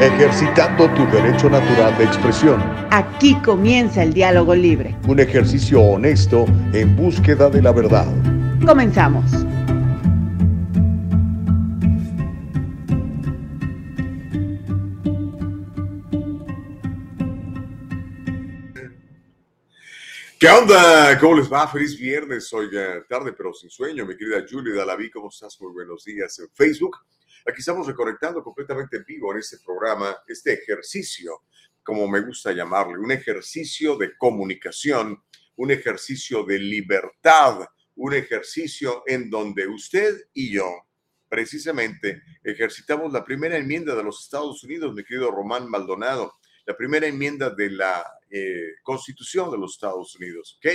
ejercitando tu derecho natural de expresión. Aquí comienza el diálogo libre. Un ejercicio honesto en búsqueda de la verdad. Comenzamos. ¿Qué onda? ¿Cómo les va? Feliz viernes. Oiga, tarde pero sin sueño. Mi querida Julie Dalaví, ¿cómo estás? Muy buenos días en Facebook. Aquí estamos reconectando completamente en vivo en este programa, este ejercicio, como me gusta llamarle, un ejercicio de comunicación, un ejercicio de libertad, un ejercicio en donde usted y yo precisamente ejercitamos la primera enmienda de los Estados Unidos, mi querido Román Maldonado, la primera enmienda de la eh, Constitución de los Estados Unidos, ¿ok?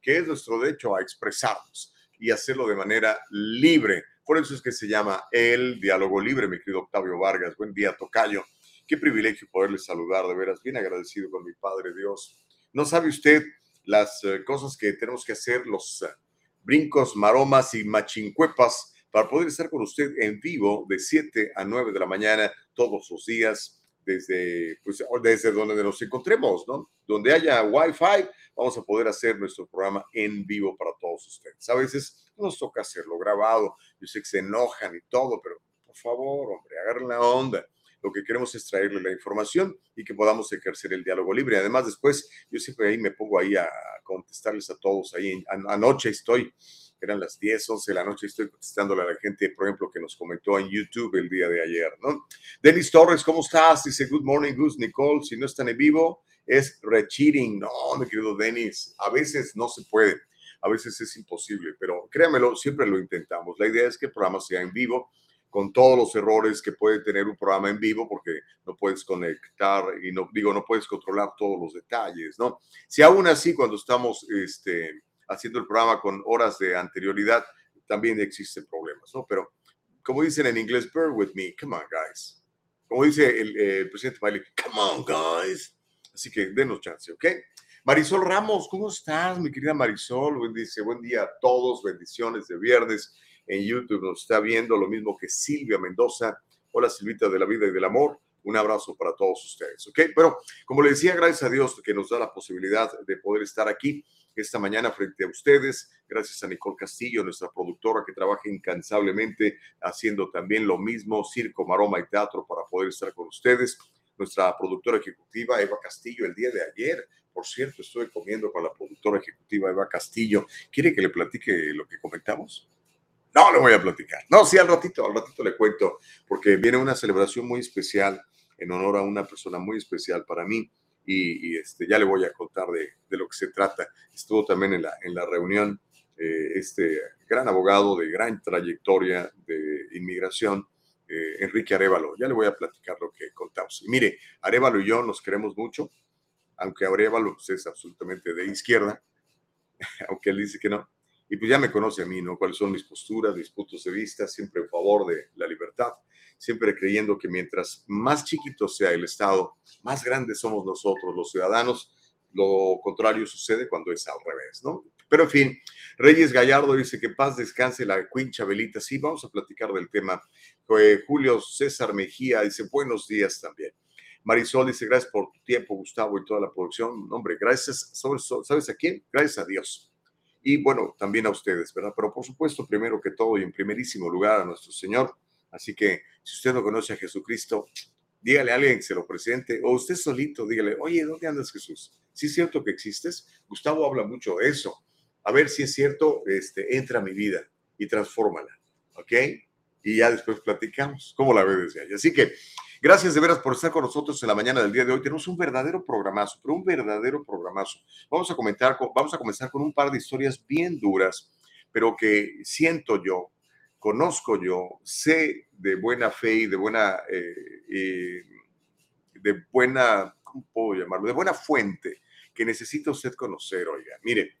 Que es nuestro derecho a expresarnos y hacerlo de manera libre. Por eso es que se llama el diálogo libre, mi querido Octavio Vargas. Buen día, Tocayo. Qué privilegio poderle saludar, de veras, bien agradecido con mi Padre Dios. No sabe usted las eh, cosas que tenemos que hacer, los uh, brincos, maromas y machincuepas para poder estar con usted en vivo de 7 a 9 de la mañana todos los días desde, pues, desde donde nos encontremos, ¿no? Donde haya Wi-Fi, vamos a poder hacer nuestro programa en vivo para todos ustedes. A veces nos toca hacerlo grabado, yo sé que se enojan y todo, pero por favor, hombre, agarren la onda. Lo que queremos es traerle la información y que podamos ejercer el diálogo libre. Además, después, yo siempre ahí me pongo ahí a contestarles a todos. Ahí anoche estoy eran las 10, 11 de la noche, estoy contestándole a la gente, por ejemplo, que nos comentó en YouTube el día de ayer, ¿no? Denis Torres, ¿cómo estás? Dice, good morning, Gus, Nicole, si no están en vivo, es recheating. No, mi querido Denis, a veces no se puede, a veces es imposible, pero créamelo, siempre lo intentamos. La idea es que el programa sea en vivo, con todos los errores que puede tener un programa en vivo, porque no puedes conectar y no digo, no puedes controlar todos los detalles, ¿no? Si aún así, cuando estamos, este, haciendo el programa con horas de anterioridad, también existen problemas, ¿no? Pero como dicen en inglés, bear with me, come on, guys. Como dice el, presidente Miley, come on, guys. Así que denos chance, ¿ok? Marisol Ramos, ¿cómo estás, mi querida Marisol? Dice, buen día a todos, bendiciones de viernes. En YouTube nos está viendo lo mismo que Silvia Mendoza. Hola, Silvita de la vida y del amor. Un abrazo para todos ustedes, ¿ok? Pero como le decía, gracias a Dios que nos da la posibilidad de poder estar aquí esta mañana frente a ustedes, gracias a Nicole Castillo, nuestra productora que trabaja incansablemente haciendo también lo mismo, circo, maroma y teatro para poder estar con ustedes. Nuestra productora ejecutiva, Eva Castillo, el día de ayer, por cierto, estuve comiendo con la productora ejecutiva Eva Castillo. ¿Quiere que le platique lo que comentamos? No, le voy a platicar. No, sí, al ratito, al ratito le cuento, porque viene una celebración muy especial en honor a una persona muy especial para mí y, este, ya le voy a contar de, de, lo que se trata. Estuvo también en la, en la reunión eh, este gran abogado de gran trayectoria de inmigración, eh, Enrique Arevalo. Ya le voy a platicar lo que contamos. Y mire, Arevalo y yo nos queremos mucho, aunque Arevalo es absolutamente de izquierda, aunque él dice que no. Y pues ya me conoce a mí, ¿no? Cuáles son mis posturas, mis puntos de vista, siempre en favor de la libertad siempre creyendo que mientras más chiquito sea el Estado, más grandes somos nosotros, los ciudadanos. Lo contrario sucede cuando es al revés, ¿no? Pero en fin, Reyes Gallardo dice que paz descanse la Queen Chabelita. Sí, vamos a platicar del tema. Julio César Mejía dice buenos días también. Marisol dice gracias por tu tiempo, Gustavo, y toda la producción. Hombre, gracias, ¿sabes a quién? Gracias a Dios. Y bueno, también a ustedes, ¿verdad? Pero por supuesto, primero que todo y en primerísimo lugar a nuestro Señor Así que si usted no conoce a Jesucristo, dígale a alguien que se lo presente, o usted solito, dígale, oye, ¿dónde andas Jesús? Si es cierto que existes, Gustavo habla mucho de eso. A ver si es cierto, este, entra a mi vida y transfórmala, ¿ok? Y ya después platicamos cómo la ve desde ahí. Así que gracias de veras por estar con nosotros en la mañana del día de hoy. Tenemos un verdadero programazo, pero un verdadero programazo. Vamos a comentar, vamos a comenzar con un par de historias bien duras, pero que siento yo conozco yo, sé de buena fe y de buena, eh, de buena, ¿cómo puedo llamarlo? De buena fuente que necesita usted conocer, oiga. Mire,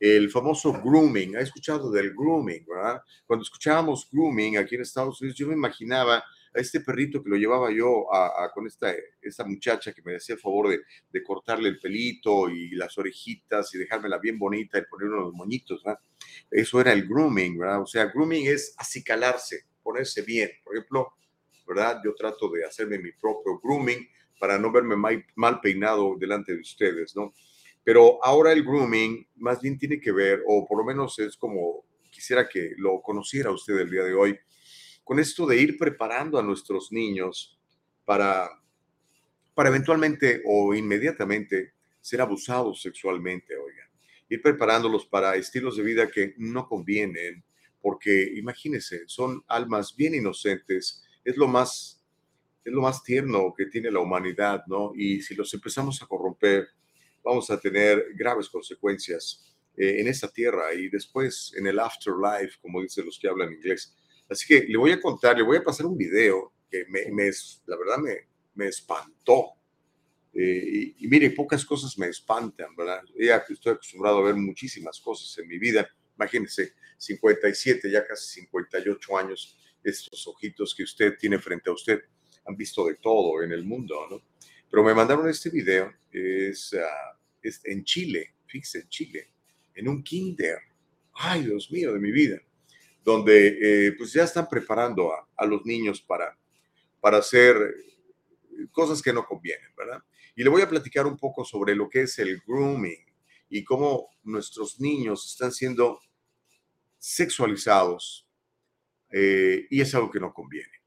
el famoso grooming, ha escuchado del grooming, ¿verdad? Cuando escuchábamos grooming aquí en Estados Unidos, yo me imaginaba a este perrito que lo llevaba yo a, con esta, esta muchacha que me hacía el favor de, de, cortarle el pelito y las orejitas y dejármela bien bonita y ponerle unos moñitos, ¿verdad? Eso era el grooming, ¿verdad? O sea, grooming es acicalarse, ponerse bien. Por ejemplo, ¿verdad? Yo trato de hacerme mi propio grooming para no verme mal, peinado delante de ustedes, ¿no? Pero ahora el grooming más bien tiene que ver, o por lo menos es como quisiera que lo conociera usted el día de hoy, con esto de ir preparando a nuestros niños para, para eventualmente o inmediatamente ser abusados sexualmente, oigan. Ir preparándolos para estilos de vida que no convienen, porque imagínense, son almas bien inocentes, es lo más es lo más tierno que tiene la humanidad, ¿no? Y si los empezamos a corromper, vamos a tener graves consecuencias eh, en esta tierra y después en el afterlife, como dicen los que hablan inglés. Así que le voy a contar, le voy a pasar un video que me, me la verdad me, me espantó. Eh, y, y, mire, pocas cosas me espantan, ¿verdad? Ya estoy acostumbrado a ver muchísimas cosas en mi vida. Imagínense, 57, ya casi 58 años, estos ojitos que usted tiene frente a usted han visto de todo en el mundo, ¿no? Pero me mandaron este video, es, ah, es en Chile, fíjese, en Chile, en un kinder. Ay, Dios mío, de mi vida. Donde eh, pues ya están preparando a, los niños para, para hacer cosas que no convienen, ¿verdad? Y le voy a platicar un poco sobre lo que es el grooming y cómo nuestros niños están siendo sexualizados eh, y es algo que no conviene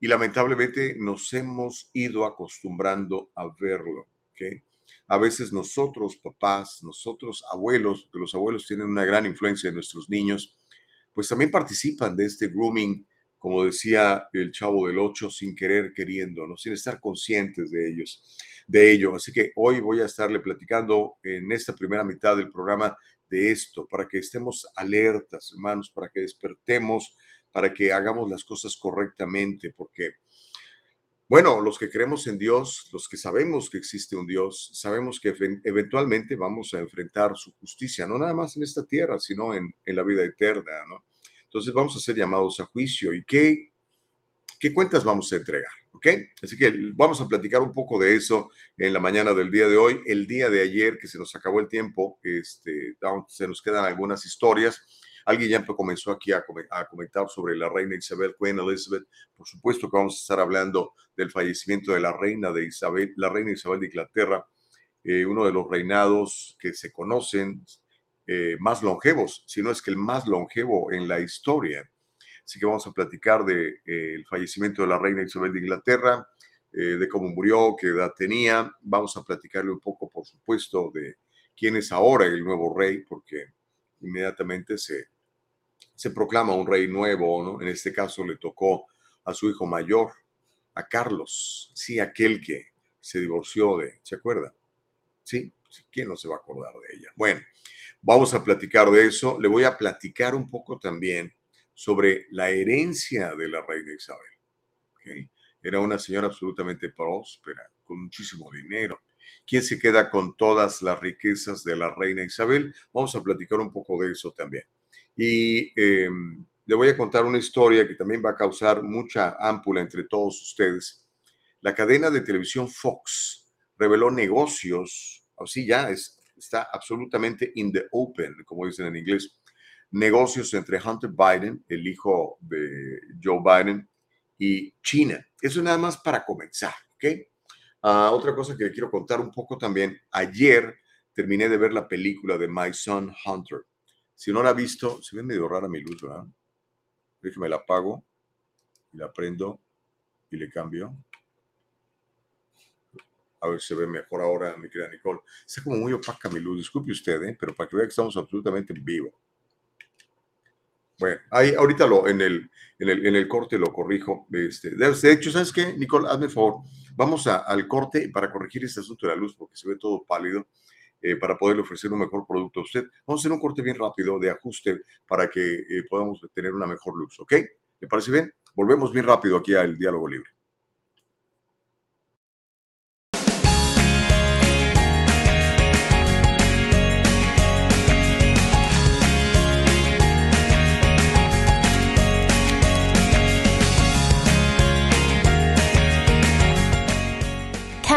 y lamentablemente nos hemos ido acostumbrando a verlo. ¿okay? A veces nosotros, papás, nosotros, abuelos, que los abuelos tienen una gran influencia en nuestros niños, pues también participan de este grooming, como decía el chavo del 8, sin querer, queriendo, ¿no? sin estar conscientes de ellos, de ello. Así que hoy voy a estarle platicando en esta primera mitad del programa de esto, para que estemos alertas, hermanos, para que despertemos para que hagamos las cosas correctamente, porque, bueno, los que creemos en Dios, los que sabemos que existe un Dios, sabemos que eventualmente vamos a enfrentar su justicia, no nada más en esta tierra, sino en, en la vida eterna, ¿no? Entonces vamos a ser llamados a juicio. ¿Y qué, qué cuentas vamos a entregar? ¿Ok? Así que vamos a platicar un poco de eso en la mañana del día de hoy. El día de ayer, que se nos acabó el tiempo, este, se nos quedan algunas historias Alguien ya comenzó aquí a, comentar sobre la reina Isabel, Queen Elizabeth. Por supuesto que vamos a estar hablando del fallecimiento de la reina de Isabel, la reina Isabel de Inglaterra, eh, uno de los reinados que se conocen eh, más longevos, si no es que el más longevo en la historia. Así que vamos a platicar del de, eh, fallecimiento de la reina Isabel de Inglaterra, de cómo murió, qué edad tenía. Vamos a platicarle un poco, por supuesto, de quién es ahora el nuevo rey, porque inmediatamente se, se proclama un rey nuevo, ¿no? En este caso le tocó a su hijo mayor, a Carlos, sí, aquel que se divorció de, ¿se acuerda? Sí, ¿quién no se va a acordar de ella? Bueno, vamos a platicar de eso. Le voy a platicar un poco también sobre la herencia de la reina Isabel. Era una señora absolutamente próspera, con muchísimo dinero. ¿Quién se queda con todas las riquezas de la reina Isabel? Vamos a platicar un poco de eso también. Y em, le voy a contar una historia que también va a causar mucha ámpula entre todos ustedes. La cadena de televisión Fox reveló negocios, así ya es, está absolutamente in the open, como dicen en inglés, negocios entre Hunter Biden, el hijo de Joe Biden, y China. Eso nada más para comenzar, ¿ok? Ah, otra cosa que quiero contar un poco también, ayer terminé de ver la película de My Son Hunter. Si no la ha visto, se ve medio rara mi luz, ¿verdad? Déjeme la apago la prendo y le cambio. A ver si se ve mejor ahora, mi querida Nicole. Está como muy opaca mi luz, disculpe usted, ¿eh? pero para que vea que estamos absolutamente en vivo. Bueno, ahí ahorita lo, en, el, en, el, en el corte lo corrijo. Este, de hecho, ¿sabes qué, Nicole? Hazme el favor. Vamos al corte para corregir este asunto de la luz porque se ve todo pálido. Eh, para poderle ofrecer un mejor producto a usted. Vamos a hacer un corte bien rápido de ajuste para que eh, podamos tener una mejor luz, ¿ok? ¿Le parece bien? Volvemos bien rápido aquí al diálogo libre.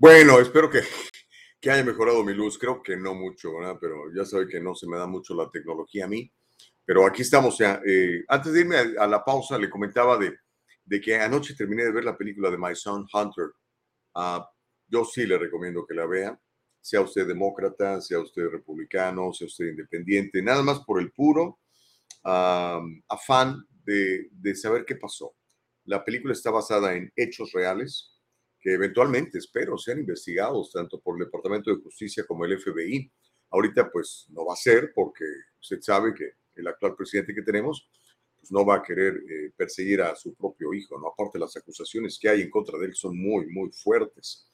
Bueno, espero que, que haya mejorado mi luz. Creo que no mucho. Pero ya sabe que no se me da mucho la tecnología a mí. Pero aquí estamos ya. Eh, antes de irme a, la pausa, le comentaba de, de, que anoche terminé de ver la película de My Son Hunter. Uh, yo sí le recomiendo que la vea, sea usted demócrata, sea usted republicano, sea usted independiente, nada más por el puro uh, afán de, de saber qué pasó. La película está basada en hechos reales que eventualmente, espero, sean investigados tanto por el Departamento de Justicia como el FBI. Ahorita pues no va a ser porque usted sabe que el actual presidente que tenemos, pues no va a querer eh, perseguir a su propio hijo, ¿no? Aparte, las acusaciones que hay en contra de él son muy, muy fuertes.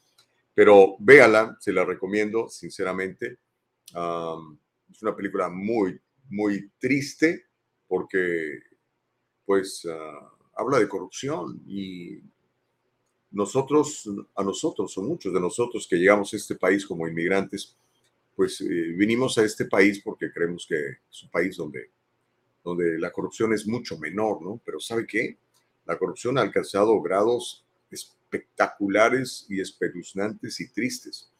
Pero véala, se la recomiendo, sinceramente. Es una película muy, muy triste porque, pues, uh, habla de corrupción y nosotros, a nosotros, o muchos de nosotros que llegamos a este país como inmigrantes, pues eh, vinimos a este país porque creemos que es un país donde, donde la corrupción es mucho menor, ¿no? Pero ¿sabe qué? La corrupción ha alcanzado grados espectaculares y espeluznantes y tristes.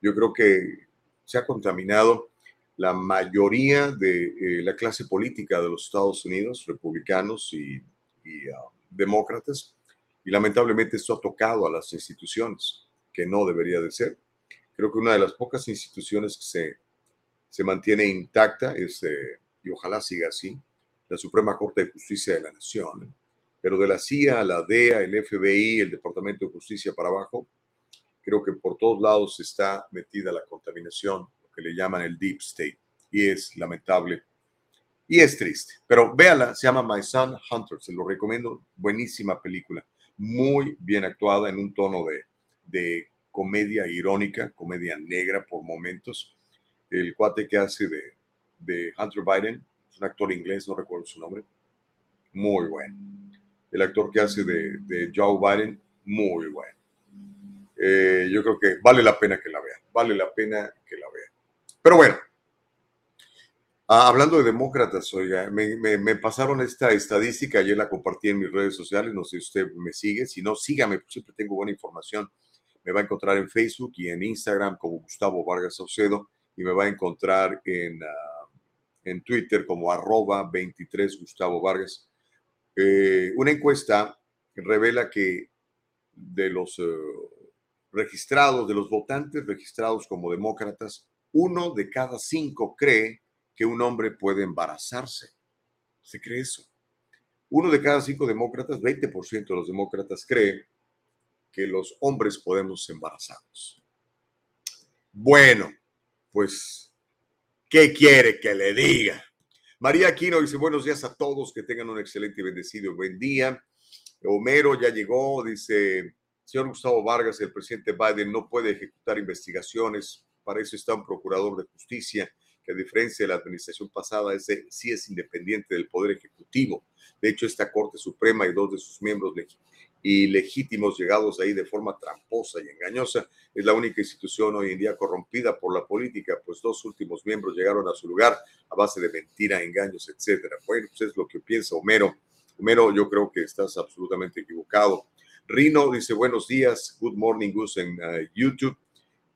Yo creo que se ha contaminado la mayoría de eh, la clase política de los Estados Unidos, republicanos y, y uh, demócratas, y lamentablemente esto ha tocado a las instituciones, que no debería de ser creo que una de las pocas instituciones que se, se mantiene intacta es, eh, y ojalá siga así, la Suprema Corte de Justicia de la Nación. Pero de la CIA, la DEA, el FBI, el Departamento de Justicia para abajo, creo que por todos lados está metida la contaminación, lo que le llaman el Deep State. Y es lamentable y es triste. Pero véala, se llama My Son Hunter, se lo recomiendo, buenísima película, muy bien actuada en un tono de, de comedia irónica, comedia negra por momentos. El cuate que hace de, de Hunter Biden, es un actor inglés, no recuerdo su nombre, muy bueno. El actor que hace de, de Joe Biden, muy bueno. Eh, yo creo que vale la pena que la vean, vale la pena que la vean. Pero bueno, ah, hablando de demócratas, oiga, me, me, pasaron esta estadística, ayer la compartí en mis redes sociales, no sé si usted me sigue, si no, sígame, pues siempre tengo buena información me va a encontrar en Facebook y en Instagram como Gustavo Vargas Saucedo y me va a encontrar en, uh, en Twitter como arroba 23 Gustavo Vargas. Eh, una encuesta revela que de los uh, registrados, de los votantes registrados como demócratas, uno de cada cinco cree que un hombre puede embarazarse. ¿Se cree eso? Uno de cada cinco demócratas, 20% de los demócratas cree que los hombres podemos embarazarnos. Bueno, pues, ¿qué quiere que le diga? María Aquino dice buenos días a todos, que tengan un excelente y bendecido buen día. Homero ya llegó, dice, señor Gustavo Vargas, el presidente Biden no puede ejecutar investigaciones, para eso está un procurador de justicia, que a diferencia de la administración pasada, ese sí es independiente del Poder Ejecutivo. De hecho, esta Corte Suprema y dos de sus miembros y legítimos llegados ahí de forma tramposa y engañosa. Es la única institución hoy en día corrompida por la política, pues dos últimos miembros llegaron a su lugar a base de mentira, engaños, etcétera. Bueno, pues es lo que piensa Homero. Homero, yo creo que estás absolutamente equivocado. Rino dice buenos días, good morning, Gus en uh, YouTube.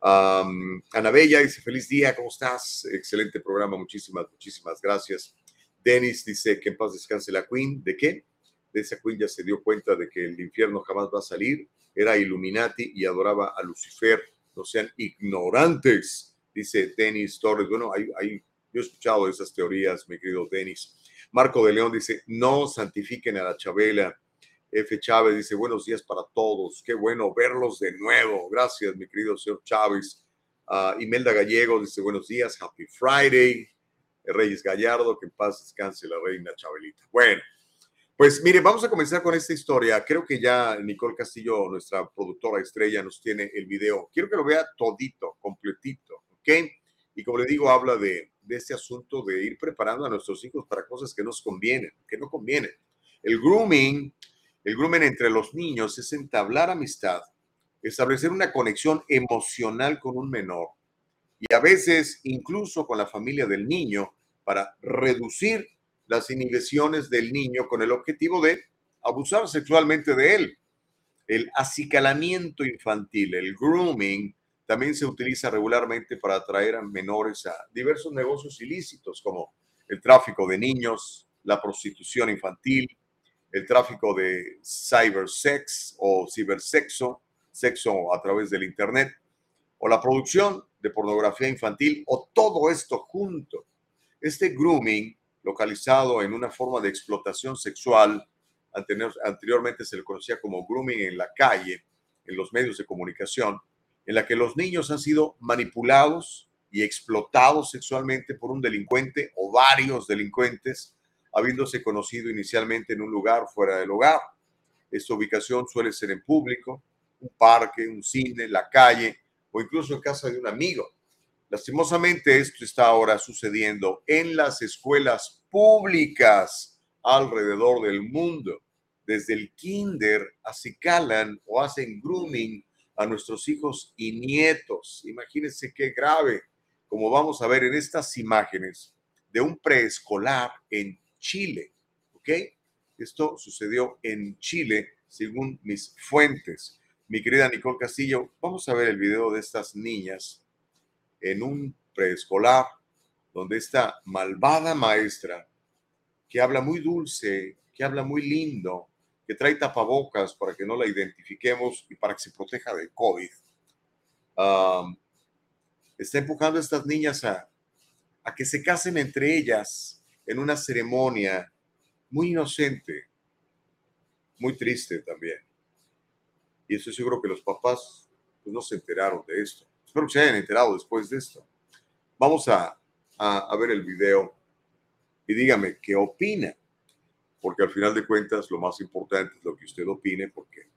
Um, Ana Bella dice, feliz día, ¿cómo estás? Excelente programa, muchísimas, muchísimas gracias. Dennis dice que en paz descanse la Queen. ¿De qué? De esa Queen ya se dio cuenta de que el infierno jamás va a salir. Era Illuminati y adoraba a Lucifer. No sean ignorantes, dice Dennis Torres. Bueno, hay, yo he escuchado esas teorías, mi querido Dennis. Marco de León dice, no santifiquen a la Chabela. F. Chávez dice, buenos días para todos. Qué bueno verlos de nuevo. Gracias, mi querido señor Chávez. Uh, Imelda Gallego dice, buenos días, happy Friday. Reyes Gallardo, que en paz descanse la reina Chabelita. Bueno, pues mire, vamos a comenzar con esta historia. Creo que ya Nicole Castillo, nuestra productora estrella, nos tiene el video. Quiero que lo vea todito, completito, ¿ok? Y como le digo, habla de, de este asunto de ir preparando a nuestros hijos para cosas que nos convienen, que no convienen. El grooming, el grooming entre los niños es entablar amistad, establecer una conexión emocional con un menor y a veces incluso con la familia del niño para reducir las inhibiciones del niño con el objetivo de abusar sexualmente de él. El acicalamiento infantil, el grooming, también se utiliza regularmente para atraer a menores a diversos negocios ilícitos como el tráfico de niños, la prostitución infantil, el tráfico de cybersex o cibersexo, sexo a través del Internet, o la producción de pornografía infantil, o todo esto junto. Este grooming, localizado en una forma de explotación sexual, anteriormente se le conocía como grooming en la calle, en los medios de comunicación, en la que los niños han sido manipulados y explotados sexualmente por un delincuente o varios delincuentes, habiéndose conocido inicialmente en un lugar fuera del hogar. Esta ubicación suele ser en público, un parque, un cine, la calle o incluso en casa de un amigo. Lastimosamente, esto está ahora sucediendo en las escuelas públicas alrededor del mundo. Desde el kinder acicalan o hacen grooming a nuestros hijos y nietos. Imagínense qué grave, como vamos a ver en estas imágenes de un preescolar en Chile. ¿Ok? Esto sucedió en Chile, según mis fuentes. Mi querida Nicole Castillo, vamos a ver el video de estas niñas en un preescolar donde esta malvada maestra que habla muy dulce, que habla muy lindo, que trae tapabocas para que no la identifiquemos y para que se proteja del COVID, um, está empujando a estas niñas a, a que se casen entre ellas en una ceremonia muy inocente, muy triste también. Y estoy seguro que los papás pues, no se enteraron de esto. Espero que se hayan enterado después de esto. Vamos a, a, ver el video y dígame qué opina, porque al final de cuentas lo más importante es lo que usted opine, porque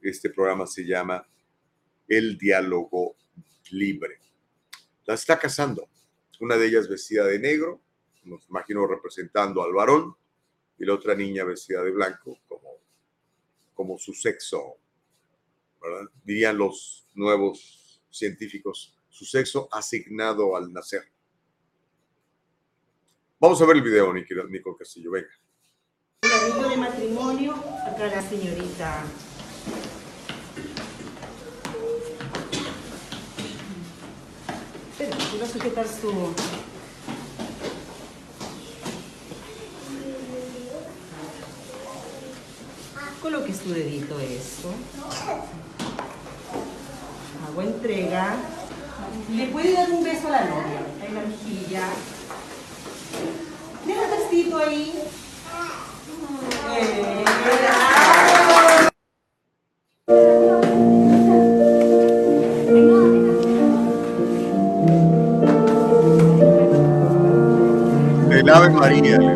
este programa se llama El Diálogo Libre. La está casando, una de ellas vestida de negro, nos imagino representando al varón, y la otra niña vestida de blanco como, como su sexo, ¿verdad? dirían los nuevos científicos su sexo asignado al nacer. Vamos a ver el video, Nico Castillo, venga. El anillo de matrimonio, acá la señorita. Espera, a sujetar su... Coloque su dedito esto hago entrega. Le puede dar un beso a la novia en la mejilla. Deja el vestido ahí. El Ave María.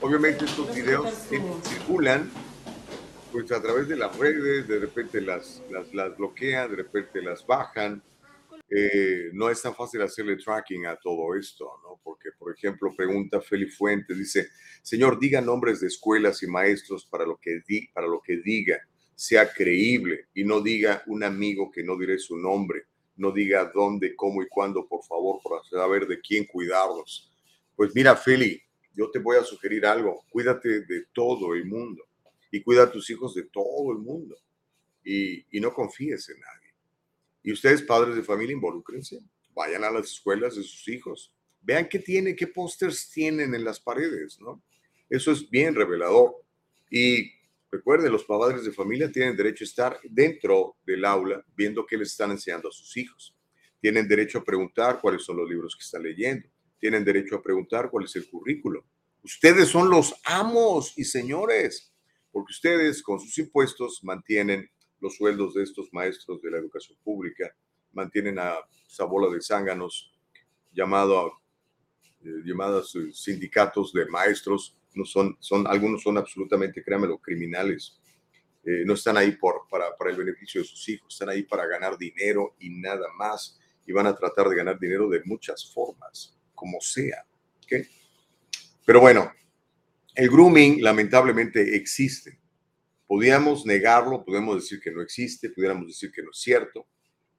Obviamente estos videos circulan pues a través de las redes, de repente las, las, las bloquean, de repente las bajan. eh, no es tan fácil hacerle tracking a todo esto, ¿no? Porque, por ejemplo, pregunta Feli Fuentes, dice, Señor, diga nombres de escuelas y maestros para lo que, di para lo que diga, sea creíble y no diga un amigo que no diré su nombre, no diga dónde, cómo y cuándo, por favor, para saber de quién cuidarlos. Pues mira, Feli, yo te voy a sugerir algo, cuídate de todo el mundo y cuida a tus hijos de todo el mundo y, y no confíes en nadie. Y ustedes, padres de familia, involúcrense, vayan a las escuelas de sus hijos, vean qué tiene, qué pósters tienen en las paredes, ¿no? Eso es bien revelador. Y recuerden, los padres de familia tienen derecho a estar dentro del aula viendo qué les están enseñando a sus hijos. Tienen derecho a preguntar cuáles son los libros que están leyendo. Tienen derecho a preguntar cuál es el currículo. Ustedes son los amos y señores, porque ustedes con sus impuestos mantienen los sueldos de estos maestros de la educación pública, mantienen a esa de zánganos llamado, eh, llamadas eh, sindicatos de maestros, no son, son, algunos son absolutamente, créanmelo, criminales. Eh, no están ahí por, para, para el beneficio de sus hijos, están ahí para ganar dinero y nada más. Y van a tratar de ganar dinero de muchas formas, como sea. ¿okay? Pero bueno, el grooming lamentablemente existe. Podíamos negarlo, podemos decir que no existe, pudiéramos decir que no es cierto,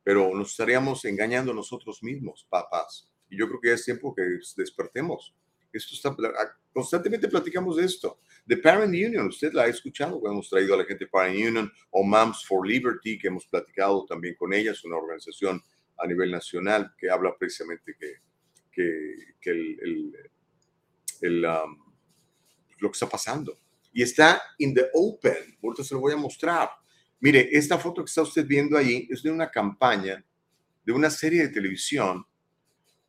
pero nos estaríamos engañando nosotros mismos, papás. Y yo creo que es tiempo que despertemos. Esto está, constantemente platicamos de esto. The Parent Union, usted la ha escuchado, hemos traído a la gente Parent Union o Moms for Liberty, que hemos platicado también con ellas, una organización a nivel nacional que habla precisamente que, que, que el, el, el um, lo que está pasando y está in the open. Ahorita se lo voy a mostrar. Mire, esta foto que está usted viendo ahí es de una campaña de una serie de televisión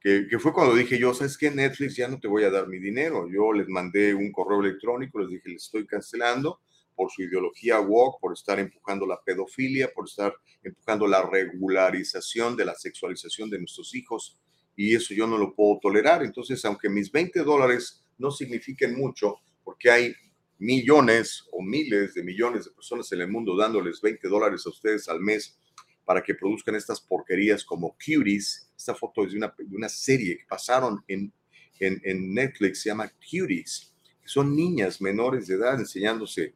que, fue cuando dije yo, ¿sabes qué? Netflix ya no te voy a dar mi dinero. Yo les mandé un correo electrónico, les dije, les estoy cancelando por su ideología woke, por estar empujando la pedofilia, por estar empujando la regularización de la sexualización de nuestros hijos. Y eso yo no lo puedo tolerar. Entonces, aunque mis 20 dólares no signifiquen mucho, porque hay millones o miles de millones de personas en el mundo dándoles 20 dólares a ustedes al mes para que produzcan estas porquerías como Cuties. Esta foto es de una, de una serie que pasaron en, en, en, Netflix, se llama Cuties, que son niñas menores de edad enseñándose,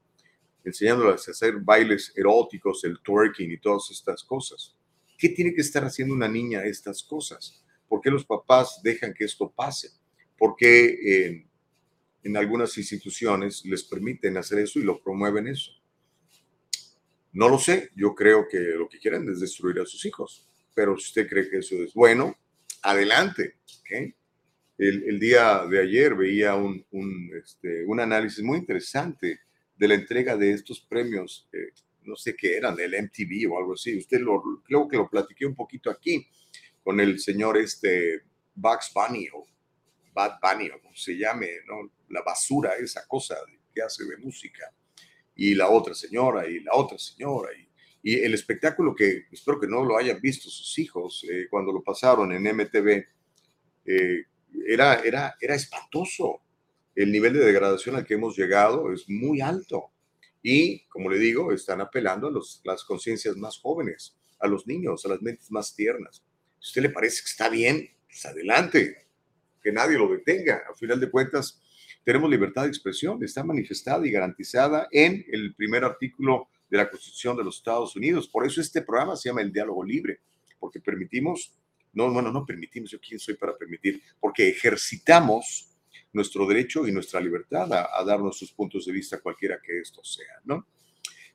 enseñándolas a hacer bailes eróticos, el twerking y todas estas cosas. ¿Qué tiene que estar haciendo una niña estas cosas? ¿Por qué los papás dejan que esto pase? ¿Por qué eh, en algunas instituciones les permiten hacer eso y lo promueven eso. No lo sé, yo creo que lo que quieren es destruir a sus hijos, pero si usted cree que eso es bueno, adelante. El, el, día de ayer veía un, un, este, un, análisis muy interesante de la entrega de estos premios, eh, no sé qué eran, del MTV o algo así. Usted lo, creo que lo platiqué un poquito aquí con el señor este Bugs Bunny o Bad Bunny o como se llame, ¿no? la basura, esa cosa que hace de música, y la otra señora, y la otra señora, y, y el espectáculo que espero que no lo hayan visto sus hijos eh, cuando lo pasaron en MTV, eh, era, era, era espantoso. El nivel de degradación al que hemos llegado es muy alto. Y, como le digo, están apelando a los, las conciencias más jóvenes, a los niños, a las mentes más tiernas. Si a usted le parece que está bien, pues adelante, que nadie lo detenga. Al final de cuentas, tenemos libertad de expresión, está manifestada y garantizada en el primer artículo de la Constitución de los Estados Unidos. Por eso este programa se llama el diálogo libre, porque permitimos, no, bueno, no permitimos, yo quién soy para permitir, porque ejercitamos nuestro derecho y nuestra libertad a, a dar nuestros puntos de vista, cualquiera que esto sea, ¿no?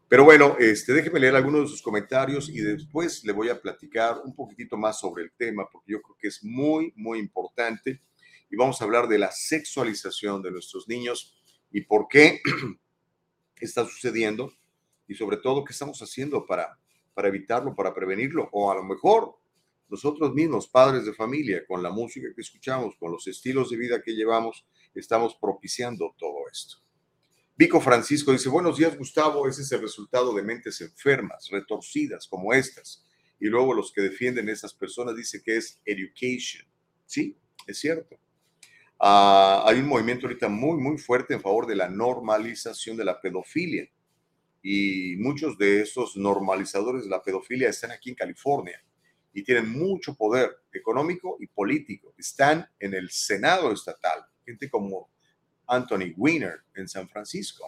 Pero bueno, este, déjeme leer algunos de sus comentarios y después le voy a platicar un poquitito más sobre el tema, porque yo creo que es muy, muy importante y vamos a hablar de la sexualización de nuestros niños y por qué está sucediendo y sobre todo qué estamos haciendo para, para evitarlo, para prevenirlo o a lo mejor nosotros mismos, padres de familia, con la música que escuchamos, con los estilos de vida que llevamos, estamos propiciando todo esto. Vico Francisco dice, buenos días Gustavo, ese es el resultado de mentes enfermas, retorcidas como estas. Y luego los que defienden a esas personas dicen que es education. Sí, es cierto. Uh, hay un movimiento ahorita muy, muy fuerte en favor de la normalización de la pedofilia. Y muchos de esos normalizadores de la pedofilia están aquí en California. y tienen mucho poder económico y político. Están en el Senado estatal, gente como Anthony Weiner en San Francisco,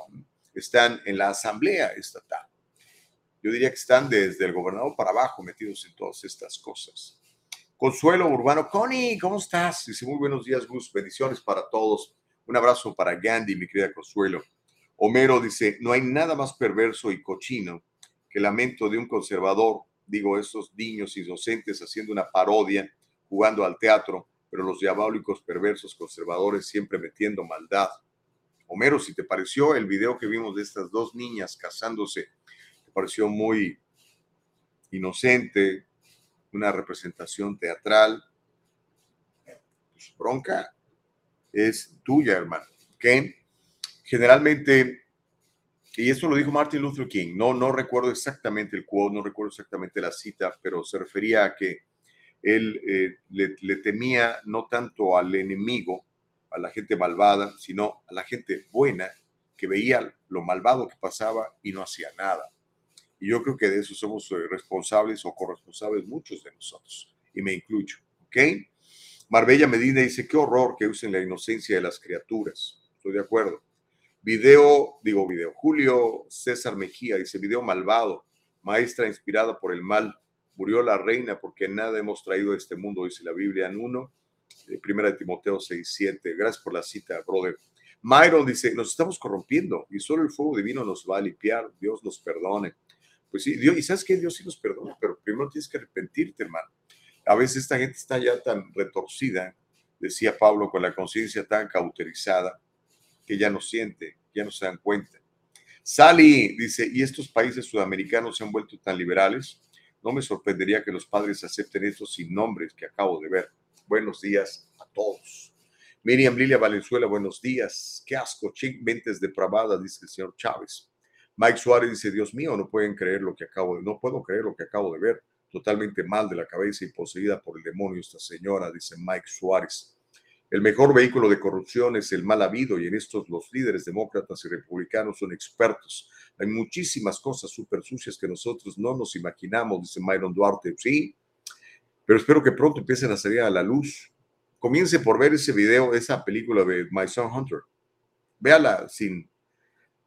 están en la Asamblea estatal. Yo diría que están desde el gobernador para abajo metidos en todas estas cosas. Consuelo Urbano, Connie, ¿cómo estás? Dice muy buenos días, Gus, bendiciones para todos. Un abrazo para Gandhi, mi querida Consuelo. Homero dice, no hay nada más perverso y cochino que el lamento de un conservador, digo, esos niños inocentes haciendo una parodia, jugando al teatro, pero los diabólicos perversos conservadores siempre metiendo maldad. Homero, si te pareció el video que vimos de estas dos niñas casándose, te pareció muy inocente, una representación teatral, pues bronca es tuya, hermano. ¿Ok? Generalmente, y esto lo dijo Martin Luther King, no, no recuerdo exactamente el quote, no recuerdo exactamente la cita, pero se refería a que él eh, le, le temía no tanto al enemigo, a la gente malvada, sino a la gente buena que veía lo malvado que pasaba y no hacía nada. Y yo creo que de eso somos eh, responsables o corresponsables muchos de nosotros, y me incluyo, ¿ok? Marbella Medina dice, qué horror que usen la inocencia de las criaturas. Estoy de acuerdo. Video, digo video, Julio César Mejía dice, video malvado, maestra inspirada por el mal, murió la reina porque nada hemos traído a este mundo, dice la Biblia en uno, eh, primera de Timoteo 6, 7. Gracias por la cita, brother. Myron dice, nos estamos corrompiendo y solo el fuego divino nos va a limpiar, Dios nos perdone. Pues sí, Dios, y sabes que Dios sí nos perdona, pero primero tienes que arrepentirte, hermano. A veces esta gente está ya tan retorcida, decía Pablo, con la conciencia tan cauterizada, que ya no siente, ya no se dan cuenta. Sally dice, ¿y estos países sudamericanos se han vuelto tan liberales? No me sorprendería que los padres acepten estos sin nombres que acabo de ver. Buenos días a todos. Miriam Lilia Valenzuela, buenos días. Qué asco, chic, mentes depravadas, dice el señor Chávez. Mike Suárez dice, Dios mío, no pueden creer lo que acabo de, no puedo creer lo que acabo de ver. Totalmente mal de la cabeza y poseída por el demonio esta señora, dice Mike Suárez. El mejor vehículo de corrupción es el mal habido y en estos los líderes demócratas y republicanos son expertos. Hay muchísimas cosas súper sucias que nosotros no nos imaginamos, dice Myron Duarte. Sí, pero espero que pronto empiecen a salir a la luz. Comience por ver ese video, esa película de My Son Hunter. Véala sin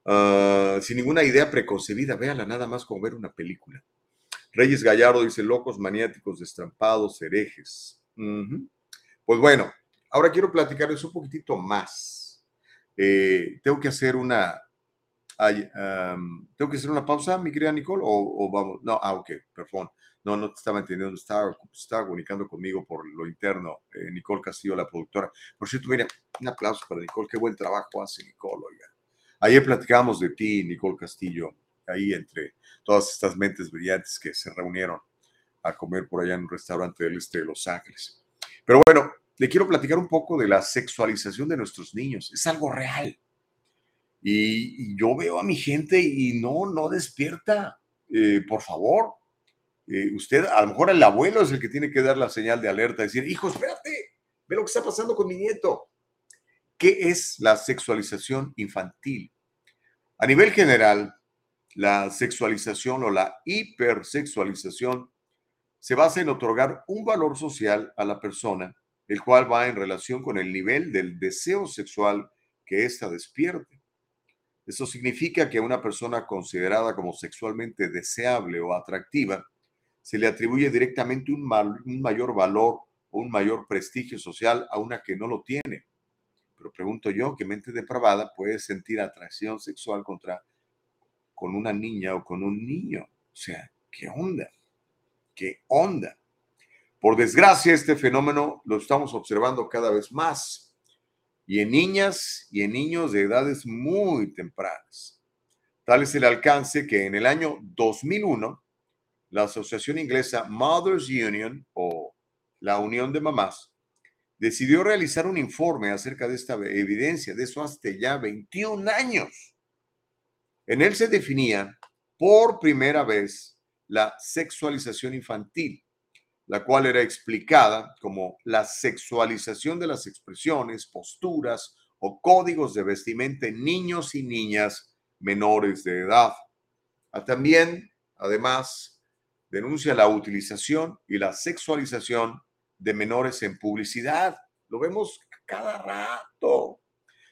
Ah, sin ninguna idea preconcebida, véala nada más como ver una película. Reyes Gallardo dice, locos, maniáticos, destrampados, herejes. Pues bueno, ahora quiero platicarles un poquitito más. Eh, tengo que hacer una... ¿Tengo que hacer una pausa, mi querida Nicole? ¿O, vamos? No, ah, ok, perdón. No, no te estaba entendiendo, estaba, estaba comunicando conmigo por lo interno. Eh, Nicole Castillo, la productora. Por cierto, mira, un aplauso para Nicole, qué buen trabajo hace Nicole, oiga. Ayer platicábamos de ti, Nicole Castillo, ahí entre todas estas mentes brillantes que se reunieron a comer por allá en un restaurante del este de Los Ángeles. Pero bueno, le quiero platicar un poco de la sexualización de nuestros niños. Es algo real. Y, yo veo a mi gente y no, no despierta. Eh, por favor, eh, usted, a lo mejor el abuelo es el que tiene que dar la señal de alerta, decir, hijo, espérate, ve lo que está pasando con mi nieto. ¿Qué es la sexualización infantil? A nivel general, la sexualización o la hipersexualización se basa en otorgar un valor social a la persona, el cual va en relación con el nivel del deseo sexual que ésta despierte. Eso significa que a una persona considerada como sexualmente deseable o atractiva se le atribuye directamente un, un mayor valor o un mayor prestigio social a una que no lo tiene. Pero pregunto yo, ¿qué mente depravada puede sentir atracción sexual contra con una niña o con un niño? O sea, ¿qué onda? ¿Qué onda? Por desgracia, este fenómeno lo estamos observando cada vez más y en niñas y en niños de edades muy tempranas. Tal es el alcance que en el año 2001, la Asociación Inglesa Mothers Union o la Unión de Mamás decidió realizar un informe acerca de esta evidencia, de eso hasta ya 21 años. En él se definía por primera vez la sexualización infantil, la cual era explicada como la sexualización de las expresiones, posturas o códigos de vestimenta en niños y niñas menores de edad. Ah, también, además, denuncia la utilización y la sexualización de menores en publicidad. Lo vemos cada rato,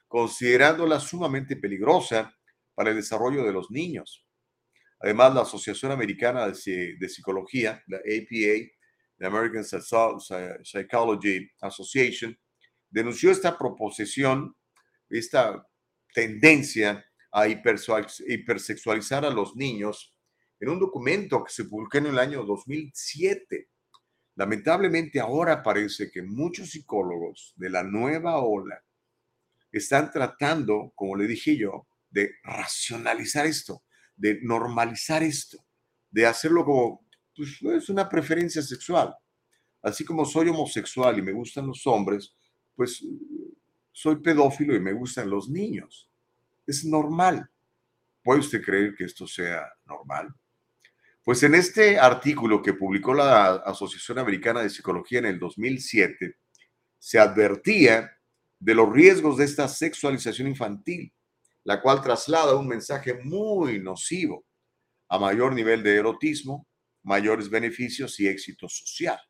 considerándola sumamente peligrosa para el desarrollo de los niños. Además, la Asociación Americana de, Psicología, la APA, la American Psychology Association, denunció esta proposición, esta tendencia a hipersexualizar a los niños en un documento que se publicó en el año 2007. Lamentablemente ahora parece que muchos psicólogos de la nueva ola están tratando, como le dije yo, de racionalizar esto, de normalizar esto, de hacerlo como, pues es una preferencia sexual. Así como soy homosexual y me gustan los hombres, pues soy pedófilo y me gustan los niños. Es normal. ¿Puede usted creer que esto sea normal? Pues en este artículo que publicó la Asociación Americana de Psicología en el 2007, se advertía de los riesgos de esta sexualización infantil, la cual traslada un mensaje muy nocivo a mayor nivel de erotismo, mayores beneficios y éxito social.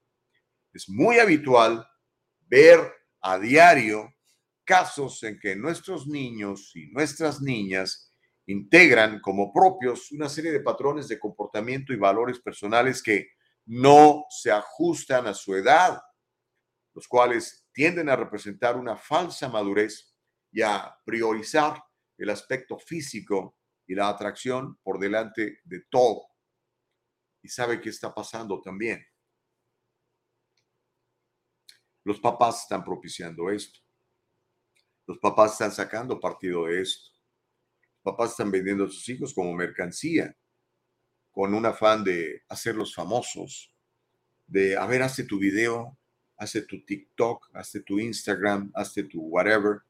Es muy habitual ver a diario casos en que nuestros niños y nuestras niñas integran como propios una serie de patrones de comportamiento y valores personales que no se ajustan a su edad, los cuales tienden a representar una falsa madurez y a priorizar el aspecto físico y la atracción por delante de todo. Y sabe qué está pasando también. Los papás están propiciando esto. Los papás están sacando partido de esto. Los papás están vendiendo a sus hijos como mercancía, con un afán de hacerlos famosos, de, a ver, hazte tu video, hazte tu TikTok, hazte tu Instagram, hazte tu whatever.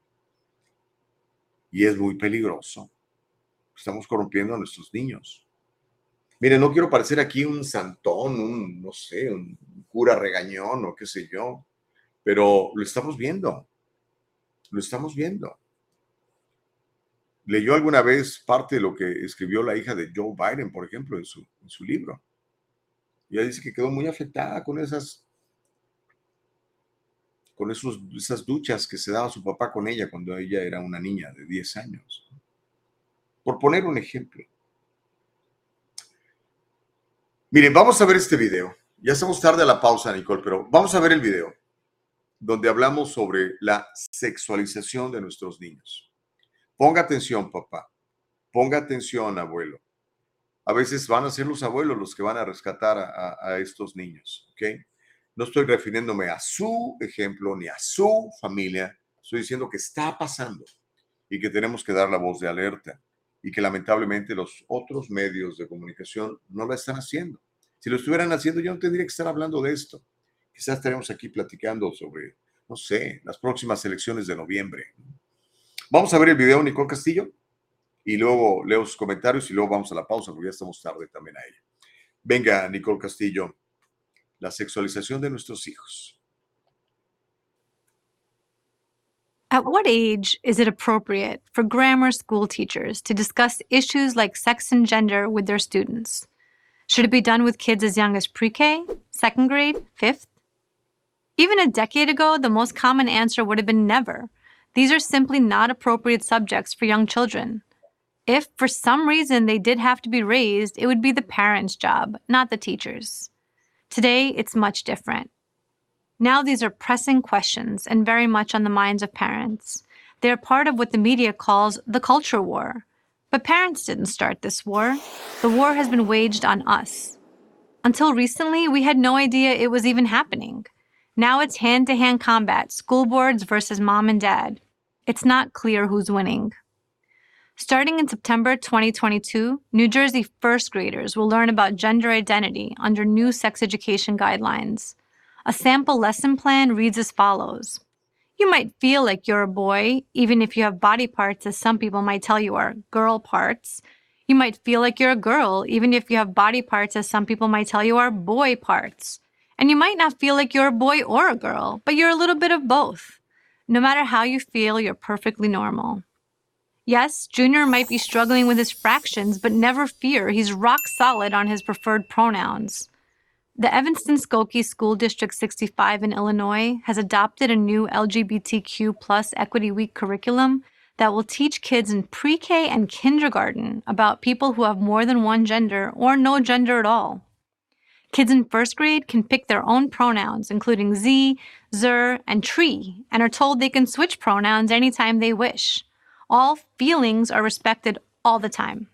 Y es muy peligroso. Estamos corrompiendo a nuestros niños. Mire, no quiero parecer aquí un santón, un, no sé, un cura regañón o qué sé yo, pero lo estamos viendo. Lo estamos viendo. Leyó alguna vez parte de lo que escribió la hija de Joe Biden, por ejemplo, en su, en su libro. Ella dice que quedó muy afectada con esas con esos, esas duchas que se daba su papá con ella cuando ella era una niña de 10 años. Por poner un ejemplo. Miren, vamos a ver este video. Ya estamos tarde a la pausa, Nicole, pero vamos a ver el video donde hablamos sobre la sexualización de nuestros niños. Ponga atención, papá. Ponga atención, abuelo. A veces van a ser los abuelos los que van a rescatar a, estos niños, ¿ok? No estoy refiriéndome a su ejemplo ni a su familia. Estoy diciendo que está pasando y que tenemos que dar la voz de alerta y que lamentablemente los otros medios de comunicación no la están haciendo. Si lo estuvieran haciendo, yo no tendría que estar hablando de esto quizás estaremos aquí platicando sobre, no sé, las próximas elecciones de noviembre. Vamos a ver el video, Nicole Castillo, y luego leo sus comentarios y luego vamos a la pausa porque ya estamos tarde también a ella. Venga, Nicole Castillo, la sexualización de nuestros hijos. At what age is it appropriate for grammar school teachers to discuss issues like sex and gender with their students? Should it be done with kids as young as pre K, second grade, fifth? Even a decade ago, the most common answer would have been never. These are simply not appropriate subjects for young children. If for some reason they did have to be raised, it would be the parents' job, not the teachers. Today, it's much different. Now, these are pressing questions and very much on the minds of parents. They're part of what the media calls the culture war. But parents didn't start this war. The war has been waged on us. Until recently, we had no idea it was even happening. Now it's hand to hand combat, school boards versus mom and dad. It's not clear who's winning. Starting in September 2022, New Jersey first graders will learn about gender identity under new sex education guidelines. A sample lesson plan reads as follows You might feel like you're a boy, even if you have body parts, as some people might tell you are girl parts. You might feel like you're a girl, even if you have body parts, as some people might tell you are boy parts. And you might not feel like you're a boy or a girl, but you're a little bit of both. No matter how you feel, you're perfectly normal. Yes, Junior might be struggling with his fractions, but never fear, he's rock solid on his preferred pronouns. The Evanston Skokie School District 65 in Illinois has adopted a new LGBTQ plus Equity Week curriculum that will teach kids in pre K and kindergarten about people who have more than one gender or no gender at all. Kids in first grade can pick their own pronouns, including Z, Zer, and tree, and are told they can switch pronouns anytime they wish. All feelings are respected all the time.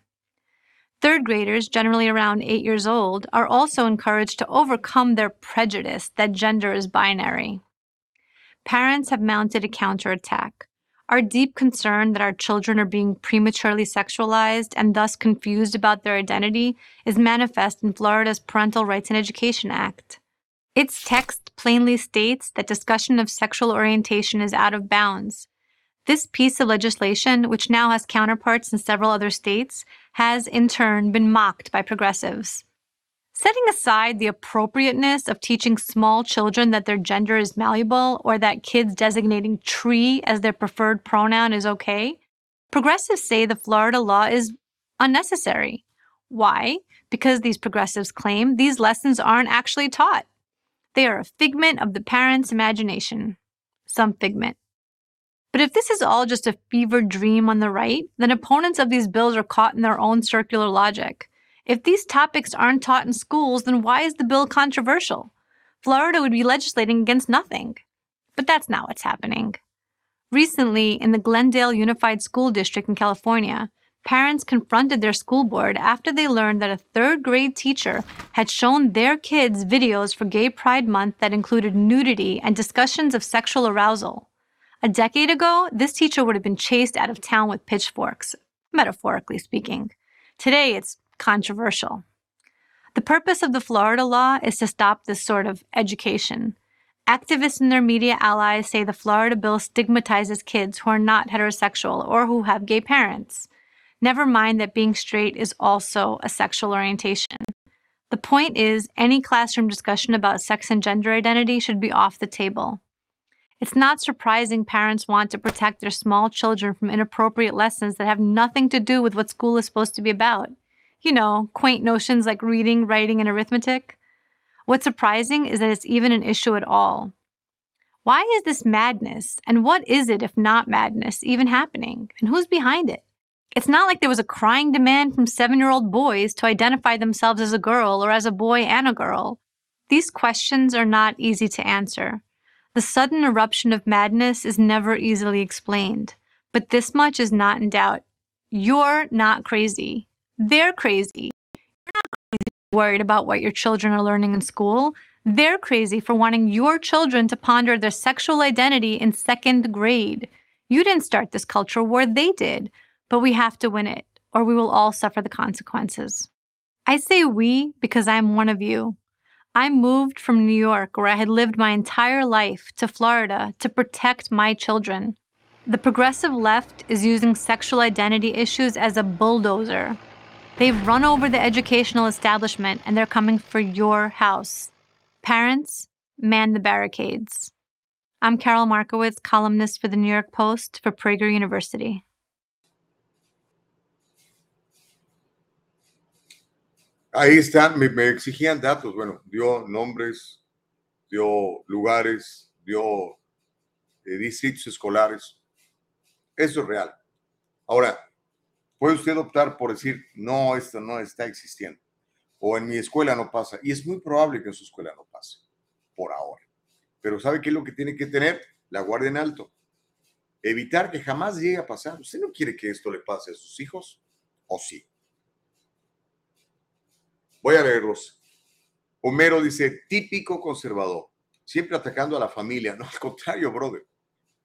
Third graders, generally around eight years old, are also encouraged to overcome their prejudice that gender is binary. Parents have mounted a counterattack. Our deep concern that our children are being prematurely sexualized and thus confused about their identity is manifest in Florida's Parental Rights and Education Act. Its text plainly states that discussion of sexual orientation is out of bounds. This piece of legislation, which now has counterparts in several other states, has in turn been mocked by progressives. Setting aside the appropriateness of teaching small children that their gender is malleable or that kids designating tree as their preferred pronoun is okay, progressives say the Florida law is unnecessary. Why? Because these progressives claim these lessons aren't actually taught. They are a figment of the parent's imagination. Some figment. But if this is all just a fevered dream on the right, then opponents of these bills are caught in their own circular logic. If these topics aren't taught in schools, then why is the bill controversial? Florida would be legislating against nothing. But that's not what's happening. Recently, in the Glendale Unified School District in California, parents confronted their school board after they learned that a third grade teacher had shown their kids videos for Gay Pride Month that included nudity and discussions of sexual arousal. A decade ago, this teacher would have been chased out of town with pitchforks, metaphorically speaking. Today, it's controversial. The purpose of the Florida law is to stop this sort of education. Activists and their media allies say the Florida bill stigmatizes kids who are not heterosexual or who have gay parents. Never mind that being straight is also a sexual orientation. The point is, any classroom discussion about sex and gender identity should be off the table. It's not surprising parents want to protect their small children from inappropriate lessons that have nothing to do with what school is supposed to be about. You know, quaint notions like reading, writing, and arithmetic. What's surprising is that it's even an issue at all. Why is this madness, and what is it if not madness, even happening? And who's behind it? It's not like there was a crying demand from seven year old boys to identify themselves as a girl or as a boy and a girl. These questions are not easy to answer. The sudden eruption of madness is never easily explained, but this much is not in doubt. You're not crazy. They're crazy. You're not crazy worried about what your children are learning in school. They're crazy for wanting your children to ponder their sexual identity in second grade. You didn't start this culture war, they did, but we have to win it, or we will all suffer the consequences. I say we because I'm one of you. I moved from New York, where I had lived my entire life, to Florida to protect my children. The progressive left is using sexual identity issues as a bulldozer. They've run over the educational establishment and they're coming for your house. Parents, man the barricades. I'm Carol Markowitz, columnist for the New York Post for Prager University. Ahí están, me, me, exigían datos, bueno, dio nombres, dio lugares, dio eh, distritos escolares. Eso es real. Ahora, puede usted optar por decir, no, esto no está existiendo. O en mi escuela no pasa. Y es muy probable que en su escuela no pase, por ahora. Pero ¿sabe qué es lo que tiene que tener? La guardia en alto. Evitar que jamás llegue a pasar. ¿Usted no quiere que esto le pase a sus hijos? ¿O sí? Voy a leerlos. Homero dice, típico conservador, siempre atacando a la familia. No, al contrario, brother.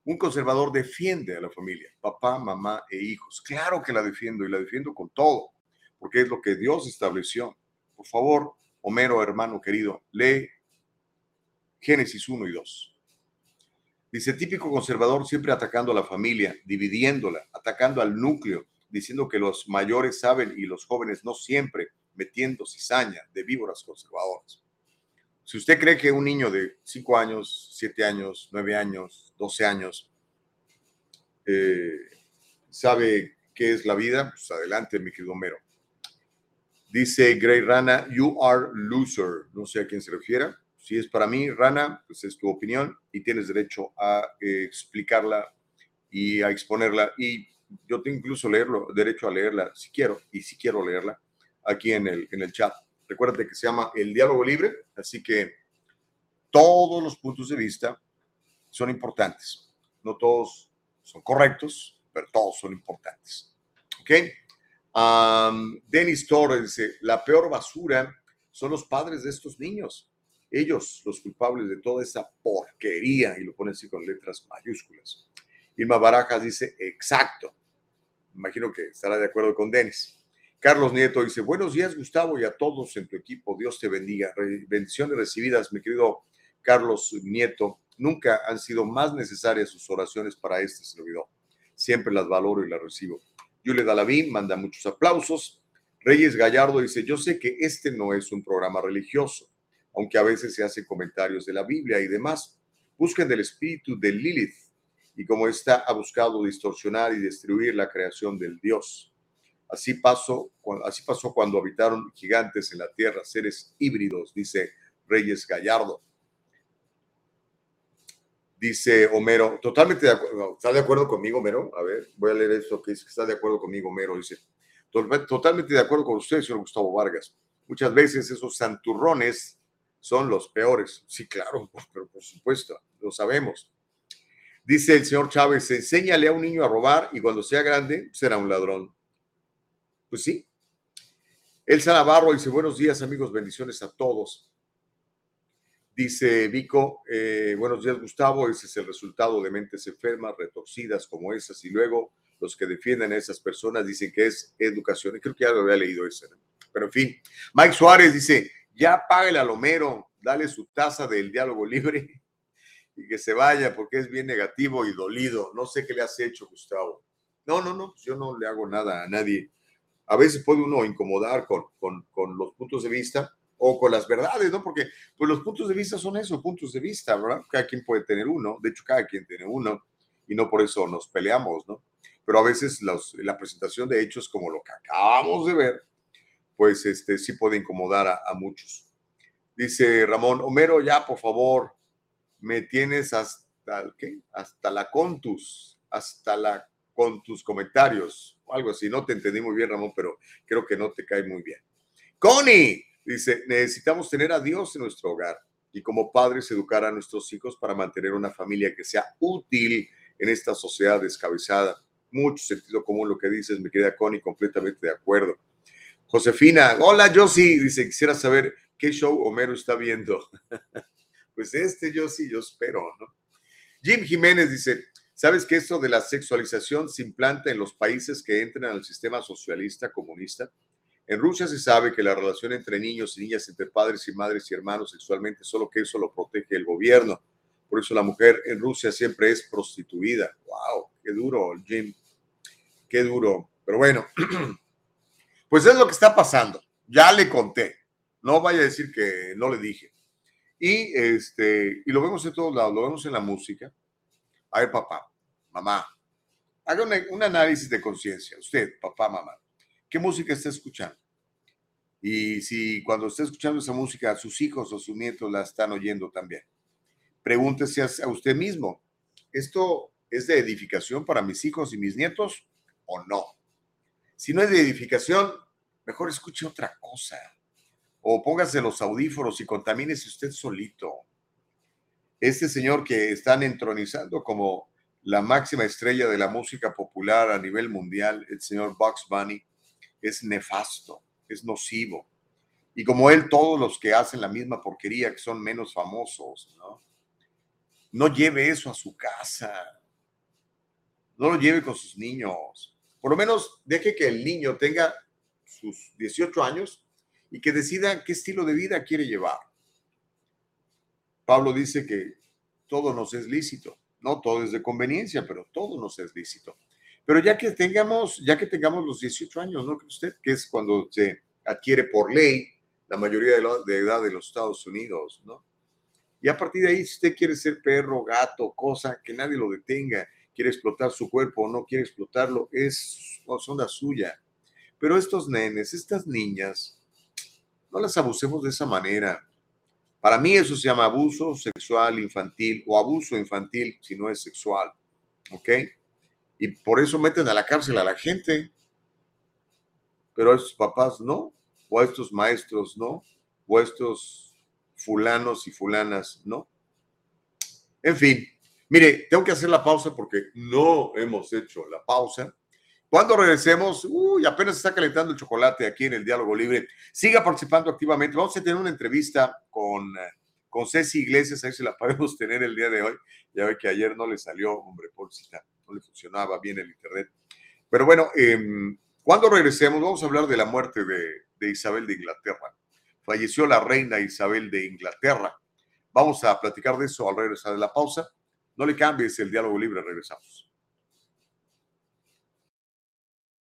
Un conservador defiende a la familia, papá, mamá e hijos. Claro que la defiendo y la defiendo con todo, porque es lo que Dios estableció. Por favor, Homero, hermano querido, lee Génesis 1 y 2. Dice, típico conservador siempre atacando a la familia, dividiéndola, atacando al núcleo, diciendo que los mayores saben y los jóvenes no siempre metiendo cizaña de víboras conservadoras. Si usted cree que un niño de 5 años, 7 años, 9 años, 12 años eh, sabe qué es la vida, pues adelante, mi querido Homero. Dice Grey Rana, you are loser. No sé a quién se refiera. Si es para mí, Rana, pues es tu opinión y tienes derecho a eh, explicarla y a exponerla. Y yo tengo incluso derecho a leerla si quiero, y si quiero leerla aquí en el, en el chat. Recuérdate que se llama El Diálogo Libre, así que todos los puntos de vista son importantes. No todos son correctos, pero todos son importantes. ¿Ok? Um, Dennis Torres dice, la peor basura son los padres de estos niños ellos los culpables de toda esa porquería, y lo pone así con letras mayúsculas. Irma Barajas dice, exacto. Imagino que estará de acuerdo con Denis. Carlos Nieto dice, buenos días Gustavo y a todos en tu equipo, Dios te bendiga. Bendiciones recibidas, mi querido Carlos Nieto. Nunca han sido más necesarias sus oraciones para este servidor. Siempre las valoro y las recibo. Julia Dalavín manda muchos aplausos. Reyes Gallardo dice, yo sé que este no es un programa religioso, aunque a veces se hacen comentarios de la Biblia y demás. Busquen del espíritu de Lilith y como ésta ha buscado distorsionar y destruir la creación del Dios. Así pasó, así pasó cuando habitaron gigantes en la tierra, seres híbridos, dice Reyes Gallardo. Dice Homero, totalmente de acuerdo. ¿Está de acuerdo conmigo, Homero? A ver, voy a leer esto que dice que está de acuerdo conmigo, Homero. Dice, totalmente de acuerdo con usted, señor Gustavo Vargas. Muchas veces esos santurrones son los peores. Sí, claro, pero por supuesto, lo sabemos. Dice el señor Chávez, enséñale a un niño a robar y cuando sea grande será un ladrón. Pues sí. Elsa Navarro dice, buenos días amigos, bendiciones a todos. Dice Vico, eh, buenos días Gustavo, ese es el resultado de mentes enfermas, retorcidas como esas, y luego los que defienden a esas personas dicen que es educación. Y creo que ya lo había leído ese. Pero en fin, Mike Suárez dice, ya págale a Lomero, dale su taza del diálogo libre y que se vaya porque es bien negativo y dolido. No sé qué le has hecho, Gustavo. No, no, no, yo no le hago nada a nadie. A veces puede uno incomodar con, con, los puntos de vista o con las verdades, ¿no? Porque pues los puntos de vista son eso, puntos de vista, ¿verdad? Cada quien puede tener uno, de hecho cada quien tiene uno y no por eso nos peleamos, ¿no? Pero a veces la presentación de hechos como lo que acabamos de ver, pues este, sí puede incomodar a, muchos. Dice Ramón, Homero, ya por favor, me tienes hasta, ¿qué? hasta la contus, hasta la con tus comentarios, algo así. No te entendí muy bien, Ramón, pero creo que no te cae muy bien. Connie dice, necesitamos tener a Dios en nuestro hogar y como padres educar a nuestros hijos para mantener una familia que sea útil en esta sociedad descabezada. Mucho sentido común lo que dices, mi querida Connie, completamente de acuerdo. Josefina, hola Josie, dice, quisiera saber qué show Homero está viendo. pues este sí, yo espero. Jim Jiménez dice, ¿sabes que esto de la sexualización se implanta en los países que entran al sistema socialista comunista? En Rusia se sabe que la relación entre niños y niñas, entre padres y madres y hermanos sexualmente, solo que eso lo protege el gobierno. Por eso la mujer en Rusia siempre es prostituida. ¡Wow! ¡Qué duro, Jim! ¡Qué duro! Pero bueno, Pues es lo que está pasando. Ya le conté. No vaya a decir que no le dije. Y, este, y lo vemos en todos lados, lo vemos en la música. A ver, papá, mamá, haga un análisis de conciencia. Usted, papá, mamá, ¿qué música está escuchando? Y si cuando está escuchando esa música, sus hijos o sus nietos la están oyendo también. Pregúntese a usted mismo, ¿esto es de edificación para mis hijos y mis nietos o no? Si no es de edificación, mejor escuche otra cosa. O póngase los audífonos y contamínese usted solito. Este señor que están entronizando como la máxima estrella de la música popular a nivel mundial, el señor Bugs Bunny, es nefasto, es nocivo. Y como él, todos los que hacen la misma porquería, que son menos famosos, ¿no? No lleve eso a su casa. No lo lleve con sus niños por lo menos deje que el niño tenga sus 18 años y que decida qué estilo de vida quiere llevar. Pablo dice que todo nos es lícito, no todo es de conveniencia, pero todo nos es lícito. Pero ya que tengamos, ya que tengamos los 18 años, ¿no cree usted? Que es cuando se adquiere por ley la mayoría de, edad de los Estados Unidos, ¿no? Y a partir de ahí, si usted quiere ser perro, gato, cosa, que nadie lo detenga quiere explotar su cuerpo o no quiere explotarlo, es son suya. Pero estos nenes, estas niñas, no las abusemos de esa manera. Para mí eso se llama abuso sexual infantil o abuso infantil si no es sexual. ¿Ok? Y por eso meten a la cárcel a la gente. Pero a estos papás no, o a estos maestros no, o a estos fulanos y fulanas no. En fin, mire, tengo que hacer la pausa porque no hemos hecho la pausa. Cuando regresemos, uy, apenas está calentando el chocolate aquí en el Diálogo Libre. Siga participando activamente. Vamos a tener una entrevista con, con Ceci Iglesias, a ver si la podemos tener el día de hoy. Ya ve que ayer no le salió, hombre, no le funcionaba bien el internet. Pero bueno, eh, cuando regresemos, vamos a hablar de la muerte de, de Isabel de Inglaterra. Falleció la reina Isabel de Inglaterra. Vamos a platicar de eso al regresar de la pausa. No le cambies el diálogo libre, regresamos.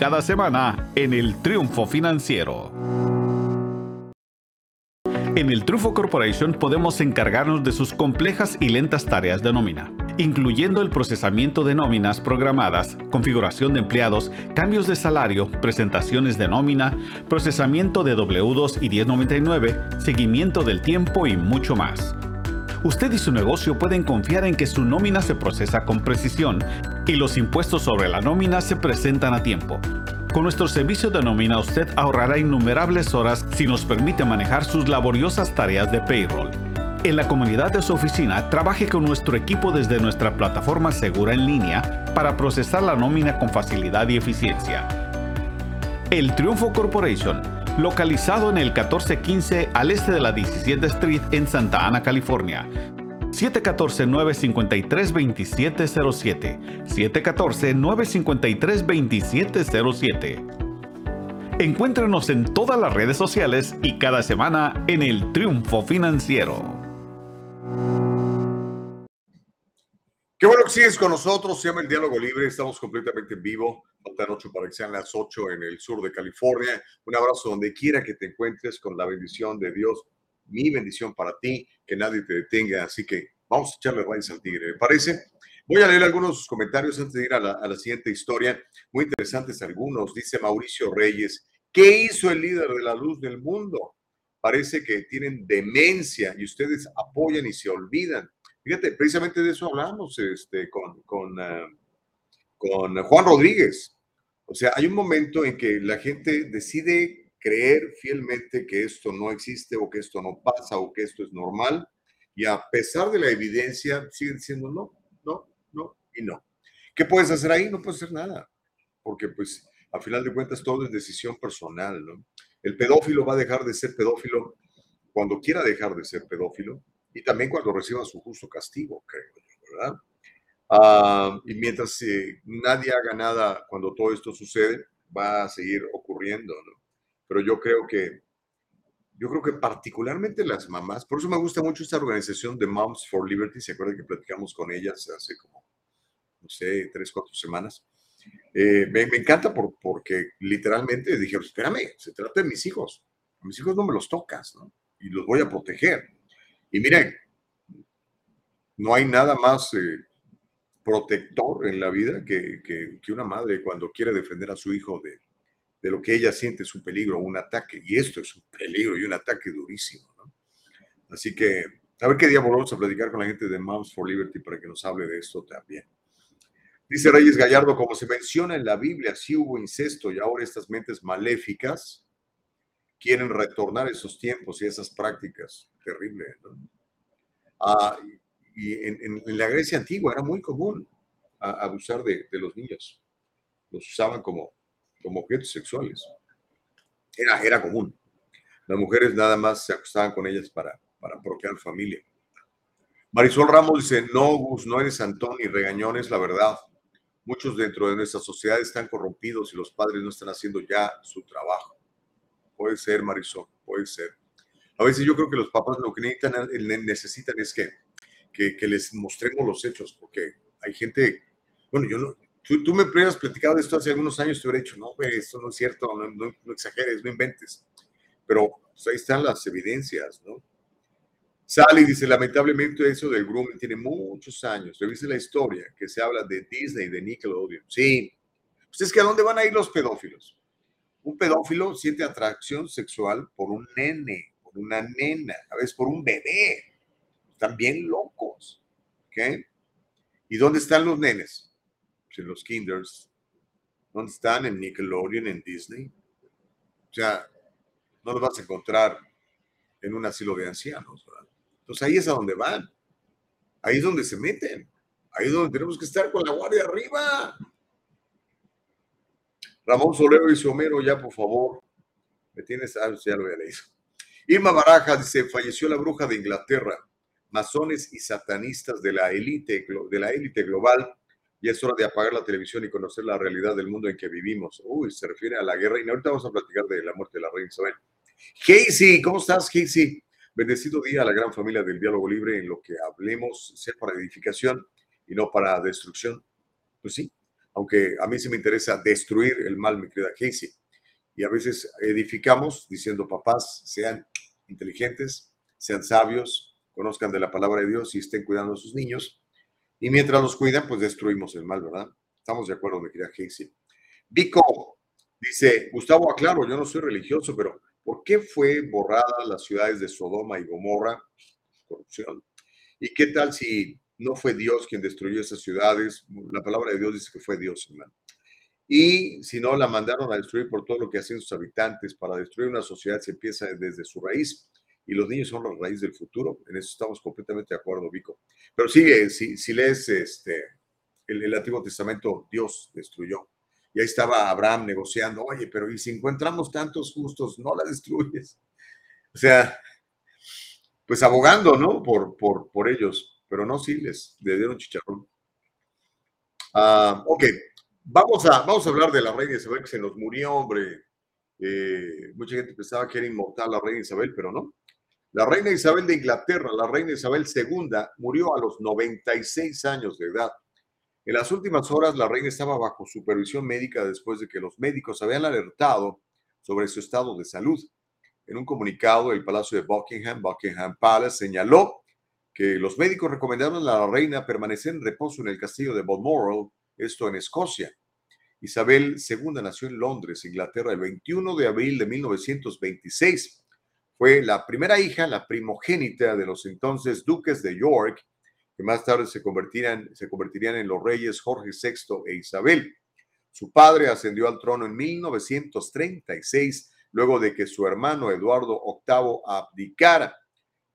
cada semana en el Triunfo Financiero. En el Triunfo Corporation podemos encargarnos de sus complejas y lentas tareas de nómina, incluyendo el procesamiento de nóminas programadas, configuración de empleados, cambios de salario, presentaciones de nómina, procesamiento de W2 y 1099, seguimiento del tiempo y mucho más usted y su negocio pueden confiar en que su nómina se procesa con precisión y los impuestos sobre la nómina se presentan a tiempo. Con nuestro servicio de nómina usted ahorrará innumerables horas si nos permite manejar sus laboriosas tareas de payroll. En la comunidad de su oficina, trabaje con nuestro equipo desde nuestra plataforma segura en línea para procesar la nómina con facilidad y eficiencia. El Triunfo Corporation localizado en el 1415 al este de la 17 Street en Santa Ana, California. 714-953-2707. 714-953-2707. Encuéntrenos en todas las redes sociales y cada semana en el Triunfo Financiero. Qué bueno que sigues con nosotros. Se llama el Diálogo Libre. Estamos completamente en vivo. Faltan ocho para que sean las ocho en el sur de California. Un abrazo donde quiera que te encuentres con la bendición de Dios. Mi bendición para ti. Que nadie te detenga. Así que vamos a echarle raíz al tigre. ¿Me parece? Voy a leer algunos comentarios antes de ir a la, a la siguiente historia. Muy interesantes algunos. Dice Mauricio Reyes. ¿Qué hizo el líder de la luz del mundo? Parece que tienen demencia y ustedes apoyan y se olvidan Fíjate, precisamente de eso hablamos este, con, con, ah, con Juan Rodríguez. O sea, hay un momento en que la gente decide creer fielmente que esto no existe o que esto no pasa o que esto es normal y a pesar de la evidencia siguen diciendo no, no, no y no. ¿Qué puedes hacer ahí? No puedes hacer nada, porque pues a final de cuentas todo es decisión personal, ¿no? El pedófilo va a dejar de ser pedófilo cuando quiera dejar de ser pedófilo y también cuando reciba su justo castigo, creo yo, ¿verdad? Ah, y mientras eh, nadie haga nada cuando todo esto sucede, va a seguir ocurriendo, ¿no? Pero yo creo que, yo creo que particularmente las mamás, por eso me gusta mucho esta organización de Moms for Liberty, ¿se acuerdan que platicamos con ellas hace como, no sé, tres, cuatro semanas? Eh, me, me, encanta por, porque literalmente dijeron, espérame, se trata de mis hijos, a mis hijos no me los tocas, ¿no? Y los voy a proteger. Y miren, no hay nada más eh, protector en la vida que, que, una madre cuando quiere defender a su hijo de, de, lo que ella siente es un peligro, un ataque. Y esto es un peligro y un ataque durísimo. ¿no? Así que, a ver qué día volvemos a platicar con la gente de Moms for Liberty para que nos hable de esto también. Dice Reyes Gallardo, como se menciona en la Biblia, sí hubo incesto y ahora estas mentes maléficas quieren retornar esos tiempos y esas prácticas. Terrible. Ah, y en, la Grecia antigua era muy común abusar de, los niños. Los usaban como, como objetos sexuales. Era, era común. Las mujeres nada más se acostaban con ellas para, para procrear familia. Marisol Ramos dice, no, Gus, no eres Antón y regañón es la verdad. Muchos dentro de nuestra sociedad están corrompidos y los padres no están haciendo ya su trabajo. Puede ser, Marisol, puede ser. A veces yo creo que los papás lo que necesitan, necesitan es que, que, les mostremos los hechos, porque hay gente, bueno, yo no, tú, me hubieras platicado de esto hace algunos años, te hubiera dicho, no, esto no es cierto, no, exageres, no inventes. Pero pues, ahí están las evidencias, ¿no? Sally dice, lamentablemente eso del grooming tiene muchos años. Revise la historia que se habla de Disney, de Nickelodeon. Sí. ¿Ustedes que a dónde van a ir los pedófilos? Un pedófilo siente atracción sexual por un nene, por una nena, a veces por un bebé. Están bien locos. ¿Y dónde están los nenes? Pues en los kinders. ¿Dónde están? En Nickelodeon, en Disney. O sea, no los vas a encontrar en un asilo de ancianos. Pues ahí es a donde van. Ahí es donde se meten. Ahí es donde tenemos que estar con la guardia arriba. Ramón Solero dice, Homero, ya por favor. Me tienes, ah, ya lo había leído. Irma Baraja dice, falleció la bruja de Inglaterra, masones y satanistas de la élite de la élite global. Y es hora de apagar la televisión y conocer la realidad del mundo en que vivimos. Uy, se refiere a la guerra. Y ahorita vamos a platicar de la muerte de la reina Isabel. Casey, ¿cómo estás, Casey? Bendecido día a la gran familia del diálogo libre en lo que hablemos sea para edificación y no para destrucción. Pues sí, aunque a mí sí me interesa destruir el mal, mi querida Casey. Y a veces edificamos diciendo, papás, sean inteligentes, sean sabios, conozcan de la palabra de Dios y estén cuidando a sus niños. Y mientras los cuidan, pues destruimos el mal, ¿verdad? Estamos de acuerdo, mi querida Casey. Vico dice, Gustavo, aclaro, yo no soy religioso, pero ¿Por qué fue borrada las ciudades de Sodoma y Gomorra? Corrupción. ¿Y qué tal si no fue Dios quien destruyó esas ciudades? La palabra de Dios dice que fue Dios, hermano. Y si no, la mandaron a destruir por todo lo que hacen sus habitantes. Para destruir una sociedad se empieza desde su raíz. Y los niños son la raíz del futuro. En eso estamos completamente de acuerdo, Vico. Pero sigue, si, si lees este, el Antiguo Testamento, Dios destruyó. Y ahí estaba Abraham negociando, oye, pero ¿y si encontramos tantos justos, no la destruyes? O sea, pues abogando, ¿no? Por, por, por ellos, pero no, sí, les, dieron chicharrón. Ah, ok, vamos a, vamos a hablar de la reina Isabel que se nos murió, hombre. Eh, mucha gente pensaba que era inmortal la reina Isabel, pero no. La reina Isabel de Inglaterra, la reina Isabel II, murió a los 96 años de edad. En las últimas horas, la reina estaba bajo supervisión médica después de que los médicos habían alertado sobre su estado de salud. En un comunicado, el Palacio de Buckingham, Buckingham Palace, señaló que los médicos recomendaron a la reina permanecer en reposo en el castillo de Balmoral, esto en Escocia. Isabel II nació en Londres, Inglaterra, el 21 de abril de 1926. Fue la primera hija, la primogénita de los entonces duques de York que más tarde se convertirían, se convertirían en los reyes Jorge VI e Isabel. Su padre ascendió al trono en 1936, luego de que su hermano Eduardo VIII abdicara.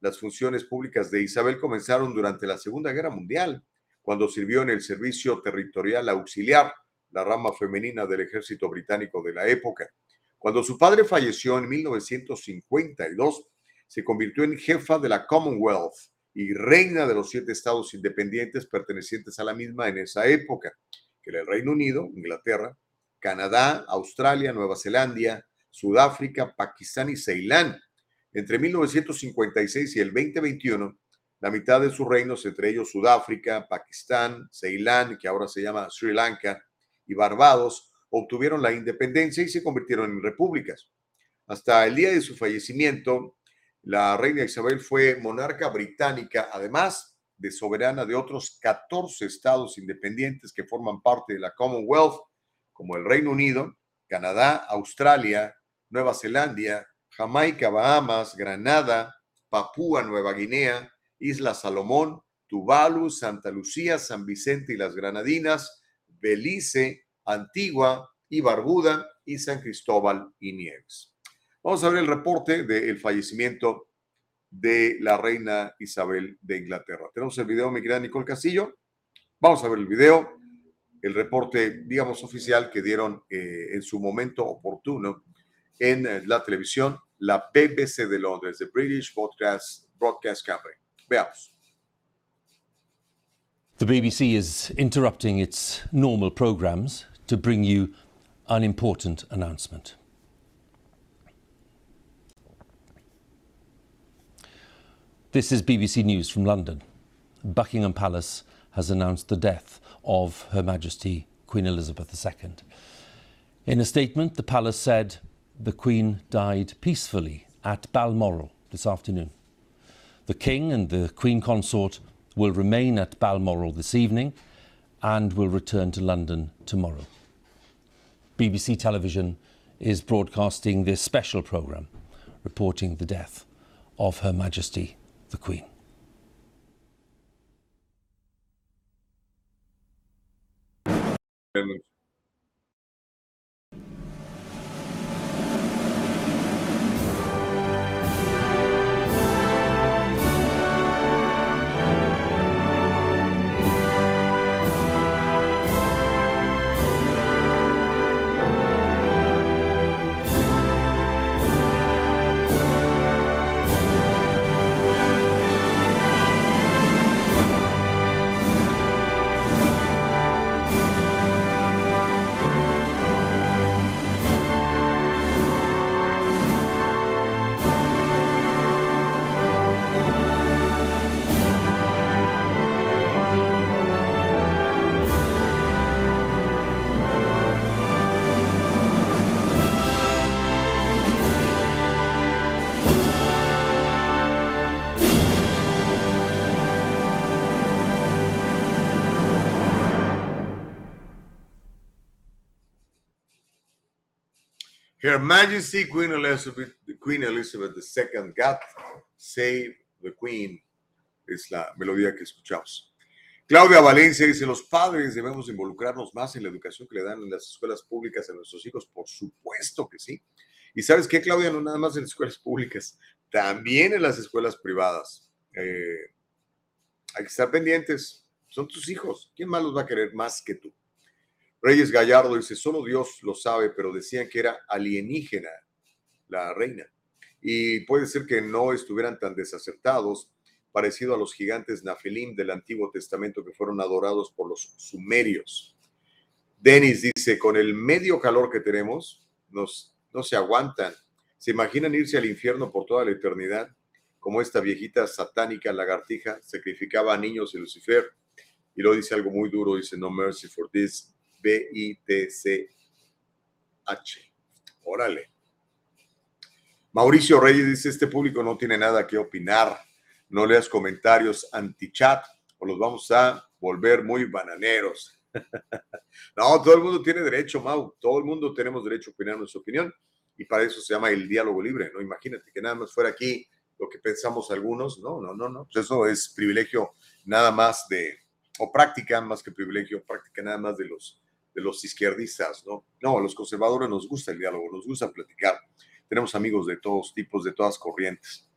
Las funciones públicas de Isabel comenzaron durante la Segunda Guerra Mundial, cuando sirvió en el Servicio Territorial Auxiliar, la rama femenina del ejército británico de la época. Cuando su padre falleció en 1952, se convirtió en jefa de la Commonwealth, y reina de los siete estados independientes pertenecientes a la misma en esa época, que el Reino Unido, Inglaterra, Canadá, Australia, Nueva Zelanda, Sudáfrica, Pakistán y Ceilán. Entre 1956 y el 2021, la mitad de sus reinos, entre ellos Sudáfrica, Pakistán, Ceilán, que ahora se llama Sri Lanka, y Barbados, obtuvieron la independencia y se convirtieron en repúblicas. Hasta el día de su fallecimiento, la reina Isabel fue monarca británica, además de soberana de otros 14 estados independientes que forman parte de la Commonwealth, como el Reino Unido, Canadá, Australia, Nueva Zelanda, Jamaica, Bahamas, Granada, Papúa Nueva Guinea, Isla Salomón, Tuvalu, Santa Lucía, San Vicente y las Granadinas, Belice, Antigua y Barbuda y San Cristóbal y Nieves. Vamos a ver el reporte del fallecimiento de la reina Isabel de Inglaterra. Tenemos el video, mi querida Nicole Castillo. Vamos a ver el video, el reporte, digamos, oficial que dieron eh, en su momento oportuno en eh, la televisión, la BBC de Londres, the British Broadcast, Broadcast Company. Veamos. The BBC is interrupting its normal programs to bring you an important announcement. This is BBC News from London. Buckingham Palace has announced the death of Her Majesty Queen Elizabeth II. In a statement, the palace said the Queen died peacefully at Balmoral this afternoon. The King and the Queen Consort will remain at Balmoral this evening and will return to London tomorrow. BBC Television is broadcasting this special programme reporting the death of Her Majesty the Queen. Her Majesty Queen Elizabeth, Queen Elizabeth II, God Save the Queen, es la melodía que escuchamos. Claudia Valencia dice, los padres debemos involucrarnos más en la educación que le dan en las escuelas públicas a nuestros hijos. Por supuesto que sí. Y sabes qué, Claudia, no nada más en las escuelas públicas, también en las escuelas privadas. Eh, hay que estar pendientes. Son tus hijos. ¿Quién más los va a querer más que tú? Reyes Gallardo dice, solo Dios lo sabe, pero decían que era alienígena la reina. Y puede ser que no estuvieran tan desacertados, parecido a los gigantes Nafilim del Antiguo Testamento que fueron adorados por los sumerios. Denis dice, con el medio calor que tenemos, nos, no se aguantan. ¿Se imaginan irse al infierno por toda la eternidad? Como esta viejita satánica lagartija sacrificaba a niños en Lucifer. Y lo dice algo muy duro, dice, no mercy for this B-I-T-C-H. Órale. Mauricio Reyes dice, este público no tiene nada que opinar. No leas comentarios anti-chat o los vamos a volver muy bananeros. no, todo el mundo tiene derecho, Mau. Todo el mundo tenemos derecho a opinar nuestra opinión y para eso se llama el diálogo libre, ¿no? Imagínate que nada más fuera aquí lo que pensamos algunos. No, no, no, no. Pues eso es privilegio nada más de, o práctica más que privilegio, práctica nada más de los de los izquierdistas, ¿no? No, a los conservadores nos gusta el diálogo, nos gusta platicar. Tenemos amigos de todos tipos, de todas corrientes.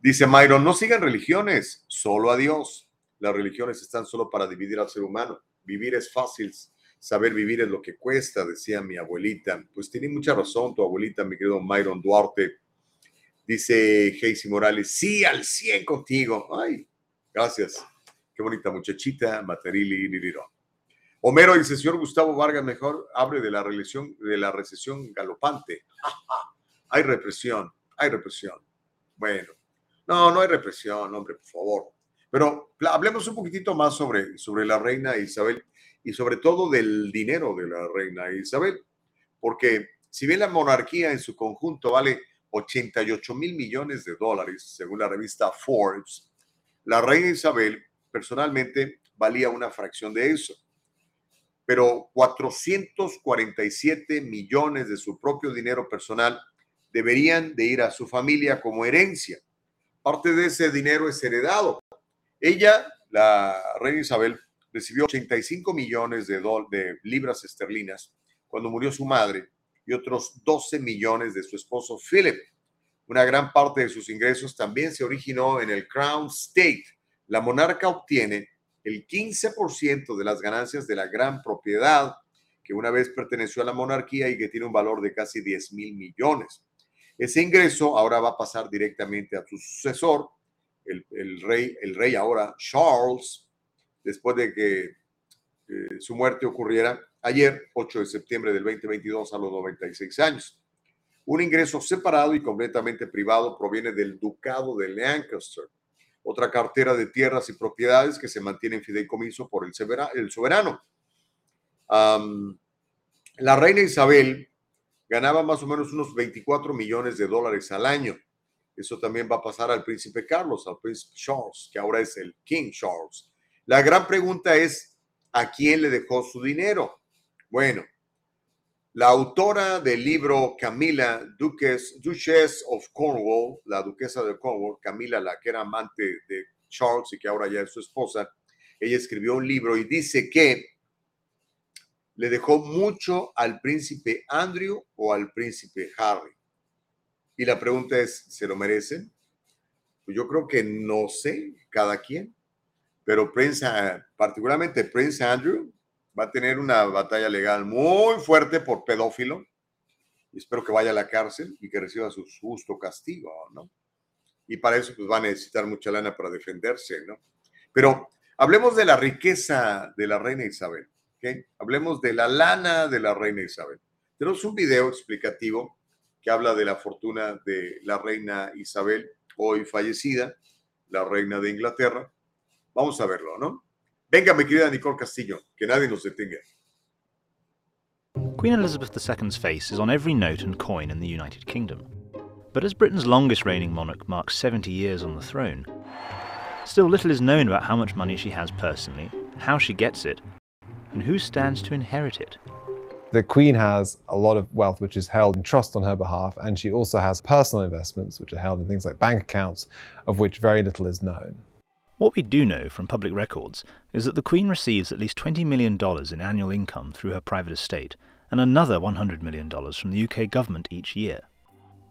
Dice Myron, no sigan religiones, solo a Dios. Las religiones están solo para dividir al ser humano. Vivir es fácil, saber vivir es lo que cuesta, decía mi abuelita. Pues tiene mucha razón tu abuelita, mi querido Myron Duarte. Dice Heisy Morales, sí, al 100 contigo. Ay, gracias. Qué bonita muchachita, Materili Lirirón. Homero dice, señor Gustavo Vargas, mejor hable de la, recesión, de la recesión galopante. hay represión, hay represión. Bueno, no, no hay represión, hombre, por favor. Pero hablemos un poquitito más sobre, sobre la reina Isabel y sobre todo del dinero de la reina Isabel. Porque si bien la monarquía en su conjunto vale 88 mil millones de dólares, según la revista Forbes, la reina Isabel personalmente valía una fracción de eso pero 447 millones de su propio dinero personal deberían de ir a su familia como herencia. Parte de ese dinero es heredado. Ella, la reina Isabel, recibió 85 millones de, de libras esterlinas cuando murió su madre y otros 12 millones de su esposo Philip. Una gran parte de sus ingresos también se originó en el Crown State. La monarca obtiene el 15% de las ganancias de la gran propiedad que una vez perteneció a la monarquía y que tiene un valor de casi 10 mil millones. Ese ingreso ahora va a pasar directamente a su sucesor, el, rey, el rey ahora Charles, después de que eh, su muerte ocurriera ayer, 8 de septiembre del 2022, a los 96 años. Un ingreso separado y completamente privado proviene del Ducado de Lancaster, otra cartera de tierras y propiedades que se mantiene en fideicomiso por el, soberano la reina Isabel ganaba más o menos unos 24 millones de dólares al año. Eso también va a pasar al príncipe Carlos, al príncipe Charles, que ahora es el King Charles. La gran pregunta es, ¿a quién le dejó su dinero? Bueno, la autora del libro Camila, Duchess of Cornwall, la duquesa de Cornwall, Camila, la que era amante de Charles y que ahora ya es su esposa, ella escribió un libro y dice que le dejó mucho al príncipe Andrew o al príncipe Harry. Y la pregunta es, ¿se lo merecen? Pues yo creo que no sé, cada quien. Pero particularmente Prince Andrew, va a tener una batalla legal muy fuerte por pedófilo. Espero que vaya a la cárcel y que reciba su justo castigo, ¿no? Y para eso pues va a necesitar mucha lana para defenderse, ¿no? Pero hablemos de la riqueza de la reina Isabel. Hablemos de la lana de la reina Isabel. Tenemos un video explicativo que habla de la fortuna de la reina Isabel, hoy fallecida, la reina de Inglaterra. Vamos a verlo, ¿no? Venga, mi querida Nicole Castillo, que nadie nos detenga. Queen Elizabeth II's face is on every note and coin in the United Kingdom. But as Britain's longest reigning monarch marks 70 years on the throne, still little is known about how much money she has personally, how she gets it, and who stands to inherit it? The Queen has a lot of wealth which is held in trust on her behalf, and she also has personal investments which are held in things like bank accounts, of which very little is known. What we do know from public records is that the Queen receives at least $20 million in annual income through her private estate, and another $100 million from the UK government each year.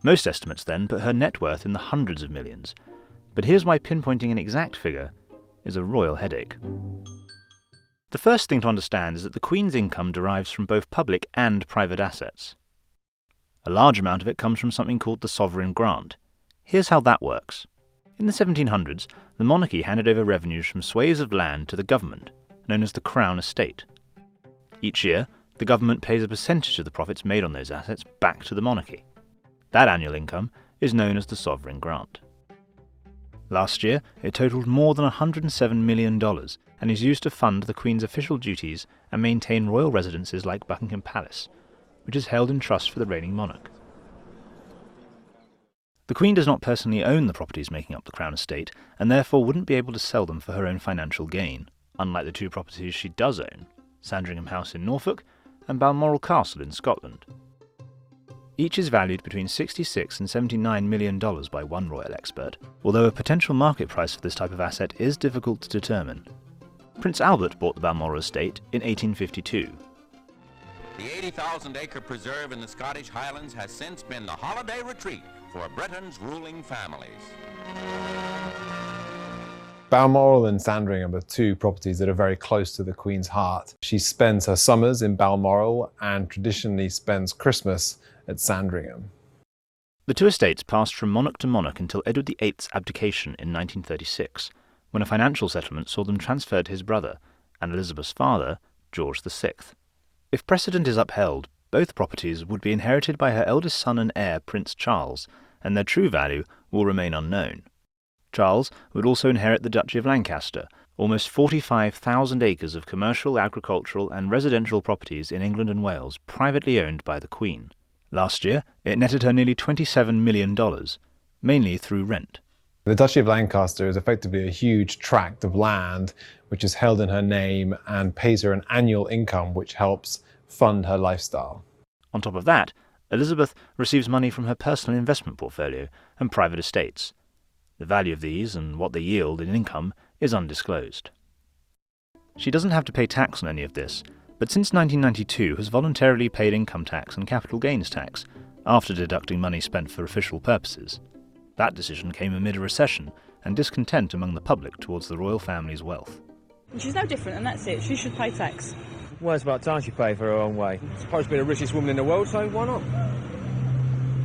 Most estimates then put her net worth in the hundreds of millions, but here's why pinpointing an exact figure is a royal headache. The first thing to understand is that the Queen's income derives from both public and private assets. A large amount of it comes from something called the sovereign grant. Here's how that works. In the 1700s, the monarchy handed over revenues from swathes of land to the government, known as the Crown Estate. Each year, the government pays a percentage of the profits made on those assets back to the monarchy. That annual income is known as the sovereign grant. Last year, it totaled more than $107 million and is used to fund the Queen's official duties and maintain royal residences like Buckingham Palace, which is held in trust for the reigning monarch. The Queen does not personally own the properties making up the Crown estate, and therefore wouldn't be able to sell them for her own financial gain, unlike the two properties she does own Sandringham House in Norfolk and Balmoral Castle in Scotland. Each is valued between 66 and 79 million dollars by one royal expert, although a potential market price for this type of asset is difficult to determine. Prince Albert bought the Balmoral estate in 1852. The 80,000 acre preserve in the Scottish Highlands has since been the holiday retreat for Britain's ruling families. Balmoral and Sandringham are two properties that are very close to the Queen's heart. She spends her summers in Balmoral and traditionally spends Christmas at Sandringham. The two estates passed from monarch to monarch until Edward VIII's abdication in 1936, when a financial settlement saw them transferred to his brother and Elizabeth's father, George VI. If precedent is upheld, both properties would be inherited by her eldest son and heir, Prince Charles, and their true value will remain unknown. Charles would also inherit the Duchy of Lancaster, almost 45,000 acres of commercial, agricultural, and residential properties in England and Wales privately owned by the Queen. Last year, it netted her nearly $27 million, mainly through rent. The Duchy of Lancaster is effectively a huge tract of land which is held in her name and pays her an annual income which helps fund her lifestyle. On top of that, Elizabeth receives money from her personal investment portfolio and private estates. The value of these and what they yield in income is undisclosed. She doesn't have to pay tax on any of this, but since 1992 has voluntarily paid income tax and capital gains tax, after deducting money spent for official purposes. That decision came amid a recession and discontent among the public towards the royal family's wealth. She's no different, and that's it. She should pay tax. Well, it's about time she paid for her own way. Supposed to be the richest woman in the world, so why not?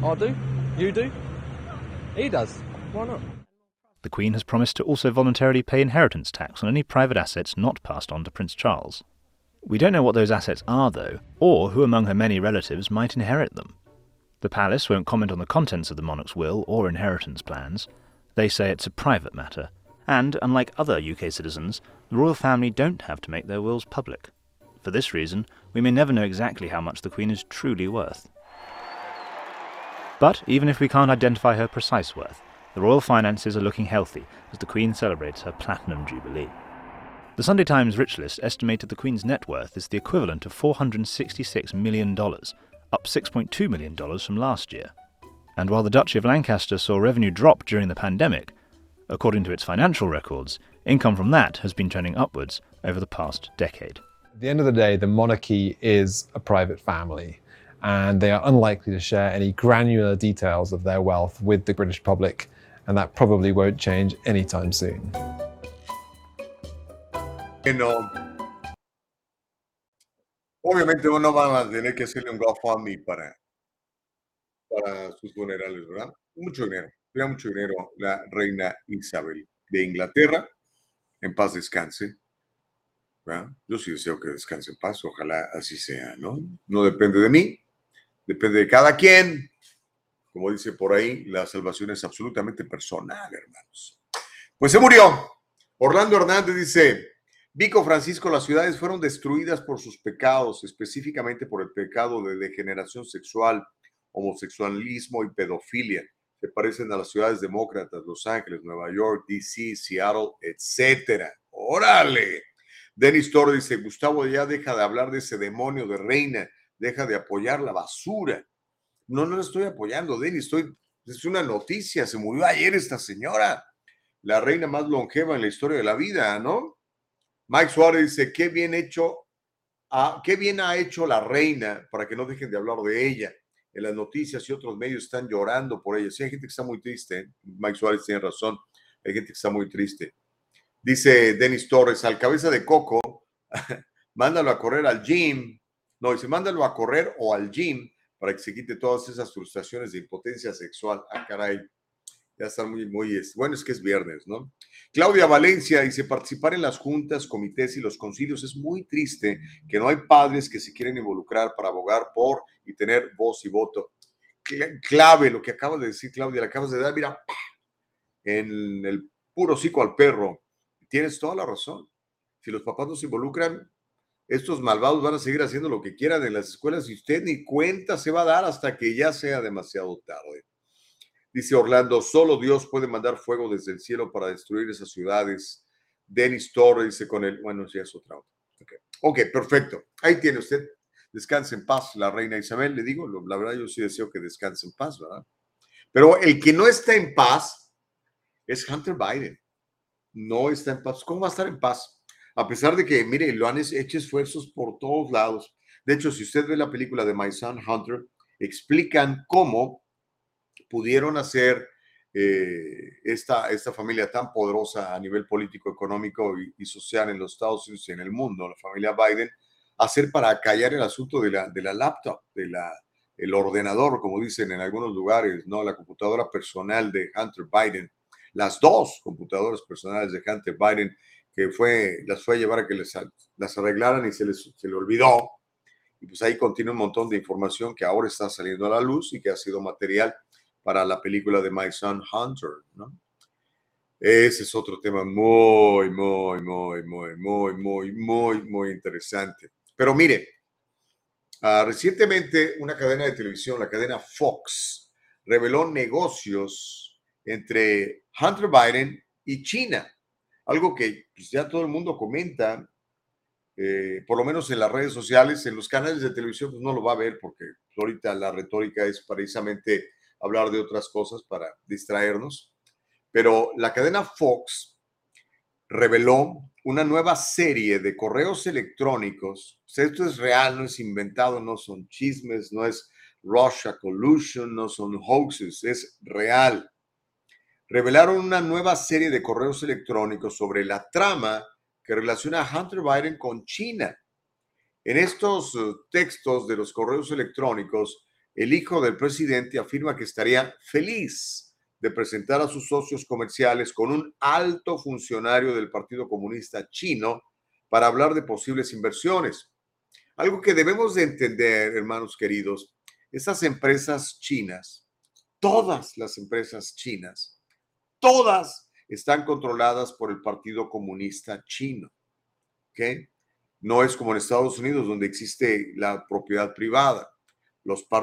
I do. You do. He does. Why not? The Queen has promised to also voluntarily pay inheritance tax on any private assets not passed on to Prince Charles. We don't know what those assets are, though, or who among her many relatives might inherit them. The palace won't comment on the contents of the monarch's will or inheritance plans. They say it's a private matter, and, unlike other UK citizens, the royal family don't have to make their wills public. For this reason, we may never know exactly how much the Queen is truly worth. But even if we can't identify her precise worth, the royal finances are looking healthy as the Queen celebrates her Platinum Jubilee. The Sunday Times Rich List estimated the Queen's net worth is the equivalent of $466 million, up $6.2 million from last year. And while the Duchy of Lancaster saw revenue drop during the pandemic, according to its financial records, income from that has been trending upwards over the past decade. At the end of the day, the monarchy is a private family, and they are unlikely to share any granular details of their wealth with the British public, and that probably won't change anytime soon. Bueno, obviamente uno va a tener que hacerle un GoFundMe para, para sus funerales, ¿verdad? Mucho dinero, tenía mucho dinero la reina Isabel de Inglaterra, en paz descanse. Yo sí deseo que descanse en paz, ojalá así sea, ¿no? No depende de mí, depende de cada quien. Como dice por ahí, la salvación es absolutamente personal, hermanos. Pues se murió. Orlando Hernández dice, Vico Francisco, las ciudades fueron destruidas por sus pecados, específicamente por el pecado de degeneración sexual, homosexualismo y pedofilia. Se parecen a las ciudades demócratas, Los Ángeles, Nueva York, DC, Seattle, etcétera. ¡Órale! Denis Torres dice, Gustavo, ya deja de hablar de ese demonio de reina, deja de apoyar la basura. No, no la estoy apoyando, Denis, estoy, es una noticia, se murió ayer esta señora, la reina más longeva en la historia de la vida, ¿no? Mike Suárez dice, qué bien hecho, ah, qué bien ha hecho la reina para que no dejen de hablar de ella. En las noticias y otros medios están llorando por ella. Sí, hay gente que está muy triste. ¿eh? Mike Suárez tiene razón. Hay gente que está muy triste. Dice Denis Torres, al cabeza de coco, mándalo a correr al gym. No, dice, mándalo a correr o al gym para que se quite todas esas frustraciones de impotencia sexual. Ah, caray. Ya está muy, muy, bueno, es que es viernes, ¿no? Claudia Valencia dice, participar en las juntas, comités y los concilios es muy triste que no hay padres que se quieren involucrar para abogar por y tener voz y voto. Clave lo que acabas de decir, Claudia, le acabas de dar, mira, en el puro cico al perro. Tienes toda la razón. Si los papás no se involucran, estos malvados van a seguir haciendo lo que quieran en las escuelas y usted ni cuenta se va a dar hasta que ya sea demasiado tarde. Dice Orlando, solo Dios puede mandar fuego desde el cielo para destruir esas ciudades. Denis Torres dice con él, bueno, ya es otra. Okay. ok, perfecto. Ahí tiene usted. Descanse en paz, la reina Isabel. Le digo, la verdad yo sí deseo que descanse en paz, ¿verdad? Pero el que no está en paz es Hunter Biden. No está en paz. ¿Cómo va a estar en paz? A pesar de que, mire, lo han hecho esfuerzos por todos lados. De hecho, si usted ve la película de My Son Hunter, explican cómo pudieron hacer eh, esta, esta familia tan poderosa a nivel político, económico y, social en los Estados Unidos y en el mundo, la familia Biden, hacer para callar el asunto de la, de la laptop, de la, el ordenador, como dicen en algunos lugares, ¿no? La computadora personal de Hunter Biden, las dos computadoras personales de Hunter Biden, que fue, las fue a llevar a que les, las arreglaran y se les se le olvidó. Y pues ahí continúa un montón de información que ahora está saliendo a la luz y que ha sido material para la película de My Son Hunter, ¿no? Ese es otro tema muy, muy, muy, muy, muy, muy, muy, muy interesante. Pero mire, uh, recientemente una cadena de televisión, la cadena Fox, reveló negocios entre Hunter Biden y China, algo que pues, ya todo el mundo comenta, eh, por lo menos en las redes sociales, en los canales de televisión, pues no lo va a ver porque ahorita la retórica es precisamente hablar de otras cosas para distraernos. Pero la cadena Fox reveló una nueva serie de correos electrónicos. Esto es real, no es inventado, no son chismes, no es Russia collusion, no son hoaxes, es real. Revelaron una nueva serie de correos electrónicos sobre la trama que relaciona a Hunter Biden con China. En estos eh, textos de los correos electrónicos, el hijo del presidente afirma que estaría feliz de presentar a sus socios comerciales con un alto funcionario del Partido Comunista Chino para hablar de posibles inversiones. Algo que debemos de entender, hermanos queridos, estas empresas chinas, todas las empresas chinas, todas están controladas por el Partido Comunista Chino. ¿okay? No es como en Estados Unidos, donde existe la propiedad privada.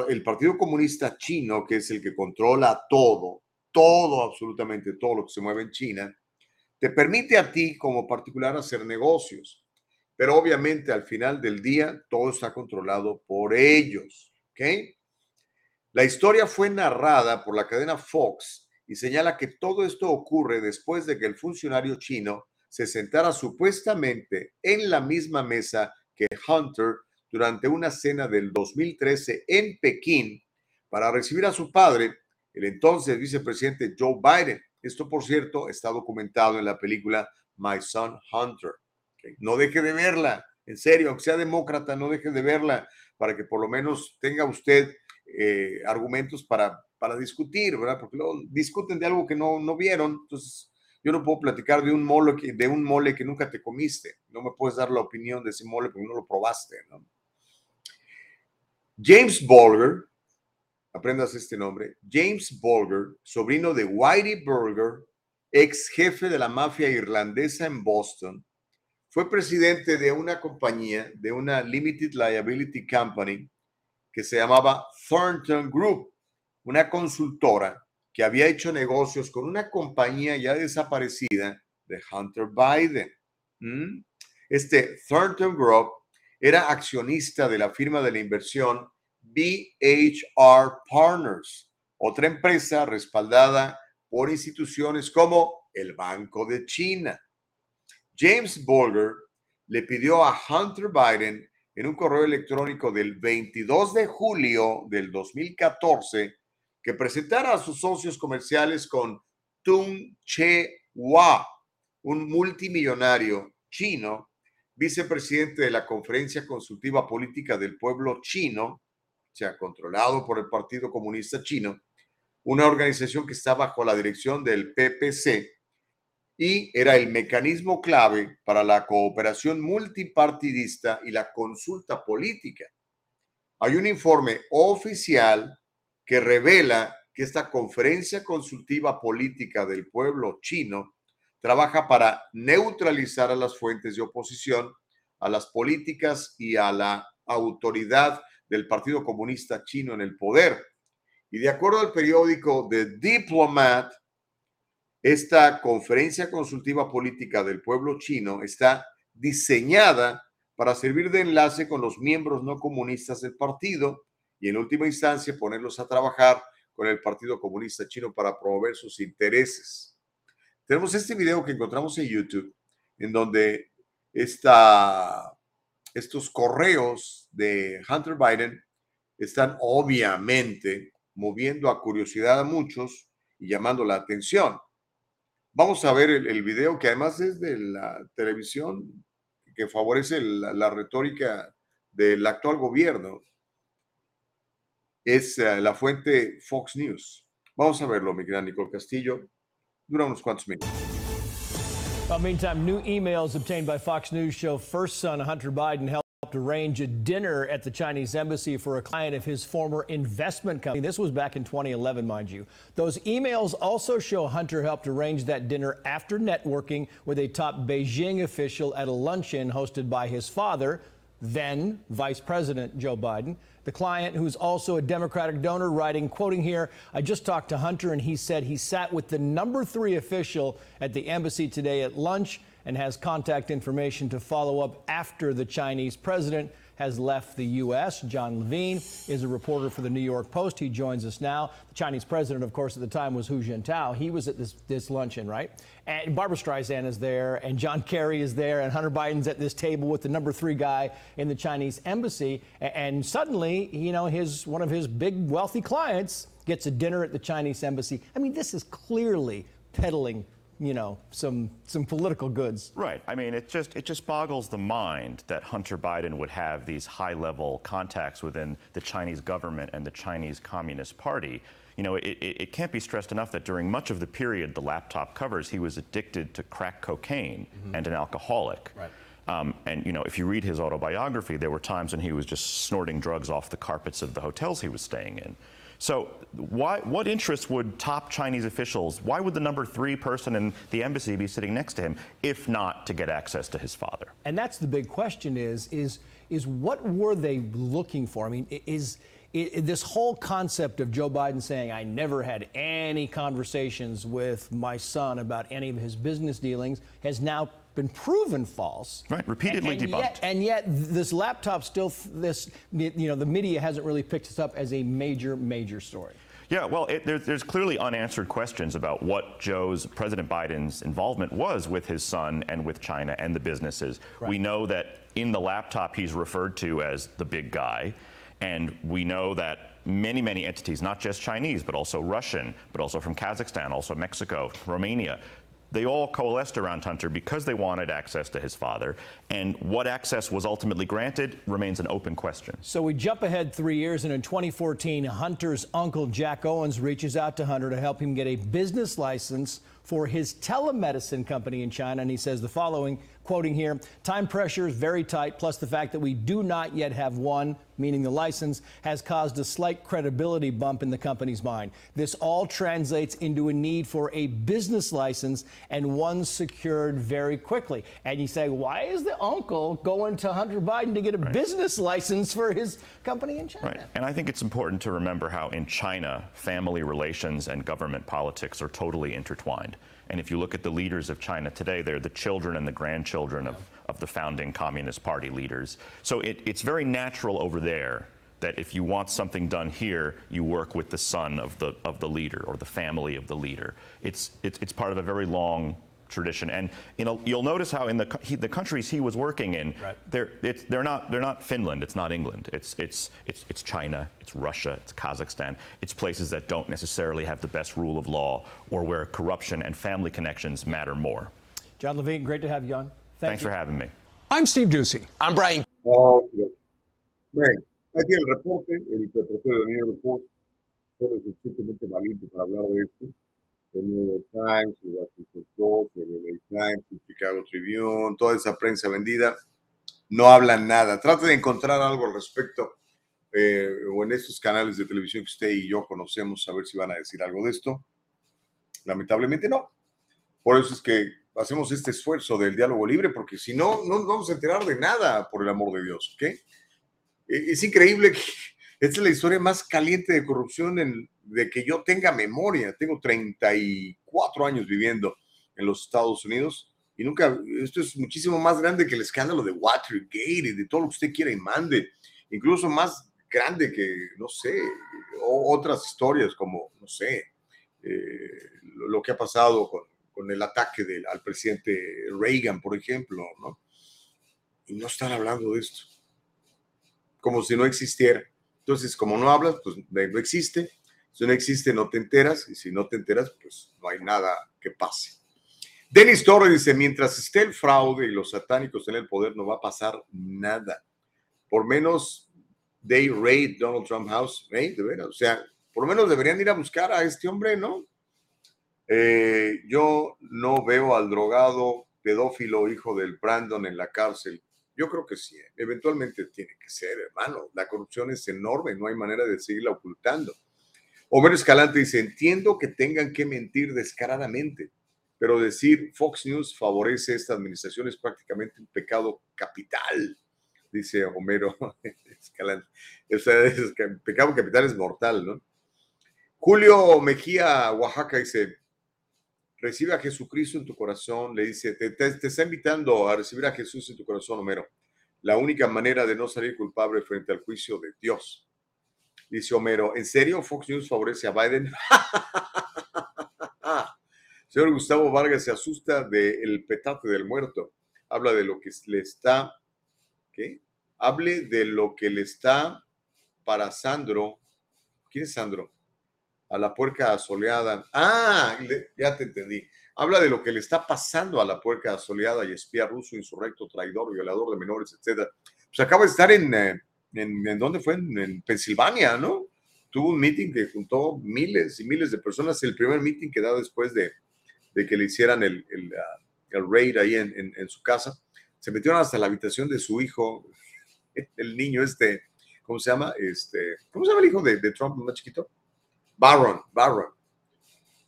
El Partido Comunista Chino, que es el que controla todo, todo, absolutamente todo lo que se mueve en China, te permite a ti como particular hacer negocios. Pero obviamente al final del día todo está controlado por ellos. ¿ok? La historia fue narrada por la cadena Fox y señala que todo esto ocurre después de que el funcionario chino se sentara supuestamente en la misma mesa que Hunter durante una cena del 2013 en Pekín para recibir a su padre, el entonces vicepresidente Joe Biden. Esto, por cierto, está documentado en la película My Son Hunter. No deje de verla, en serio, aunque sea demócrata, no deje de verla para que por lo menos tenga usted eh, argumentos para, para discutir, ¿verdad? Porque luego discuten de algo que no, no vieron, entonces yo no puedo platicar de un, mole que, de un mole que nunca te comiste, no me puedes dar la opinión de ese mole porque no lo probaste, ¿no? James Bulger, aprendas este nombre, James Bulger, sobrino de Whitey Bulger, ex jefe de la mafia irlandesa en Boston, fue presidente de una compañía, de una Limited Liability Company, que se llamaba Thornton Group, una consultora que había hecho negocios con una compañía ya desaparecida de Hunter Biden. Este Thornton Group era accionista de la firma de la inversión BHR Partners, otra empresa respaldada por instituciones como el Banco de China. James Bolger le pidió a Hunter Biden en un correo electrónico del 22 de julio del 2014 que presentara a sus socios comerciales con Tung Che Hua, un multimillonario chino, vicepresidente de la Conferencia Consultiva Política del Pueblo Chino, o sea, controlado por el Partido Comunista Chino, una organización que está bajo la dirección del PPC y era el mecanismo clave para la cooperación multipartidista y la consulta política. Hay un informe oficial que revela que esta conferencia consultiva política del pueblo chino trabaja para neutralizar a las fuentes de oposición, a las políticas y a la autoridad del Partido Comunista Chino en el poder. Y de acuerdo al periódico The Diplomat, esta conferencia consultiva política del pueblo chino está diseñada para servir de enlace con los miembros no comunistas del partido y en última instancia ponerlos a trabajar con el Partido Comunista Chino para promover sus intereses. Tenemos este video que encontramos en YouTube en donde esta, estos correos de Hunter Biden están obviamente moviendo a curiosidad a muchos y llamando la atención. Vamos a ver el, video que además es de la televisión que favorece la, retórica del actual gobierno. Es eh, la fuente Fox News. Vamos a verlo, mi gran Nicole Castillo. Dura unos cuantos minutos. Well, meantime, new emails obtained by Fox News show first son Hunter Biden helped arrange a dinner at the Chinese embassy for a client of his former investment company. This was back in 2011, mind you. Those emails also show Hunter helped arrange that dinner after networking with a top Beijing official at a luncheon hosted by his father, then Vice President Joe Biden. The client, who's also a Democratic donor, writing, quoting here, I just talked to Hunter and he said he sat with the number three official at the embassy today at lunch and has contact information to follow up after the Chinese president has left the U.S. John Levine is a reporter for the New York Post. He joins us now. The Chinese president, of course, at the time was Hu Jintao. He was at this, this luncheon, right? And Barbara Streisand is there, and John Kerry is there, and Hunter Biden's at this table with the number three guy in the Chinese embassy. And suddenly, you know, his one of his big wealthy clients gets a dinner at the Chinese embassy. I mean, this is clearly peddling you know some some political goods. Right. I mean, it just it just boggles the mind that Hunter Biden would have these high-level contacts within the Chinese government and the Chinese Communist Party. You know, it, it, it can't be stressed enough that during much of the period the laptop covers, he was addicted to crack cocaine Mm-hmm. and an alcoholic. Right. Um, and you know, if you read his autobiography, there were times when he was just snorting drugs off the carpets of the hotels he was staying in. So, why, what interest would top Chinese officials? Why would the number three person in the embassy be sitting next to him, if not to get access to his father? And that's the big question: is is is what were they looking for? I mean, is i i- this whole concept of Joe Biden saying, "I never had any conversations with my son about any of his business dealings," has now been proven false. Right, repeatedly and, and debunked. Yet, and yet, this laptop still, this you know, the media hasn't really picked this up as a major, major story. Yeah, well, it, there, there's clearly unanswered questions about what Joe's, President Biden's involvement was with his son and with China and the businesses. We know that in the laptop he's referred to as the big guy, and we know that many, many entities, not just Chinese, but also Russian, but also from Kazakhstan, also Mexico, Romania, they all coalesced around Hunter because they wanted access to his father. And what access was ultimately granted remains an open question. So we jump ahead three years, and in 2014, Hunter's uncle Jack Owens reaches out to Hunter to help him get a business license for his telemedicine company in China. And he says the following, quoting here Time pressure is very tight, plus the fact that we do not yet have one, meaning the license, has caused a slight credibility bump in the company's mind. This all translates into a need for a business license and one secured very quickly. And you say, why is the uncle going to Hunter Biden to get a business license for his company in China? Right. And I think it's important to remember how in China, family relations and government politics are totally intertwined. And if you look at the leaders of China today, they're the children and the grandchildren of, of the founding Communist Party leaders. So it, it's very natural over there that if you want something done here, you work with the son of the, of the leader or the family of the leader. It's, it's, it's part of a very long tradition. And you know, you'll notice how in the, he, the countries he was working in, they're, it's, they're, not, they're not Finland, it's not England, it's, it's, it's, it's China, it's Russia, it's Kazakhstan. It's places that don't necessarily have the best rule of law or where corruption and family connections matter more. John Levine, great to have you on. Thank Thanks you. for having me. I'm Steve Ducey. I'm Brian. Ok. Bueno, aquí el reporte, el reportero de New York Post fue suficientemente valiente para hablar de esto. El New York Times, el Washington Post, el LA Times, el Chicago Tribune, toda esa prensa vendida, no hablan nada. Trate de encontrar algo al respecto eh, o en estos canales de televisión que usted y yo conocemos, a ver si van a decir algo de esto. Lamentablemente no. Por eso es que hacemos este esfuerzo del diálogo libre, porque si no, no nos vamos a enterar de nada, por el amor de Dios. ¿ok? E- Es increíble que esta es la historia más caliente de corrupción en- de que yo tenga memoria. Tengo 34 años viviendo en los Estados Unidos y nunca, esto es muchísimo más grande que el escándalo de Watergate y de todo lo que usted quiera y mande. Incluso más grande que, no sé, otras historias como, no sé, eh, lo, que ha pasado con, con el ataque del- al presidente Reagan, por ejemplo, ¿no? Y no están hablando de esto, como si no existiera. Entonces, como no hablas, pues no existe. Si no existe, no te enteras, y si no te enteras, pues no hay nada que pase. Denis Torres dice, mientras esté el fraude y los satánicos en el poder, no va a pasar nada. Por menos they raid Donald Trump House, ¿eh? De veras, o sea, por lo menos deberían ir a buscar a este hombre, ¿no? Eh, yo no veo al drogado pedófilo hijo del Brandon en la cárcel. Yo creo que sí, ¿eh? eventualmente tiene que ser, hermano. La corrupción es enorme, no hay manera de seguirla ocultando. Homero Escalante dice, entiendo que tengan que mentir descaradamente, pero decir Fox News favorece esta administración es prácticamente un pecado capital, dice Homero Escalante. O sea, es que el pecado capital es mortal, ¿no? Julio Mejía, Oaxaca, dice, recibe a Jesucristo en tu corazón, le dice, te, te, te, está invitando a recibir a Jesús en tu corazón, Homero. La única manera de no salir culpable frente al juicio de Dios. Dice Homero, ¿en serio Fox News favorece a Biden? Señor Gustavo Vargas se asusta del petate del muerto. Habla de lo que le está, ¿qué? Hable de lo que le está para Sandro. ¿Quién es Sandro? A la puerca asoleada. Ah, ya te entendí. Habla de lo que le está pasando a la puerca asoleada y espía ruso, insurrecto, traidor, violador de menores, etc. Pues acaba de estar en, eh, en, ¿en dónde fue? En, en Pensilvania, ¿no? Tuvo un meeting que juntó miles y miles de personas. El primer meeting que da después de, de que le hicieran el, el, uh, el raid ahí en, en, su casa. Se metieron hasta la habitación de su hijo, el niño este, ¿cómo se llama? Este, ¿Cómo se llama el hijo de, de Trump, más chiquito? Barron, Barron.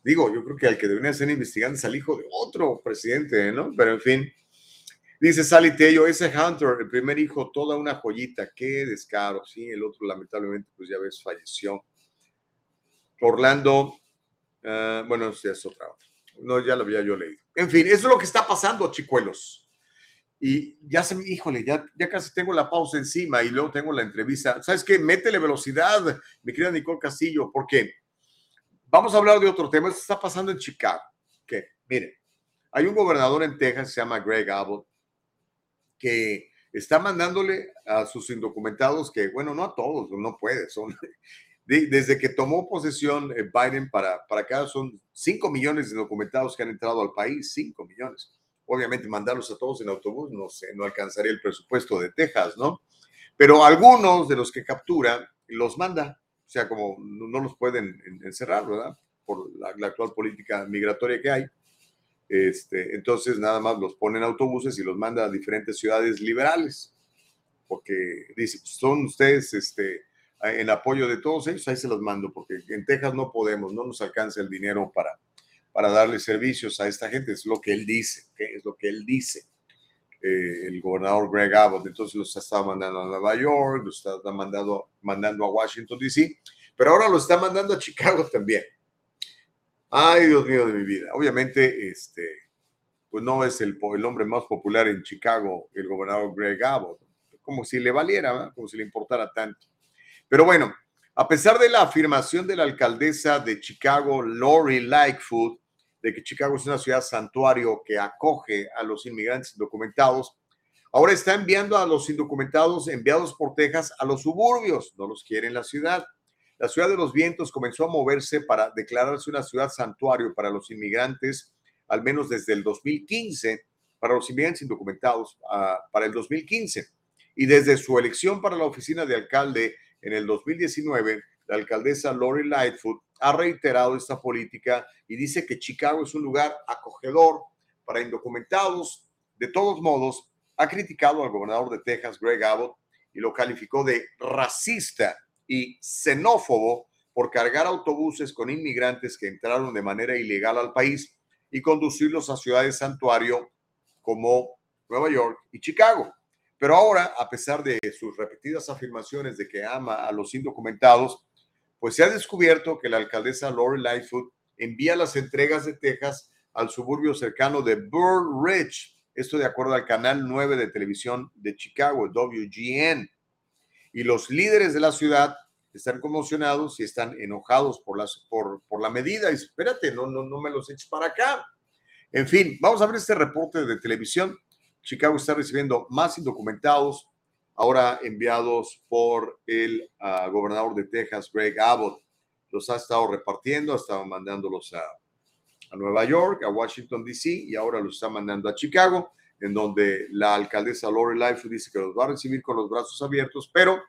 Digo, yo creo que al que debería ser investigando es al hijo de otro presidente, ¿no? Pero en fin, dice Sally Tello, ese Hunter, el primer hijo, toda una joyita, qué descaro, sí, el otro lamentablemente, pues ya ves, falleció. Orlando, uh, bueno, ya es otra. No, ya lo había yo leído. En fin, eso es lo que está pasando, chicuelos. Y ya se me, híjole, ya, ya casi tengo la pausa encima y luego tengo la entrevista. ¿Sabes qué? Métele velocidad, mi querida Nicole Castillo, porque vamos a hablar de otro tema. Esto está pasando en Chicago. Que, mire, hay un gobernador en Texas, se llama Greg Abbott, que está mandándole a sus indocumentados que, bueno, no a todos, no puede, son desde que tomó posesión eh, Biden para, para acá, son 5 millones de documentados que han entrado al país, 5 millones. Obviamente mandarlos a todos en autobús, no sé, no alcanzaría el presupuesto de Texas, ¿no? Pero algunos de los que captura los manda, o sea, como no, los pueden encerrar, ¿verdad? Por la, actual política migratoria que hay. Este, entonces, nada más los pone en autobuses y los manda a diferentes ciudades liberales, porque dice, pues, son ustedes, este, en apoyo de todos ellos, ahí se los mando, porque en Texas no podemos, no nos alcanza el dinero para, para darle servicios a esta gente, es lo que él dice, es lo que él dice. Eh, el gobernador Greg Abbott, entonces los está mandando a Nueva York, los está mandando, mandando a Washington, D.C., pero ahora lo está mandando a Chicago también. Ay, Dios mío de mi vida. Obviamente, este, pues no es el, el hombre más popular en Chicago, el gobernador Greg Abbott, como si le valiera, ¿verdad? como si le importara tanto. Pero bueno, a pesar de la afirmación de la alcaldesa de Chicago, Lori Lightfoot, de que Chicago es una ciudad santuario que acoge a los inmigrantes indocumentados, ahora está enviando a los indocumentados enviados por Texas a los suburbios, no los quiere en la ciudad. La ciudad de los vientos comenzó a moverse para declararse una ciudad santuario para los inmigrantes, al menos desde el 2015, para los inmigrantes indocumentados, uh, para el 2015. Y desde su elección para la oficina de alcalde en el 2019, la alcaldesa Lori Lightfoot ha reiterado esta política y dice que Chicago es un lugar acogedor para indocumentados. De todos modos, ha criticado al gobernador de Texas, Greg Abbott, y lo calificó de racista y xenófobo por cargar autobuses con inmigrantes que entraron de manera ilegal al país y conducirlos a ciudades santuario como Nueva York y Chicago. Pero ahora, a pesar de sus repetidas afirmaciones de que ama a los indocumentados, pues se ha descubierto que la alcaldesa Lori Lightfoot envía las entregas de Texas al suburbio cercano de Burr Ridge, esto de acuerdo al canal 9 de televisión de Chicago, WGN. Y los líderes de la ciudad están conmocionados y están enojados por, las, por, por la medida. Y espérate, no, no, no me los eches para acá. En fin, vamos a ver este reporte de televisión Chicago está recibiendo más indocumentados, ahora enviados por el uh, gobernador de Texas, Greg Abbott. Los ha estado repartiendo, ha estado mandándolos a, a Nueva York, a Washington, D.C. y ahora los está mandando a Chicago, en donde la alcaldesa Lori Lightfoot dice que los va a recibir con los brazos abiertos, pero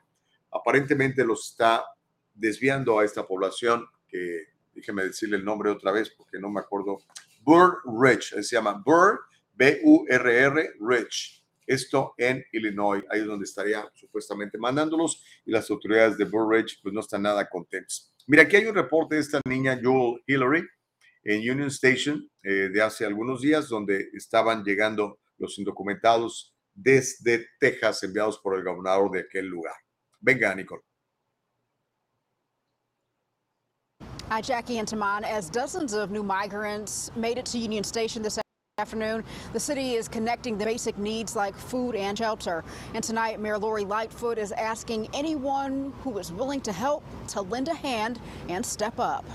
aparentemente los está desviando a esta población que, déjeme decirle el nombre otra vez porque no me acuerdo, Burr Ridge, se llama Burr B-U-R-R Rich. Esto en Illinois, ahí es donde estaría supuestamente mandándolos y las autoridades de Burridge pues no están nada contentos. Mira, aquí hay un reporte de esta niña Joel Hillary en Union Station eh, de hace algunos días donde estaban llegando los indocumentados desde Texas enviados por el gobernador de aquel lugar. Venga, Nicole. Hi, Jackie Intaman. As dozens of new migrants made it to Union Station this afternoon, the city is connecting the basic needs like food and shelter. And tonight, Mayor Lori Lightfoot is asking anyone who is willing to help to lend a hand and step up.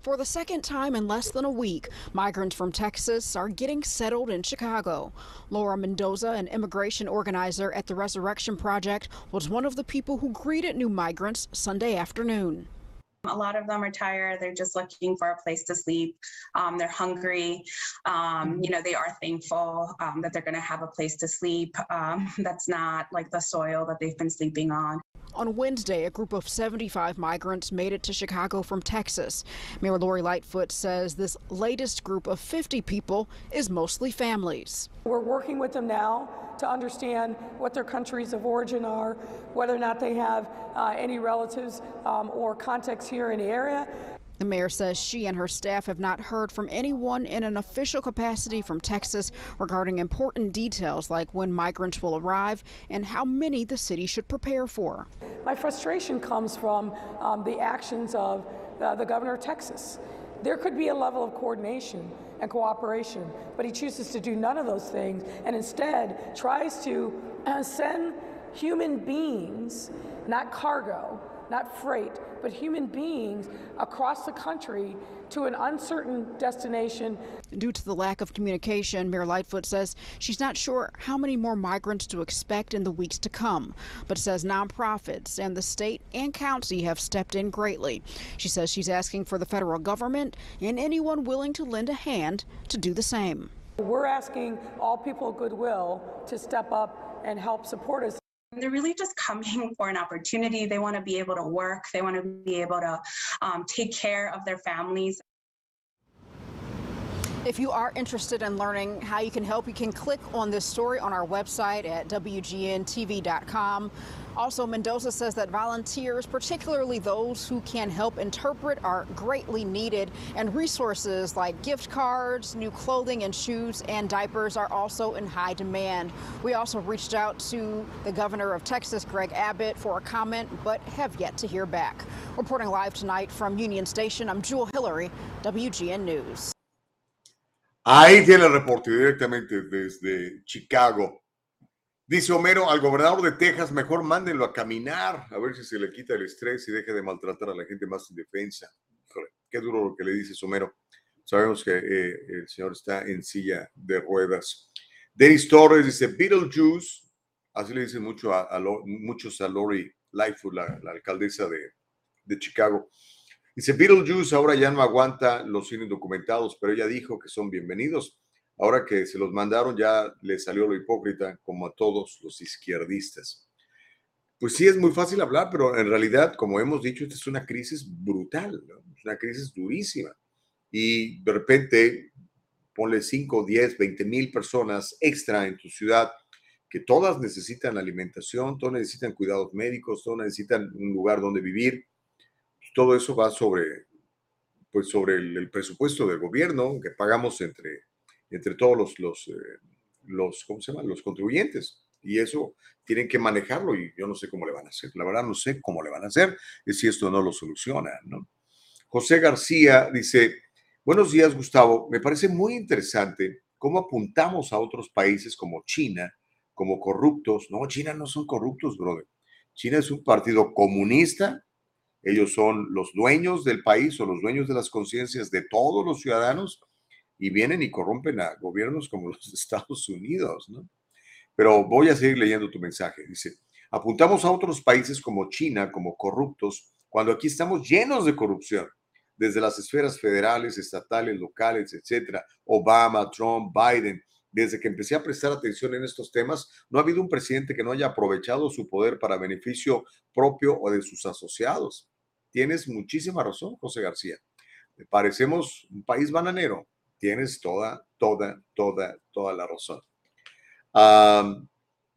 For the second time in less than a week, migrants from Texas are getting settled in Chicago. Laura Mendoza, an immigration organizer at the Resurrection Project, was one of the people who greeted new migrants Sunday afternoon. A lot of them are tired. They're just looking for a place to sleep. Um, they're hungry. Um, you know, they are thankful um, that they're going to have a place to sleep um, that's not like the soil that they've been sleeping on. On Wednesday, a group of 75 migrants made it to Chicago from Texas. Mayor Lori Lightfoot says this latest group of 50 people is mostly families. We're working with them now to understand what their countries of origin are, whether or not they have uh, any relatives um, or contacts here in the area. The mayor says she and her staff have not heard from anyone in an official capacity from Texas regarding important details like when migrants will arrive and how many the city should prepare for. My frustration comes from um, the actions of uh, the governor of Texas. There could be a level of coordination and cooperation, but he chooses to do none of those things and instead tries to uh, send human beings, not cargo, not freight, but human beings across the country to an uncertain destination. Due to the lack of communication, Mayor Lightfoot says she's not sure how many more migrants to expect in the weeks to come, but says nonprofits and the state and county have stepped in greatly. She says she's asking for the federal government and anyone willing to lend a hand to do the same. We're asking all people of goodwill to step up and help support us. They're really just coming for an opportunity. They want to be able to work. They want to be able to um, take care of their families. If you are interested in learning how you can help, you can click on this story on our website at WGNTV.com. Also, Mendoza says that volunteers, particularly those who can help interpret, are greatly needed, and resources like gift cards, new clothing and shoes, and diapers are also in high demand. We also reached out to the governor of Texas, Greg Abbott, for a comment, but have yet to hear back. Reporting live tonight from Union Station, I'm Jewel Hillary, WGN News. Ahí tiene el reporte directamente desde Chicago. Dice Homero al gobernador de Texas, mejor mándenlo a caminar, a ver si se le quita el estrés y deja de maltratar a la gente más indefensa. Qué duro lo que le dices, Homero. Sabemos que eh, el señor está en silla de ruedas. Denis Torres dice, Beetlejuice, así le dicen mucho a, a muchos a Lori Lightfoot, la, alcaldesa de, de Chicago. Dice, Beetlejuice ahora ya no aguanta los cines indocumentados, pero ella dijo que son bienvenidos. Ahora que se los mandaron ya le salió lo hipócrita, como a todos los izquierdistas. Pues sí, es muy fácil hablar, pero en realidad, como hemos dicho, esta es una crisis brutal, ¿no? es una crisis durísima. Y de repente, ponle 5, 10, 20 mil personas extra en tu ciudad, que todas necesitan alimentación, todas necesitan cuidados médicos, todas necesitan un lugar donde vivir. Todo eso va sobre, pues sobre el, el presupuesto del gobierno que pagamos entre, entre todos los, los, eh, los, ¿cómo se llama? Los contribuyentes. Y eso tienen que manejarlo y yo no sé cómo le van a hacer. La verdad no sé cómo le van a hacer si esto no lo soluciona, ¿no? José García dice, buenos días Gustavo, me parece muy interesante cómo apuntamos a otros países como China como corruptos. No, China no son corruptos, brother. China es un partido comunista. Ellos son los dueños del país o los dueños de las conciencias de todos los ciudadanos y vienen y corrompen a gobiernos como los Estados Unidos, ¿no? Pero voy a seguir leyendo tu mensaje. Dice, apuntamos a otros países como China como corruptos cuando aquí estamos llenos de corrupción, desde las esferas federales, estatales, locales, etcétera. Obama, Trump, Biden. Desde que empecé a prestar atención en estos temas, no ha habido un presidente que no haya aprovechado su poder para beneficio propio o de sus asociados. Tienes muchísima razón, José García. Parecemos un país bananero. Tienes toda, toda, toda, toda la razón. Am,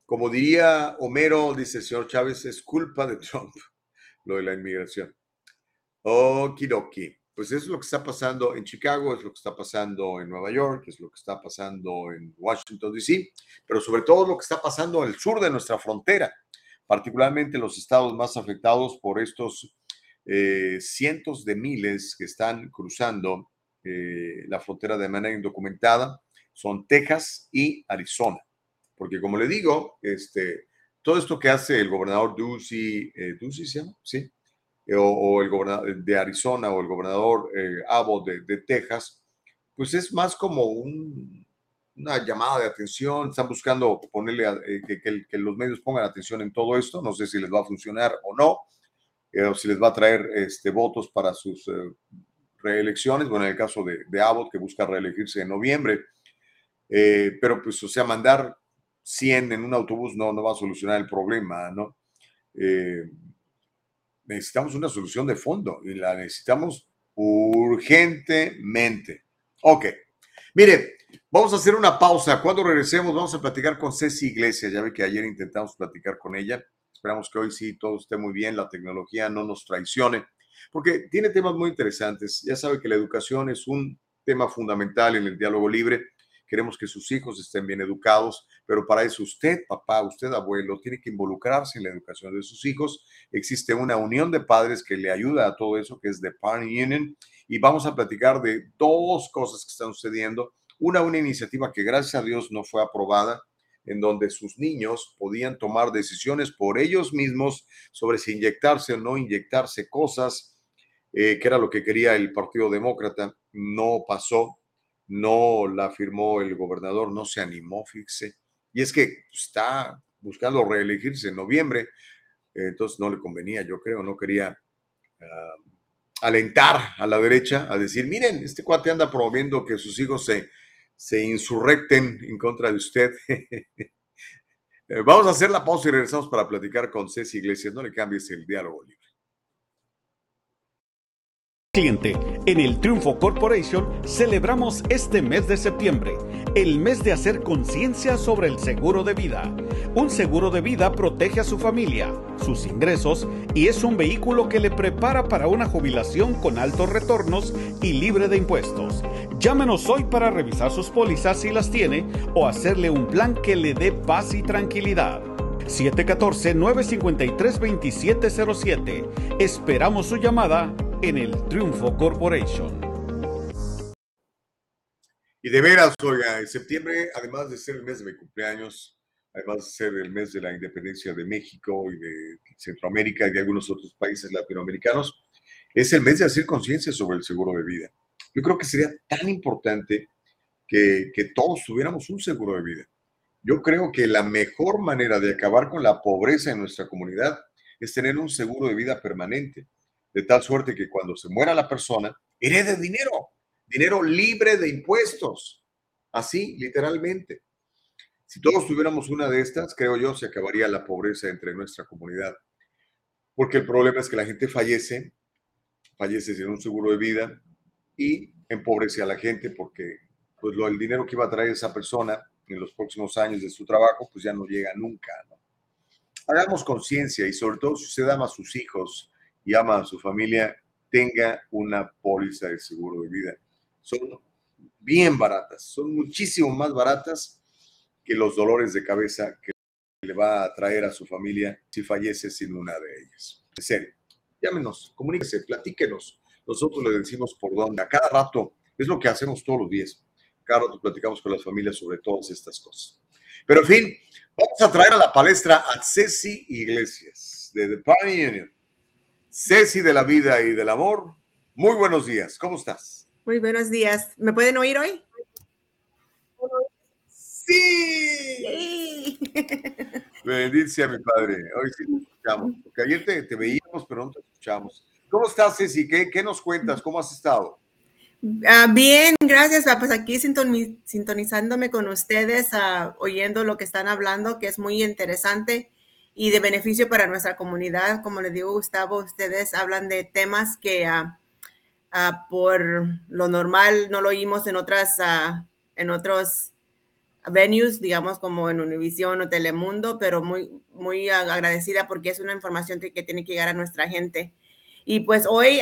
como diría Homero, dice el señor Chávez, es culpa de Trump lo de la inmigración. Okidoki. Pues es lo que está pasando en Chicago, es lo que está pasando en Nueva York, es lo que está pasando en Washington, D.C., pero sobre todo lo que está pasando al sur de nuestra frontera, particularmente los estados más afectados por estos eh, cientos de miles que están cruzando eh, la frontera de manera indocumentada son Texas y Arizona. Porque como le digo, este, todo esto que hace el gobernador Ducey, eh, Ducey se llama? Sí, eh, o, el gobernador de Arizona o el gobernador eh, Abbott de, Texas, pues es más como una llamada de atención, están buscando ponerle que, que, los medios pongan atención en todo esto, no sé si les va a funcionar o no, o si les va a traer este, votos para sus reelecciones, bueno, en el caso de, de Abbott, que busca reelegirse en noviembre, pero pues, o sea, mandar 100 en un autobús no, no va a solucionar el problema, ¿no? Eh, necesitamos una solución de fondo y la necesitamos urgentemente. Ok, mire, vamos a hacer una pausa. Cuando regresemos vamos a platicar con Ceci Iglesias. Ya ve que ayer intentamos platicar con ella. Esperamos que hoy sí todo esté muy bien, la tecnología no nos traicione, porque tiene temas muy interesantes. Ya sabe que la educación es un tema fundamental en el diálogo libre queremos que sus hijos estén bien educados, pero para eso usted, papá, usted, abuelo, tiene que involucrarse en la educación de sus hijos. Existe una unión de padres que le ayuda a todo eso, que es The Parent Union, y vamos a platicar de dos cosas que están sucediendo. Una, una iniciativa que gracias a Dios no fue aprobada, en donde sus niños podían tomar decisiones por ellos mismos sobre si inyectarse o no inyectarse cosas, eh, que era lo que quería el Partido Demócrata. No pasó no la firmó el gobernador, no se animó, fíjese. Y es que está buscando reelegirse en noviembre, entonces no le convenía, yo creo, no quería ah, alentar a la derecha a decir, miren, este cuate anda promoviendo que sus hijos se, se insurrecten en contra de usted. Eh, vamos a hacer la pausa y regresamos para platicar con Ceci Iglesias. No le cambies el diálogo libre cliente. En el Triunfo Corporation celebramos este mes de septiembre, el mes de hacer conciencia sobre el seguro de vida. Un seguro de vida protege a su familia, sus ingresos y es un vehículo que le prepara para una jubilación con altos retornos y libre de impuestos. Llámenos hoy para revisar sus pólizas si las tiene o hacerle un plan que le dé paz y tranquilidad. 714-953-2707. Esperamos su llamada en el Triunfo Corporation. Y de veras, oiga, en septiembre, además de ser el mes de mi cumpleaños, además de ser el mes de la independencia de México y de Centroamérica y de algunos otros países latinoamericanos, es el mes de hacer conciencia sobre el seguro de vida. Yo creo que sería tan importante que, que todos tuviéramos un seguro de vida. Yo creo que la mejor manera de acabar con la pobreza en nuestra comunidad es tener un seguro de vida permanente de tal suerte que cuando se muera la persona, herede dinero, dinero libre de impuestos. Así, literalmente. Si todos tuviéramos una de estas, creo yo, se acabaría la pobreza entre nuestra comunidad. Porque el problema es que la gente fallece, fallece sin un seguro de vida y empobrece a la gente porque pues lo, el dinero que iba a traer esa persona en los próximos años de su trabajo, pues ya no llega nunca. Hagamos conciencia y sobre todo ama a sus hijos, y ama a su familia, tenga una póliza de seguro de vida. Son bien baratas, son muchísimo más baratas que los dolores de cabeza que le va a traer a su familia si fallece sin una de ellas. En serio, llámenos, comuníquese, platíquenos. Nosotros le decimos por dónde. A cada rato, es lo que hacemos todos los días. Cada rato platicamos con las familias sobre todas estas cosas. Pero en fin, vamos a traer a la palestra a Ceci Iglesias de The Party Union. Ceci de la vida y del amor, muy buenos días, ¿cómo estás? Muy buenos días, ¿me pueden oír hoy? Sí. Bendice a mi padre, hoy sí te escuchamos, porque ayer te, veíamos, pero no te escuchamos. ¿Cómo estás, Ceci? ¿Qué, qué nos cuentas? ¿Cómo has estado? Ah, bien, gracias. Ah, pues aquí sintonizándome con ustedes, ah, oyendo lo que están hablando, que es muy interesante y de beneficio para nuestra comunidad. Como le digo, Gustavo, ustedes hablan de temas que ah, ah, por lo normal no lo oímos en otras, uh, en otros venues, digamos como en Univision o Telemundo, pero muy, muy agradecida porque es una información que, tiene que llegar a nuestra gente. Y pues hoy,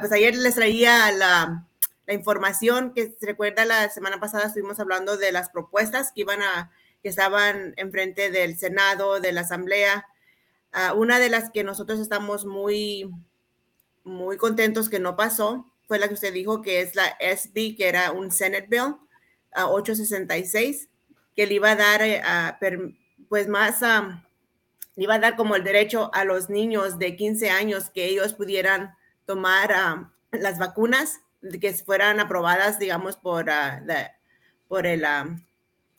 pues ayer les traía la, la información que se recuerda la semana pasada estuvimos hablando de las propuestas que iban a que estaban enfrente del Senado, de la Asamblea. Ah, una de las que nosotros estamos muy muy contentos que no pasó fue la que usted dijo, que es la SB, que era un Senate Bill a 866, que le iba a dar a, pues más, le iba a dar como el derecho a los niños de 15 años que ellos pudieran tomar las vacunas que fueran aprobadas, digamos, por, por el,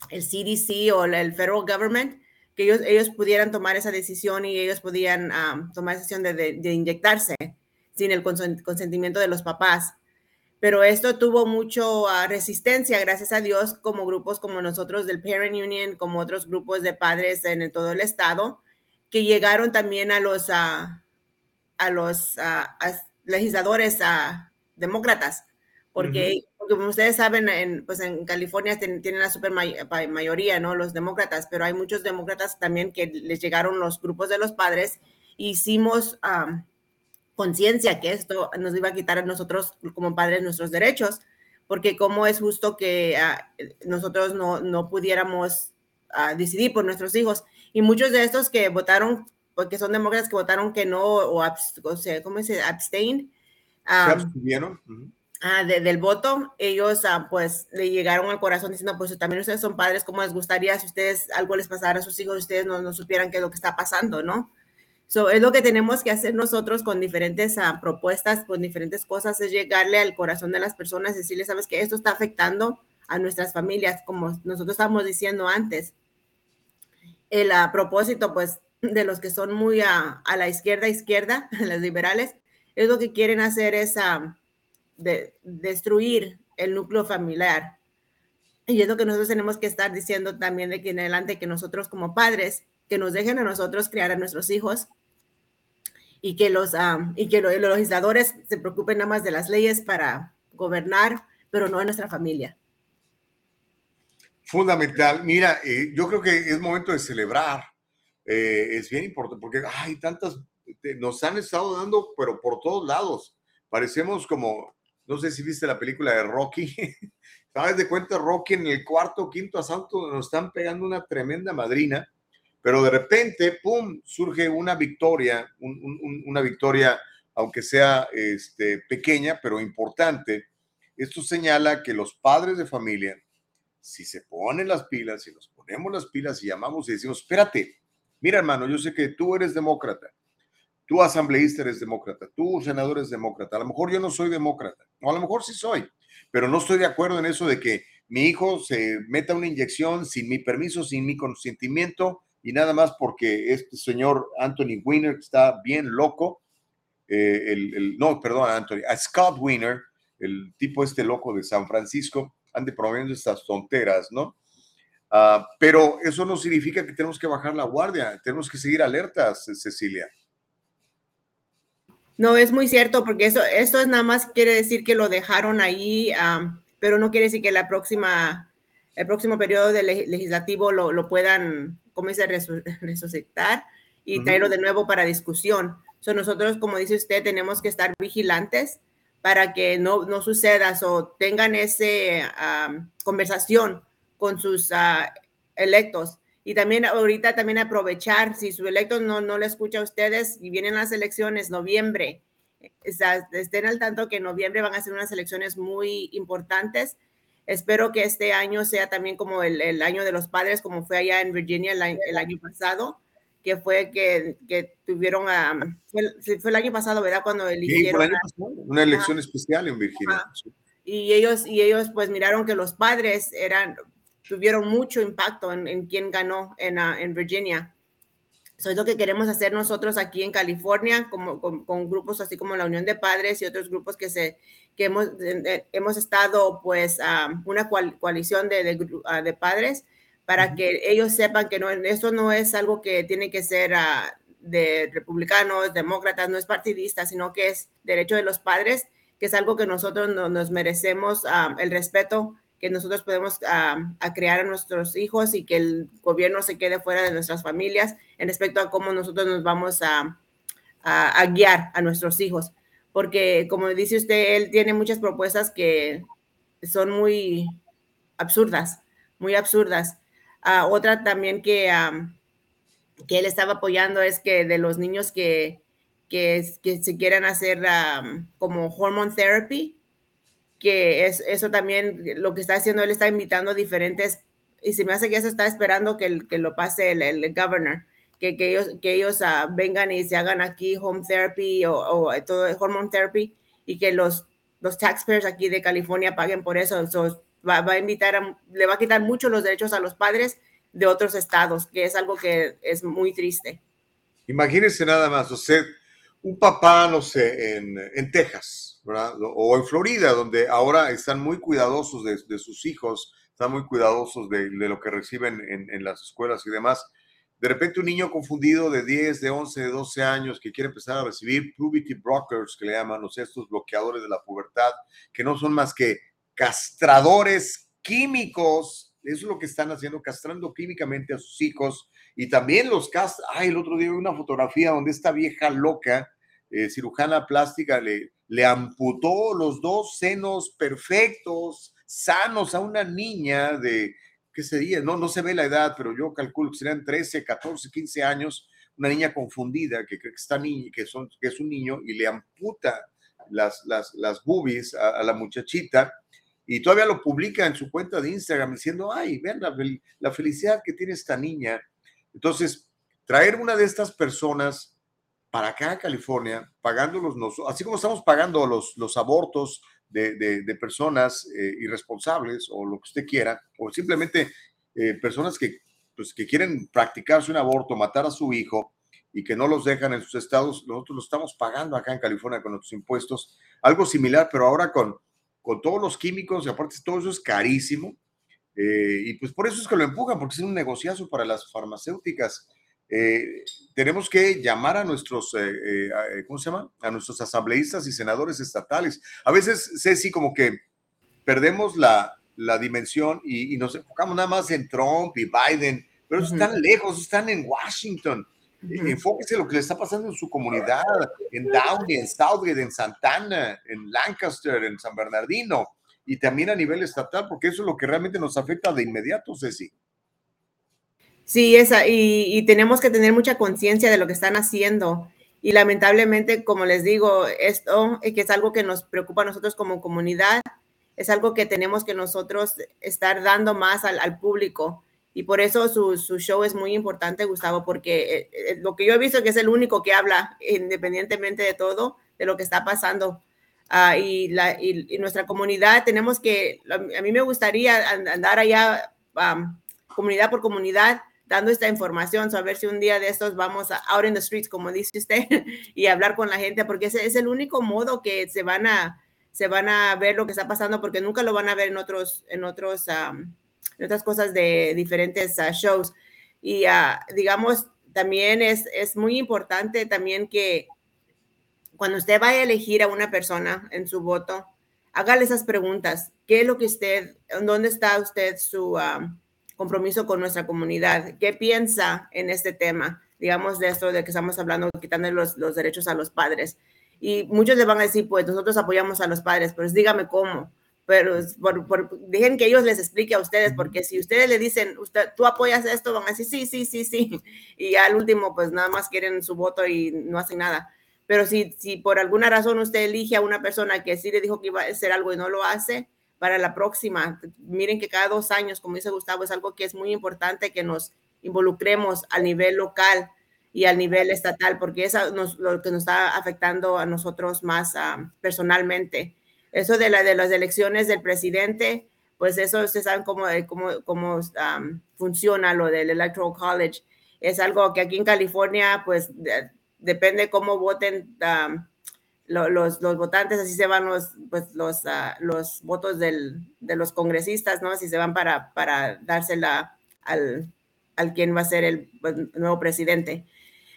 el CDC o el Federal Government, que ellos, ellos pudieran tomar esa decisión y ellos podían tomar esa decisión de, de, inyectarse sin el consentimiento de los papás. Pero esto tuvo mucho resistencia, gracias a Dios, como grupos como nosotros del Parent Union, como otros grupos de padres en todo el estado, que llegaron también a los, a los legisladores demócratas, porque, como ustedes saben, en, pues en California tienen la super mayoría, ¿no? Los demócratas, pero hay muchos demócratas también que les llegaron los grupos de los padres. Hicimos conciencia que esto nos iba a quitar a nosotros como padres nuestros derechos, porque cómo es justo que ah, nosotros no, no pudiéramos ah, decidir por nuestros hijos. Y muchos de estos que votaron, porque son demócratas que votaron que no, o, o sea, ¿cómo se abstain? ¿Se abstuvieron? Ah, del voto, ellos ah, pues le llegaron al corazón diciendo, pues también ustedes son padres, ¿cómo les gustaría si ustedes algo les pasara a sus hijos, ustedes no, no supieran qué es lo que está pasando, ¿no? So, es lo que tenemos que hacer nosotros con diferentes ah, propuestas, con diferentes cosas, es llegarle al corazón de las personas, decirles, sabes que esto está afectando a nuestras familias, como nosotros estábamos diciendo antes. El a propósito, pues, de los que son muy a, a la izquierda, izquierda, los liberales, es lo que quieren hacer es de destruir el núcleo familiar. Y es lo que nosotros tenemos que estar diciendo también de aquí en adelante, que nosotros como padres, que nos dejen a nosotros criar a nuestros hijos y que los, y que los, legisladores se preocupen nada más de las leyes para gobernar, pero no de nuestra familia. Fundamental. Mira, eh, yo creo que es momento de celebrar. Eh, es bien importante porque hay tantas, nos han estado dando, pero por todos lados. Parecemos como no sé si viste la película de Rocky. ¿Sabes de cuenta Rocky en el cuarto o quinto asalto nos están pegando una tremenda madrina? Pero de repente, ¡pum!, surge una victoria, una victoria, aunque sea este, pequeña, pero importante. Esto señala que los padres de familia, si se ponen las pilas, si nos ponemos las pilas y llamamos y decimos, espérate, mira hermano, yo sé que tú eres demócrata, tú asambleísta eres demócrata, tú senador eres demócrata, a lo mejor yo no soy demócrata, o a lo mejor sí soy, pero no estoy de acuerdo en eso de que mi hijo se meta una inyección sin mi permiso, sin mi consentimiento y nada más porque este señor Anthony Weiner está bien loco, eh, el, no, perdón, Anthony, a Scott Weiner, el tipo este loco de San Francisco, ande promoviendo estas tonteras, ¿no? Ah, pero eso no significa que tenemos que bajar la guardia, tenemos que seguir alertas, Cecilia. No, es muy cierto, porque eso, esto es nada más quiere decir que lo dejaron ahí, pero no quiere decir que la próxima, el próximo periodo de legislativo lo, lo, puedan, como dice, resucitar y traerlo de nuevo para discusión. So, nosotros, como dice usted, tenemos que estar vigilantes para que no, no suceda o tengan esa conversación con sus ah, electos y también ahorita también aprovechar, si su electo no, no le escucha a ustedes y vienen las elecciones, noviembre, estén al tanto que en noviembre van a ser unas elecciones muy importantes. Espero que este año sea también como el, el año de los padres, como fue allá en Virginia el, el año pasado, que fue que, que tuvieron, a, fue, fue, el año pasado, ¿verdad? Cuando eligieron. una elección especial en Virginia. Y ellos, y ellos pues miraron que los padres eran, tuvieron mucho impacto en, en quién ganó en, uh, en Virginia. Eso es lo que queremos hacer nosotros aquí en California, como, con, grupos así como la Unión de Padres y otros grupos que, se, que hemos, hemos estado, pues, uh, una coalición de, de, uh, de, padres para que ellos sepan que no, eso no es algo que tiene que ser de republicanos, demócratas, no es partidista, sino que es derecho de los padres, que es algo que nosotros no, nos merecemos el respeto que nosotros podemos a crear a nuestros hijos y que el gobierno se quede fuera de nuestras familias en respecto a cómo nosotros nos vamos a, a, guiar a nuestros hijos. Porque, como dice usted, él tiene muchas propuestas que son muy absurdas, muy absurdas. Uh, otra también que, que él estaba apoyando es que de los niños que, que, que se quieran hacer como hormone therapy, que es eso también lo que está haciendo, él está invitando diferentes, y se me hace que eso está esperando que, que lo pase el, el governor, que, que ellos, que ellos ah, vengan y se hagan aquí home therapy o, o todo hormone therapy y que los, los taxpayers aquí de California paguen por eso. va, va, a invitar, le va a quitar mucho los derechos a los padres de otros estados, que es algo que es muy triste. Imagínense nada más, usted, un papá, no sé, en, en Texas, ¿verdad? O en Florida, donde ahora están muy cuidadosos de, sus hijos, están muy cuidadosos de, lo que reciben en, en, las escuelas y demás. De repente un niño confundido de 10, de 11, de 12 años que quiere empezar a recibir puberty blockers, que le llaman, o sea, estos bloqueadores de la pubertad, que no son más que castradores químicos, eso es lo que están haciendo, castrando químicamente a sus hijos y también los cast. Ay, el otro día vi una fotografía donde esta vieja loca, eh, cirujana plástica, le, le amputó los dos senos perfectos, sanos a una niña de ¿qué sería? No, no se ve la edad, pero yo calculo que serían 13, 14, 15 años, una niña confundida que cree que, está niña, que, son, que es un niño y le amputa las, las, las boobies a, la muchachita y todavía lo publica en su cuenta de Instagram diciendo, ay, vean la, la felicidad que tiene esta niña. Entonces, traer una de estas personas para acá a California, pagándolos, así como estamos pagando los, los abortos de, personas eh, irresponsables o lo que usted quiera, o simplemente eh, personas que, pues, que quieren practicarse un aborto, matar a su hijo y que no los dejan en sus estados, nosotros lo estamos pagando acá en California con nuestros impuestos, algo similar, pero ahora con, con todos los químicos, y aparte todo eso es carísimo, eh, y pues por eso es que lo empujan, porque es un negociazo para las farmacéuticas. Eh, tenemos que llamar a nuestros, eh, eh, ¿cómo se llama? A nuestros asambleístas y senadores estatales. A veces, Ceci, como que perdemos la, la dimensión y, nos enfocamos nada más en Trump y Biden, pero están lejos, están en Washington. Enfóquese en lo que le está pasando en su comunidad, en Downey, en Southgate, en Santana, en Lancaster, en San Bernardino, y también a nivel estatal, porque eso es lo que realmente nos afecta de inmediato, Ceci. Sí, esa, y, tenemos que tener mucha conciencia de lo que están haciendo. Y lamentablemente, como les digo, esto eh, que es algo que nos preocupa a nosotros como comunidad, es algo que tenemos que nosotros estar dando más al, público. Y por eso su, su, show es muy importante, Gustavo, porque eh, eh, lo que yo he visto que es el único que habla, independientemente de todo, de lo que está pasando. Uh, y, la, y, nuestra comunidad tenemos que, a mí me gustaría andar allá, comunidad por comunidad, dando esta información, saber si un día de estos vamos a out in the streets, como dice usted, y hablar con la gente, porque ese es el único modo que se van a, se van a ver lo que está pasando, porque nunca lo van a ver en otros, en otros, um, en otras cosas de diferentes uh, shows. Y uh, digamos, también es, es muy importante también que cuando usted vaya a elegir a una persona en su voto, hágale esas preguntas. ¿Qué es lo que usted, dónde está usted su, um, compromiso con nuestra comunidad. ¿Qué piensa en este tema? Digamos de esto de que estamos hablando, quitando los, los derechos a los padres. Y muchos le van a decir, pues nosotros apoyamos a los padres, pero dígame cómo. Pero dejen que ellos les explique a ustedes, porque si ustedes le dicen, usted, tú apoyas esto, van a decir, sí, sí, sí, sí. Y al último, pues nada más quieren su voto y no hacen nada. Pero si, si por alguna razón usted elige a una persona que sí le dijo que iba a hacer algo y no lo hace, para la próxima. Miren que cada dos años, como dice Gustavo, es algo que es muy importante que nos involucremos a nivel local y al nivel estatal, porque es lo que nos está afectando a nosotros más uh, personalmente. Eso de, la, de las elecciones del presidente, pues eso ustedes saben cómo, cómo, cómo um, funciona lo del Electoral College. Es algo que aquí en California, pues de, depende cómo voten um, los, los, votantes, así se van los, pues, los, uh, los votos del, de los congresistas, ¿no? Así se van para, para dársela al, al quien va a ser el, pues, nuevo presidente.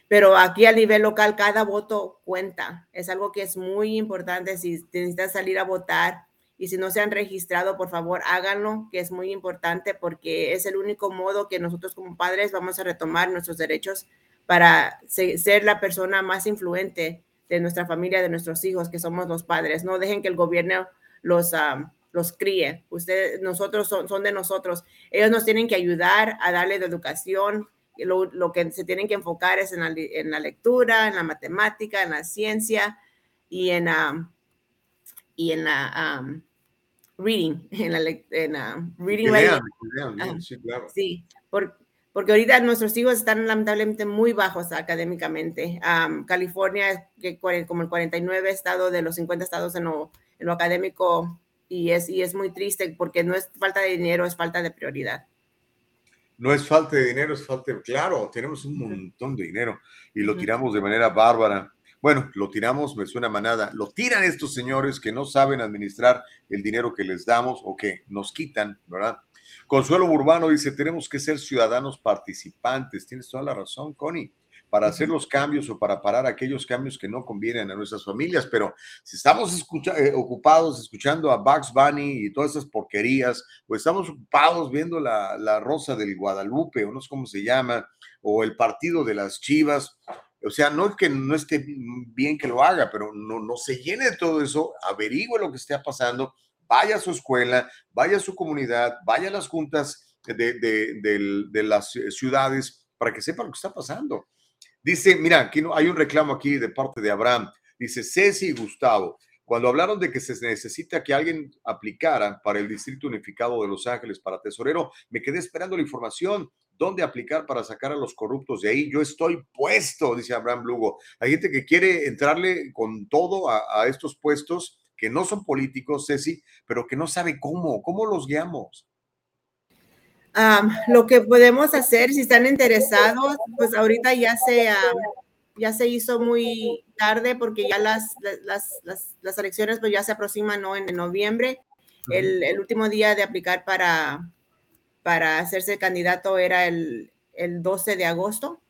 Pero aquí a nivel local, cada voto cuenta. Es algo que es muy importante. Si necesitan salir a votar y si no se han registrado, por favor, háganlo, que es muy importante porque es el único modo que nosotros como padres vamos a retomar nuestros derechos para ser la persona más influente de nuestra familia, de nuestros hijos, que somos los padres. No dejen que el gobierno los, um, los críe. Ustedes, nosotros son, son, de nosotros. Ellos nos tienen que ayudar a darle de educación, lo, lo, que se tienen que enfocar es en la, en la, lectura, en la matemática, en la ciencia y en, um, y en la um, reading, en la en, uh, reading. Lean, lean, sí, claro. Sí, por, porque ahorita nuestros hijos están lamentablemente muy bajos académicamente. Um, California, que como el 49 estado de los 50 estados en lo, en lo académico, y es, y es muy triste porque no es falta de dinero, es falta de prioridad. No es falta de dinero, es falta de... Claro, tenemos un montón de dinero y lo tiramos de manera bárbara. Bueno, lo tiramos, me suena manada. Lo tiran estos señores que no saben administrar el dinero que les damos o que nos quitan, ¿verdad? Consuelo Urbano dice, tenemos que ser ciudadanos participantes. Tienes toda la razón, Connie, para hacer los cambios o para parar aquellos cambios que no convienen a nuestras familias. Pero si estamos eh, ocupados escuchando a Bugs Bunny y todas esas porquerías, o estamos ocupados viendo la, la Rosa del Guadalupe, o no sé cómo se llama, o el partido de las Chivas, o sea, no es que no esté bien que lo haga, pero no, no se llene de todo eso, averigüe lo que esté pasando vaya a su escuela, vaya a su comunidad, vaya a las juntas de, las ciudades para que sepa lo que está pasando. Dice, mira, aquí no, hay un reclamo aquí de parte de Abraham. Dice Ceci y Gustavo, cuando hablaron de que se necesita que alguien aplicara para el Distrito Unificado de Los Ángeles para tesorero, me quedé esperando la información. ¿Dónde aplicar para sacar a los corruptos de ahí? Yo estoy puesto, dice Abraham Lugo. Hay gente que quiere entrarle con todo a, a estos puestos que no son políticos, Ceci, pero que no sabe cómo, cómo los guiamos. lo que podemos hacer, si están interesados, pues ahorita ya se, ya se hizo muy tarde porque ya las, las, las, elecciones pues ya se aproximan ¿no? en, noviembre. el, el, último día de aplicar para, para hacerse candidato era el, el 12 de agosto.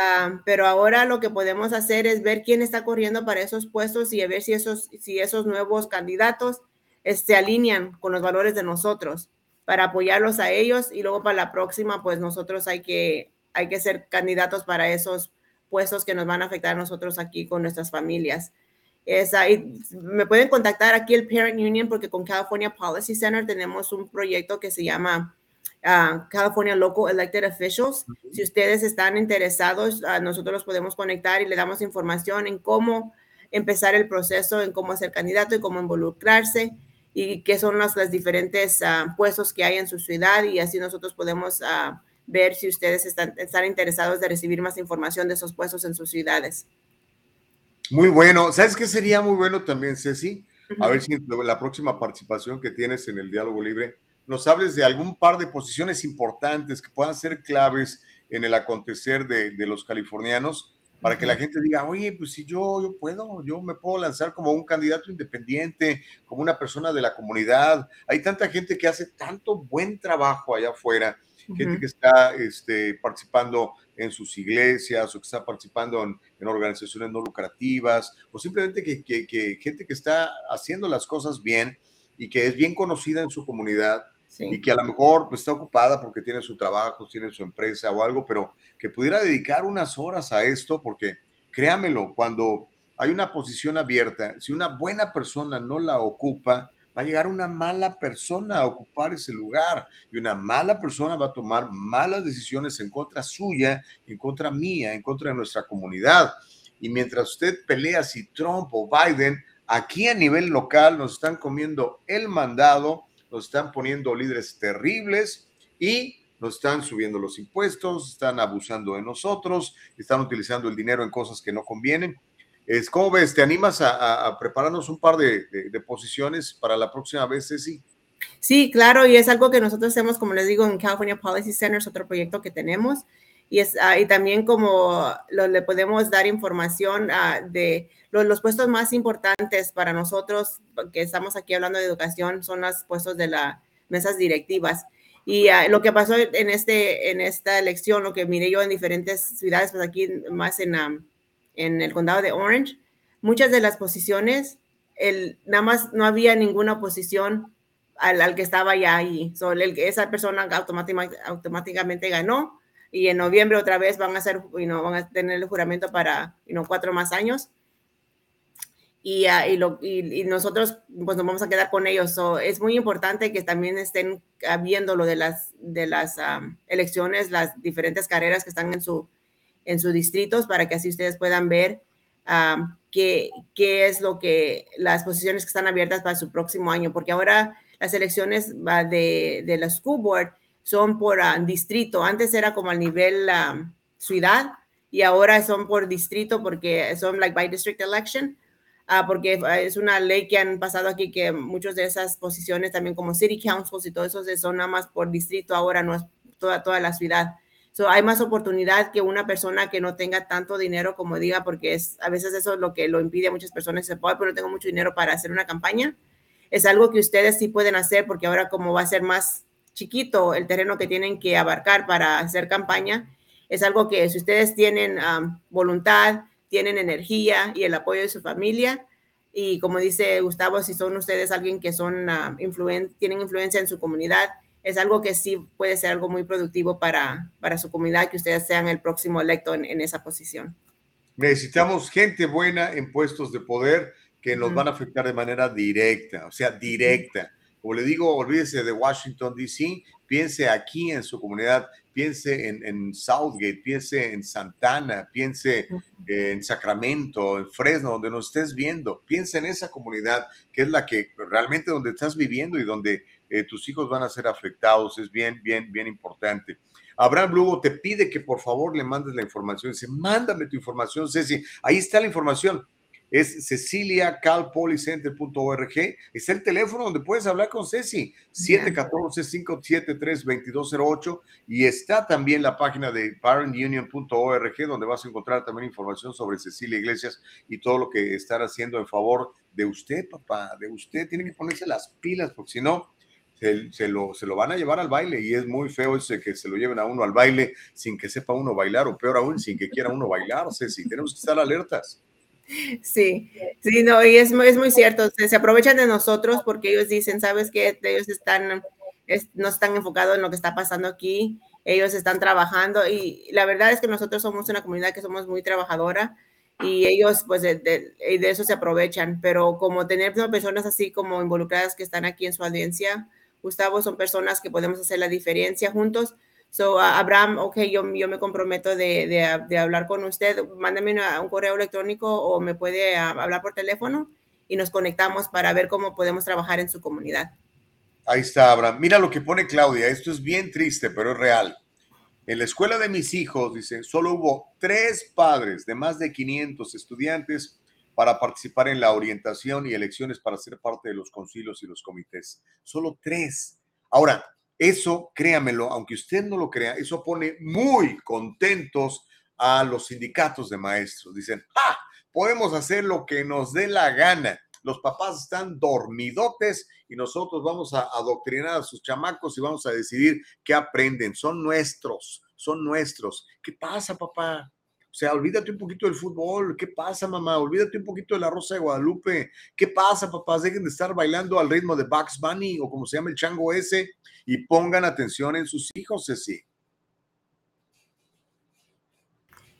Ah, pero ahora lo que podemos hacer es ver quién está corriendo para esos puestos y ver si esos, si esos nuevos candidatos se este, alinean con los valores de nosotros para apoyarlos a ellos y luego para la próxima, pues nosotros hay que, hay que ser candidatos para esos puestos que nos van a afectar a nosotros aquí con nuestras familias. Es ahí, me pueden contactar aquí el Parent Union porque con California Policy Center tenemos un proyecto que se llama California Local Elected Officials. Si ustedes están interesados, nosotros los podemos conectar y le damos información en cómo empezar el proceso, en cómo ser candidato y cómo involucrarse y qué son los, diferentes ah, puestos que hay en su ciudad y así nosotros podemos ver si ustedes están, están interesados de recibir más información de esos puestos en sus ciudades. Muy bueno. ¿Sabes qué sería muy bueno también, Ceci? A ver si la próxima participación que tienes en el diálogo libre nos hables de algún par de posiciones importantes que puedan ser claves en el acontecer de, los californianos para que la gente diga, oye, pues si yo, yo puedo, yo me puedo lanzar como un candidato independiente, como una persona de la comunidad. Hay tanta gente que hace tanto buen trabajo allá afuera, gente que está este, participando en sus iglesias o que está participando en, organizaciones no lucrativas, o simplemente que, que, gente que está haciendo las cosas bien y que es bien conocida en su comunidad y que a lo mejor pues, está ocupada porque tiene su trabajo, tiene su empresa o algo, pero que pudiera dedicar unas horas a esto, porque créamelo, cuando hay una posición abierta, si una buena persona no la ocupa, va a llegar una mala persona a ocupar ese lugar y una mala persona va a tomar malas decisiones en contra suya, en contra mía, en contra de nuestra comunidad. Y mientras usted pelea si Trump o Biden, aquí a nivel local nos están comiendo el mandado nos están poniendo líderes terribles y nos están subiendo los impuestos, están abusando de nosotros, están utilizando el dinero en cosas que no convienen. Es, ¿Cómo ves? ¿Te animas a, prepararnos un par de, posiciones para la próxima vez, Ceci? Sí, claro, y es algo que nosotros hacemos, como les digo, en California Policy Center, es otro proyecto que tenemos. Y, es, ah, y también como le podemos dar información ah, de los, puestos más importantes para nosotros, que estamos aquí hablando de educación, son los puestos de las mesas directivas. Y ah, lo que pasó en, este, en esta elección, lo que miré yo en diferentes ciudades, pues aquí más en, en el condado de Orange, muchas de las posiciones, el, nada más no había ninguna oposición al, al que estaba ya ahí. So, el, esa persona automáticamente, automáticamente ganó y en noviembre otra vez van a hacer, you van a tener el juramento para you cuatro más años y, ah, y, lo, y, nosotros pues nos vamos a quedar con ellos. es muy importante que también estén viendo lo de las, de las elecciones, las diferentes carreras que están en su, en sus distritos para que así ustedes puedan ver qué, qué es lo que las posiciones que están abiertas para su próximo año, porque ahora las elecciones de, de la school board son por distrito. Antes era como al nivel ciudad y ahora son por distrito porque son like by district election. Ah, porque es una ley que han pasado aquí que muchas de esas posiciones también como city councils y todo eso son nada más por distrito, ahora no es toda, toda la ciudad. So, hay más oportunidad que una persona que no tenga tanto dinero como diga, porque es a veces eso es lo que lo impide a muchas personas, se puede, pero no tengo mucho dinero para hacer una campaña. Es algo que ustedes sí pueden hacer porque ahora como va a ser más chiquito el terreno que tienen que abarcar para hacer campaña, es algo que si ustedes tienen voluntad, tienen energía y el apoyo de su familia. Y como dice Gustavo, si son ustedes alguien que son uh, tienen influencia en su comunidad, es algo que sí puede ser algo muy productivo para, para su comunidad, que ustedes sean el próximo electo en, en esa posición. Necesitamos gente buena en puestos de poder que nos van a afectar de manera directa, o sea, directa. Como le digo, olvídese de Washington, D.C., piense aquí en su comunidad, piense en, Southgate, piense en Santana, piense en Sacramento, en Fresno, donde nos estés viendo, piense en esa comunidad que es la que realmente donde estás viviendo y donde eh, tus hijos van a ser afectados, es bien, bien, bien importante. Abraham Lugo te pide que por favor le mandes la información. Dice, mándame tu información, Ceci. Ahí está la información es ceciliacalpolicenter.org. Está el teléfono donde puedes hablar con Ceci, 714-573-2208. Y está también la página de parentunion.org, donde vas a encontrar también información sobre Cecilia Iglesias y todo lo que están haciendo en favor de usted, papá, de usted. Tiene que ponerse las pilas, porque si no, se, lo, se, lo, van a llevar al baile y es muy feo ese que se lo lleven a uno al baile sin que sepa uno bailar o peor aún sin que quiera uuno bailar, Ceci. Tenemos que estar alertas. Sí, sí, no, y es, es muy cierto, se, aprovechan de nosotros porque ellos dicen, sabes que ellos están, no están enfocados en lo que está pasando aquí, ellos están trabajando y la verdad es que nosotros somos una comunidad que somos muy trabajadora y ellos pues de, de, eso se aprovechan, pero como tener personas así como involucradas que están aquí en su audiencia, Gustavo, son personas que podemos hacer la diferencia juntos So, Abraham, ok, yo, yo me comprometo de, de, hablar con usted. Mándame un correo electrónico o me puede hablar por teléfono y nos conectamos para ver cómo podemos trabajar en su comunidad. Ahí está, Abraham. Mira lo que pone Claudia. Esto es bien triste, pero es real. En la escuela de mis hijos, dice, solo hubo tres padres de más de 500 estudiantes para participar en la orientación y elecciones para ser parte de los concilios y los comités. Solo tres. Ahora, eso, créamelo, aunque usted no lo crea, eso pone muy contentos a los sindicatos de maestros. Dicen, ¡ah! Podemos hacer lo que nos dé la gana. Los papás están dormidotes y nosotros vamos a adoctrinar a sus chamacos y vamos a decidir qué aprenden. Son nuestros, son nuestros. ¿Qué pasa, papá? O sea, olvídate un poquito del fútbol. ¿Qué pasa, mamá? Olvídate un poquito de la Rosa de Guadalupe. ¿Qué pasa, papás? Dejen de estar bailando al ritmo de Bugs Bunny o como se llama el chango ese y pongan atención en sus hijos, Ceci.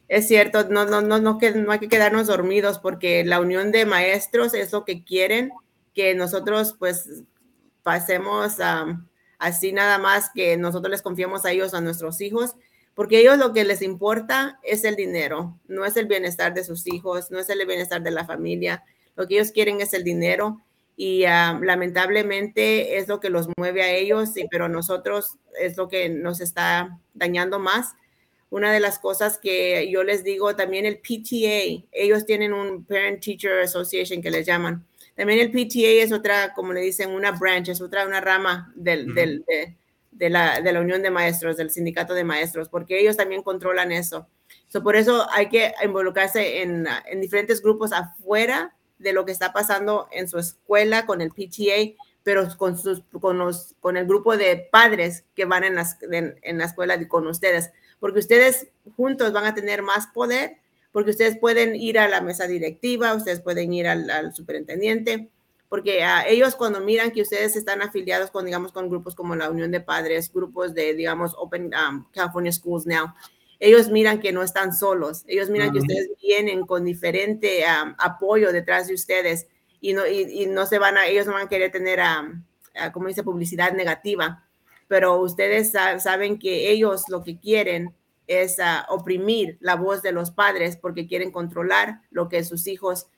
Es cierto, no, no, no, no, hay que quedarnos dormidos porque la unión de maestros es lo que quieren que nosotros pues pasemos así nada más que nosotros les confiemos a ellos, a nuestros hijos porque ellos lo que les importa es el dinero, no es el bienestar de sus hijos, no es el bienestar de la familia, lo que ellos quieren es el dinero y ah, lamentablemente es lo que los mueve a ellos, pero nosotros es lo que nos está dañando más. Una de las cosas que yo les digo también el PTA, ellos tienen un Parent Teacher Association que les llaman. También el PTA es otra, como le dicen, una branch, es otra, una rama del, del de la, de la Unión de Maestros, del Sindicato de Maestros, porque ellos también controlan eso. por eso hay que involucrarse en, en, diferentes grupos afuera de lo que está pasando en su escuela con el PTA, pero con, sus, con, los, con el grupo de padres que van en, las, en, la escuela con ustedes, porque ustedes juntos van a tener más poder, porque ustedes pueden ir a la mesa directiva, ustedes pueden ir al, al superintendente, porque a ellos cuando miran que ustedes están afiliados con, digamos, con grupos como la Unión de Padres, grupos de, digamos, Open um, California Schools Now, ellos miran que no están solos, ellos miran que ustedes vienen con diferente apoyo detrás de ustedes y no, y, no se van a, ellos no van a querer tener, como dice, publicidad negativa, pero ustedes saben que ellos lo que quieren es oprimir la voz de los padres porque quieren controlar lo que sus hijos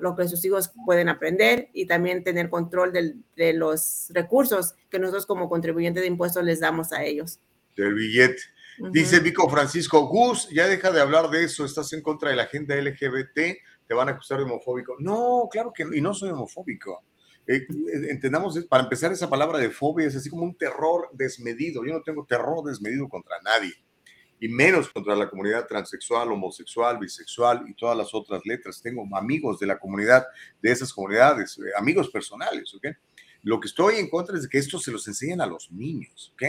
lo que sus hijos pueden aprender y también tener control de los recursos que nosotros como contribuyentes de impuestos les damos a ellos. Del billete. Dice Vico Francisco, Gus, ya deja de hablar de eso, estás en contra de la agenda LGBT, te van a acusar de homofóbico. No, claro que no, y no soy homofóbico. Eh, eh, entendamos, para empezar, esa palabra de fobia es así como un terror desmedido. Yo no tengo terror desmedido contra nadie y menos contra la comunidad transexual, homosexual, bisexual y todas las otras letras. Tengo amigos de la comunidad, de esas comunidades, eh, amigos personales, ¿ok? Lo que estoy en contra es que esto se los enseñen a los niños, ¿ok?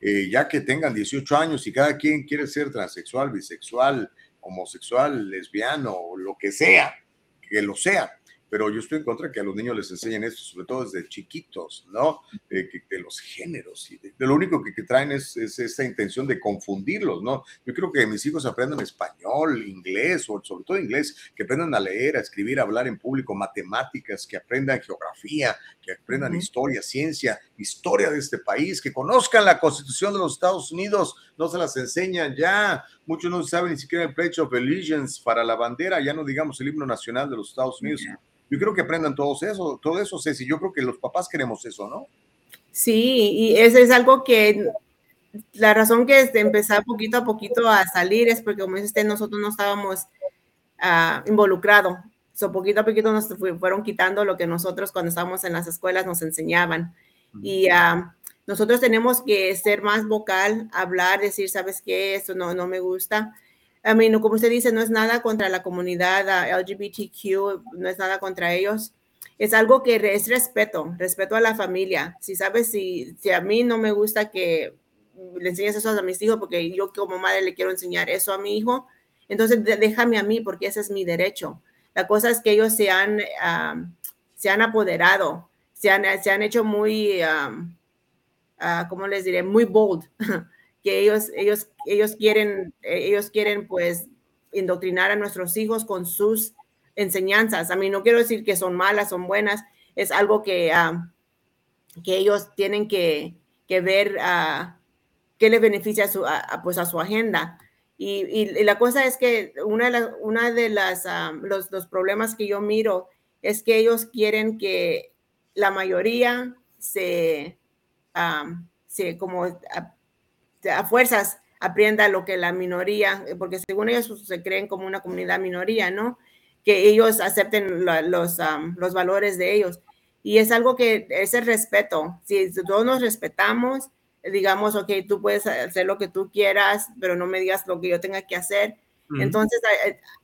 Eh, ya que tengan 18 años y cada quien quiere ser transexual, bisexual, homosexual, lesbiano lo que sea, que lo sea pero yo estoy en contra de que a los niños les enseñen esto, sobre todo desde chiquitos, ¿no? de los géneros. Y de, lo único que, traen es, es, esta intención de confundirlos, ¿no? Yo creo que mis hijos aprendan español, inglés, o sobre todo inglés, que aprendan a leer, a escribir, a hablar en público, matemáticas, que aprendan geografía, que aprendan historia, ciencia, historia de este país, que conozcan la constitución de los Estados Unidos, no se las enseñan ya. Muchos no saben ni siquiera el Pledge of Allegiance para la bandera, ya no digamos el himno nacional de los Estados Unidos. Yo creo que aprendan todo eso, todo eso, Ceci. Yo creo que los papás queremos eso, ¿no? Sí, y eso es algo que la razón que empezar poquito a poquito a salir es porque, como dice usted, nosotros no estábamos uh, involucrados. So, poquito a poquito nos fueron quitando lo que nosotros cuando estábamos en las escuelas nos enseñaban. Y nosotros tenemos que ser más vocal, hablar, decir, ¿sabes qué? Esto no, no me gusta. I mean, como usted dice, no es nada contra la comunidad uh, LGBTQ, no es nada contra ellos. Es algo que es respeto, respeto a la familia. Si sabes, si, si a mí no me gusta que le enseñes eso a mis hijos, porque yo como madre le quiero enseñar eso a mi hijo, entonces déjame a mí, porque ese es mi derecho. La cosa es que ellos se han, um, se han apoderado, se han, se han hecho muy, um, uh, ¿cómo les diré? Muy bold. que ellos, ellos, ellos quieren, ellos quieren pues indoctrinar a nuestros hijos con sus enseñanzas. A mí no quiero decir que son malas, son buenas, es algo que, ah, que ellos tienen que, que ver uh, qué les beneficia a su, pues a su agenda. Y, y, la cosa es que una de, las, una de las, los, los, problemas que yo miro es que ellos quieren que la mayoría se, se como a fuerzas aprenda lo que la minoría, eh, porque según ellos pues, se creen como una comunidad minoría, ¿no? Que ellos acepten los, los valores de ellos. Y es algo que es el respeto. Si todos nos respetamos, digamos, ok, tú puedes hacer lo que tú quieras, pero no me digas lo que yo tenga que hacer. Entonces,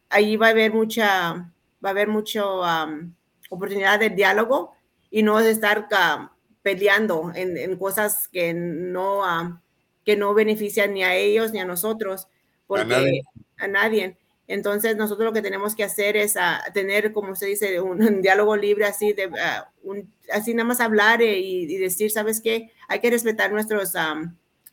ahí va a haber mucha, va a haber mucha oportunidad de diálogo y no de estar peleando en, en, cosas que no, que no benefician ni a ellos ni a nosotros, porque a nadie. Entonces nosotros lo que tenemos que hacer es a, tener, como se dice, un, diálogo libre así, de, un, así nada más hablar y, decir, ¿sabes qué? Hay que respetar nuestras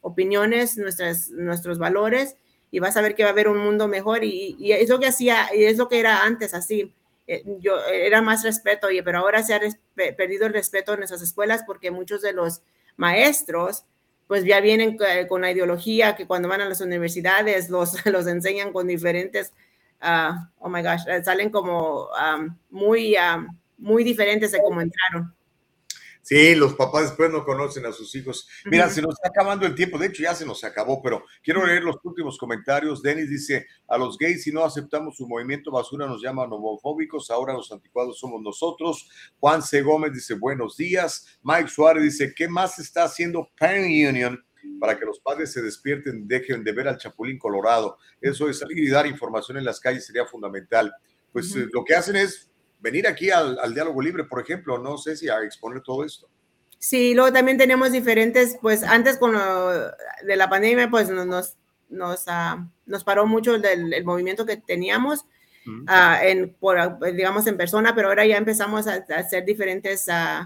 opiniones, nuestras, nuestros valores y vas a ver que va a haber un mundo mejor y, y es lo que hacía, y es lo que era antes así. Eh, yo era más respeto, pero ahora se ha perdido el respeto en nuestras escuelas porque muchos de los maestros pues ya vienen con la ideología que cuando van a las universidades los, los enseñan con diferentes, uh, oh my gosh, eh, salen como um, muy, um, muy diferentes de cómo entraron. Sí, los papás después no conocen a sus hijos. Mira, se nos está acabando el tiempo. De hecho, ya se nos acabó, pero quiero leer los últimos comentarios. Denis dice: A los gays, si no aceptamos su movimiento basura, nos llaman homofóbicos. Ahora los anticuados somos nosotros. Juan C. Gómez dice: Buenos días. Mike Suárez dice: ¿Qué más está haciendo Parent Union para que los padres se despierten, dejen de ver al Chapulín Colorado? Eso es salir y dar información en las calles sería fundamental. Pues eh, lo que hacen es venir aquí al, diálogo libre, por ejemplo, no sé si a exponer todo esto. Sí, luego también tenemos diferentes, pues antes con lo de la pandemia, pues nos, nos, ah, nos paró mucho el, movimiento que teníamos, ah, en, por, digamos, en persona, pero ahora ya empezamos a, hacer diferentes uh,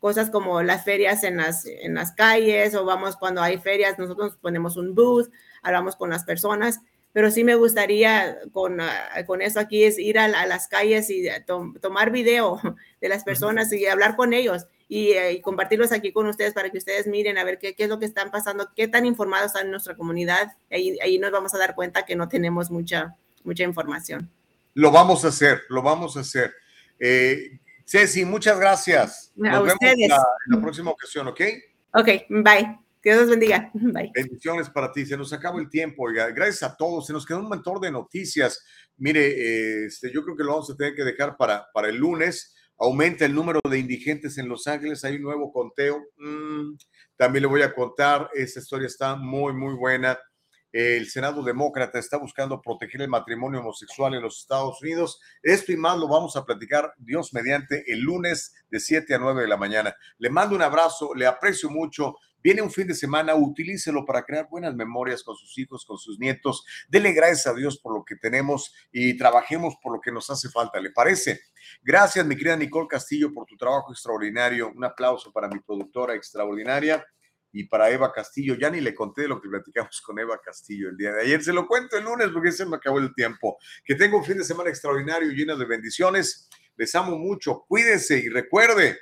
cosas como las ferias en las, en las calles o vamos cuando hay ferias, nosotros ponemos un booth, hablamos con las personas, pero sí me gustaría con, ah, con eso aquí es ir a, las calles y tomar video de las personas y hablar con ellos eh, y, compartirlos aquí con ustedes para que ustedes miren a ver qué, qué, es lo que están pasando, qué tan informados están en nuestra comunidad. Ahí, ahí nos vamos a dar cuenta que no tenemos mucha, mucha información. Lo vamos a hacer, lo vamos a hacer. Eh, Ceci, muchas gracias. Nos vemos en la, próxima ocasión, ¿ok? Ok, bye. Que Dios bendiga. Bye. Bendiciones para ti. Se nos acabó el tiempo. Oiga. Gracias a todos. Se nos quedó un montón de noticias. Mire, este, yo creo que lo vamos a tener que dejar para, para el lunes. Aumenta el número de indigentes en Los Ángeles. Hay un nuevo conteo. Mm, también le voy a contar. Esta historia está muy, muy buena el Senado Demócrata está buscando proteger el matrimonio homosexual en los Estados Unidos. Esto y más lo vamos a platicar, Dios mediante, el lunes de 7 a 9 de la mañana. Le mando un abrazo, le aprecio mucho. Viene un fin de semana, utilícelo para crear buenas memorias con sus hijos, con sus nietos. Dele gracias a Dios por lo que tenemos y trabajemos por lo que nos hace falta. ¿Le parece? Gracias, mi querida Nicole Castillo, por tu trabajo extraordinario. Un aplauso para mi productora extraordinaria y para Eva Castillo. Ya ni le conté lo que platicamos con Eva Castillo el día de ayer. Se lo cuento el lunes porque se me acabó el tiempo. Que tenga un fin de semana extraordinario, lleno de bendiciones. Les amo mucho. Cuídense y recuerde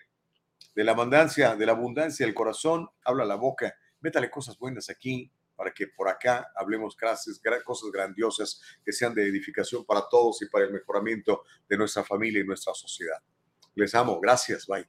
de la abundancia, de la abundancia del corazón, habla la boca. Métale cosas buenas aquí para que por acá hablemos cosas grandiosas que sean de edificación para todos y para el mejoramiento de nuestra familia y nuestra sociedad. Les amo. Gracias. Bye.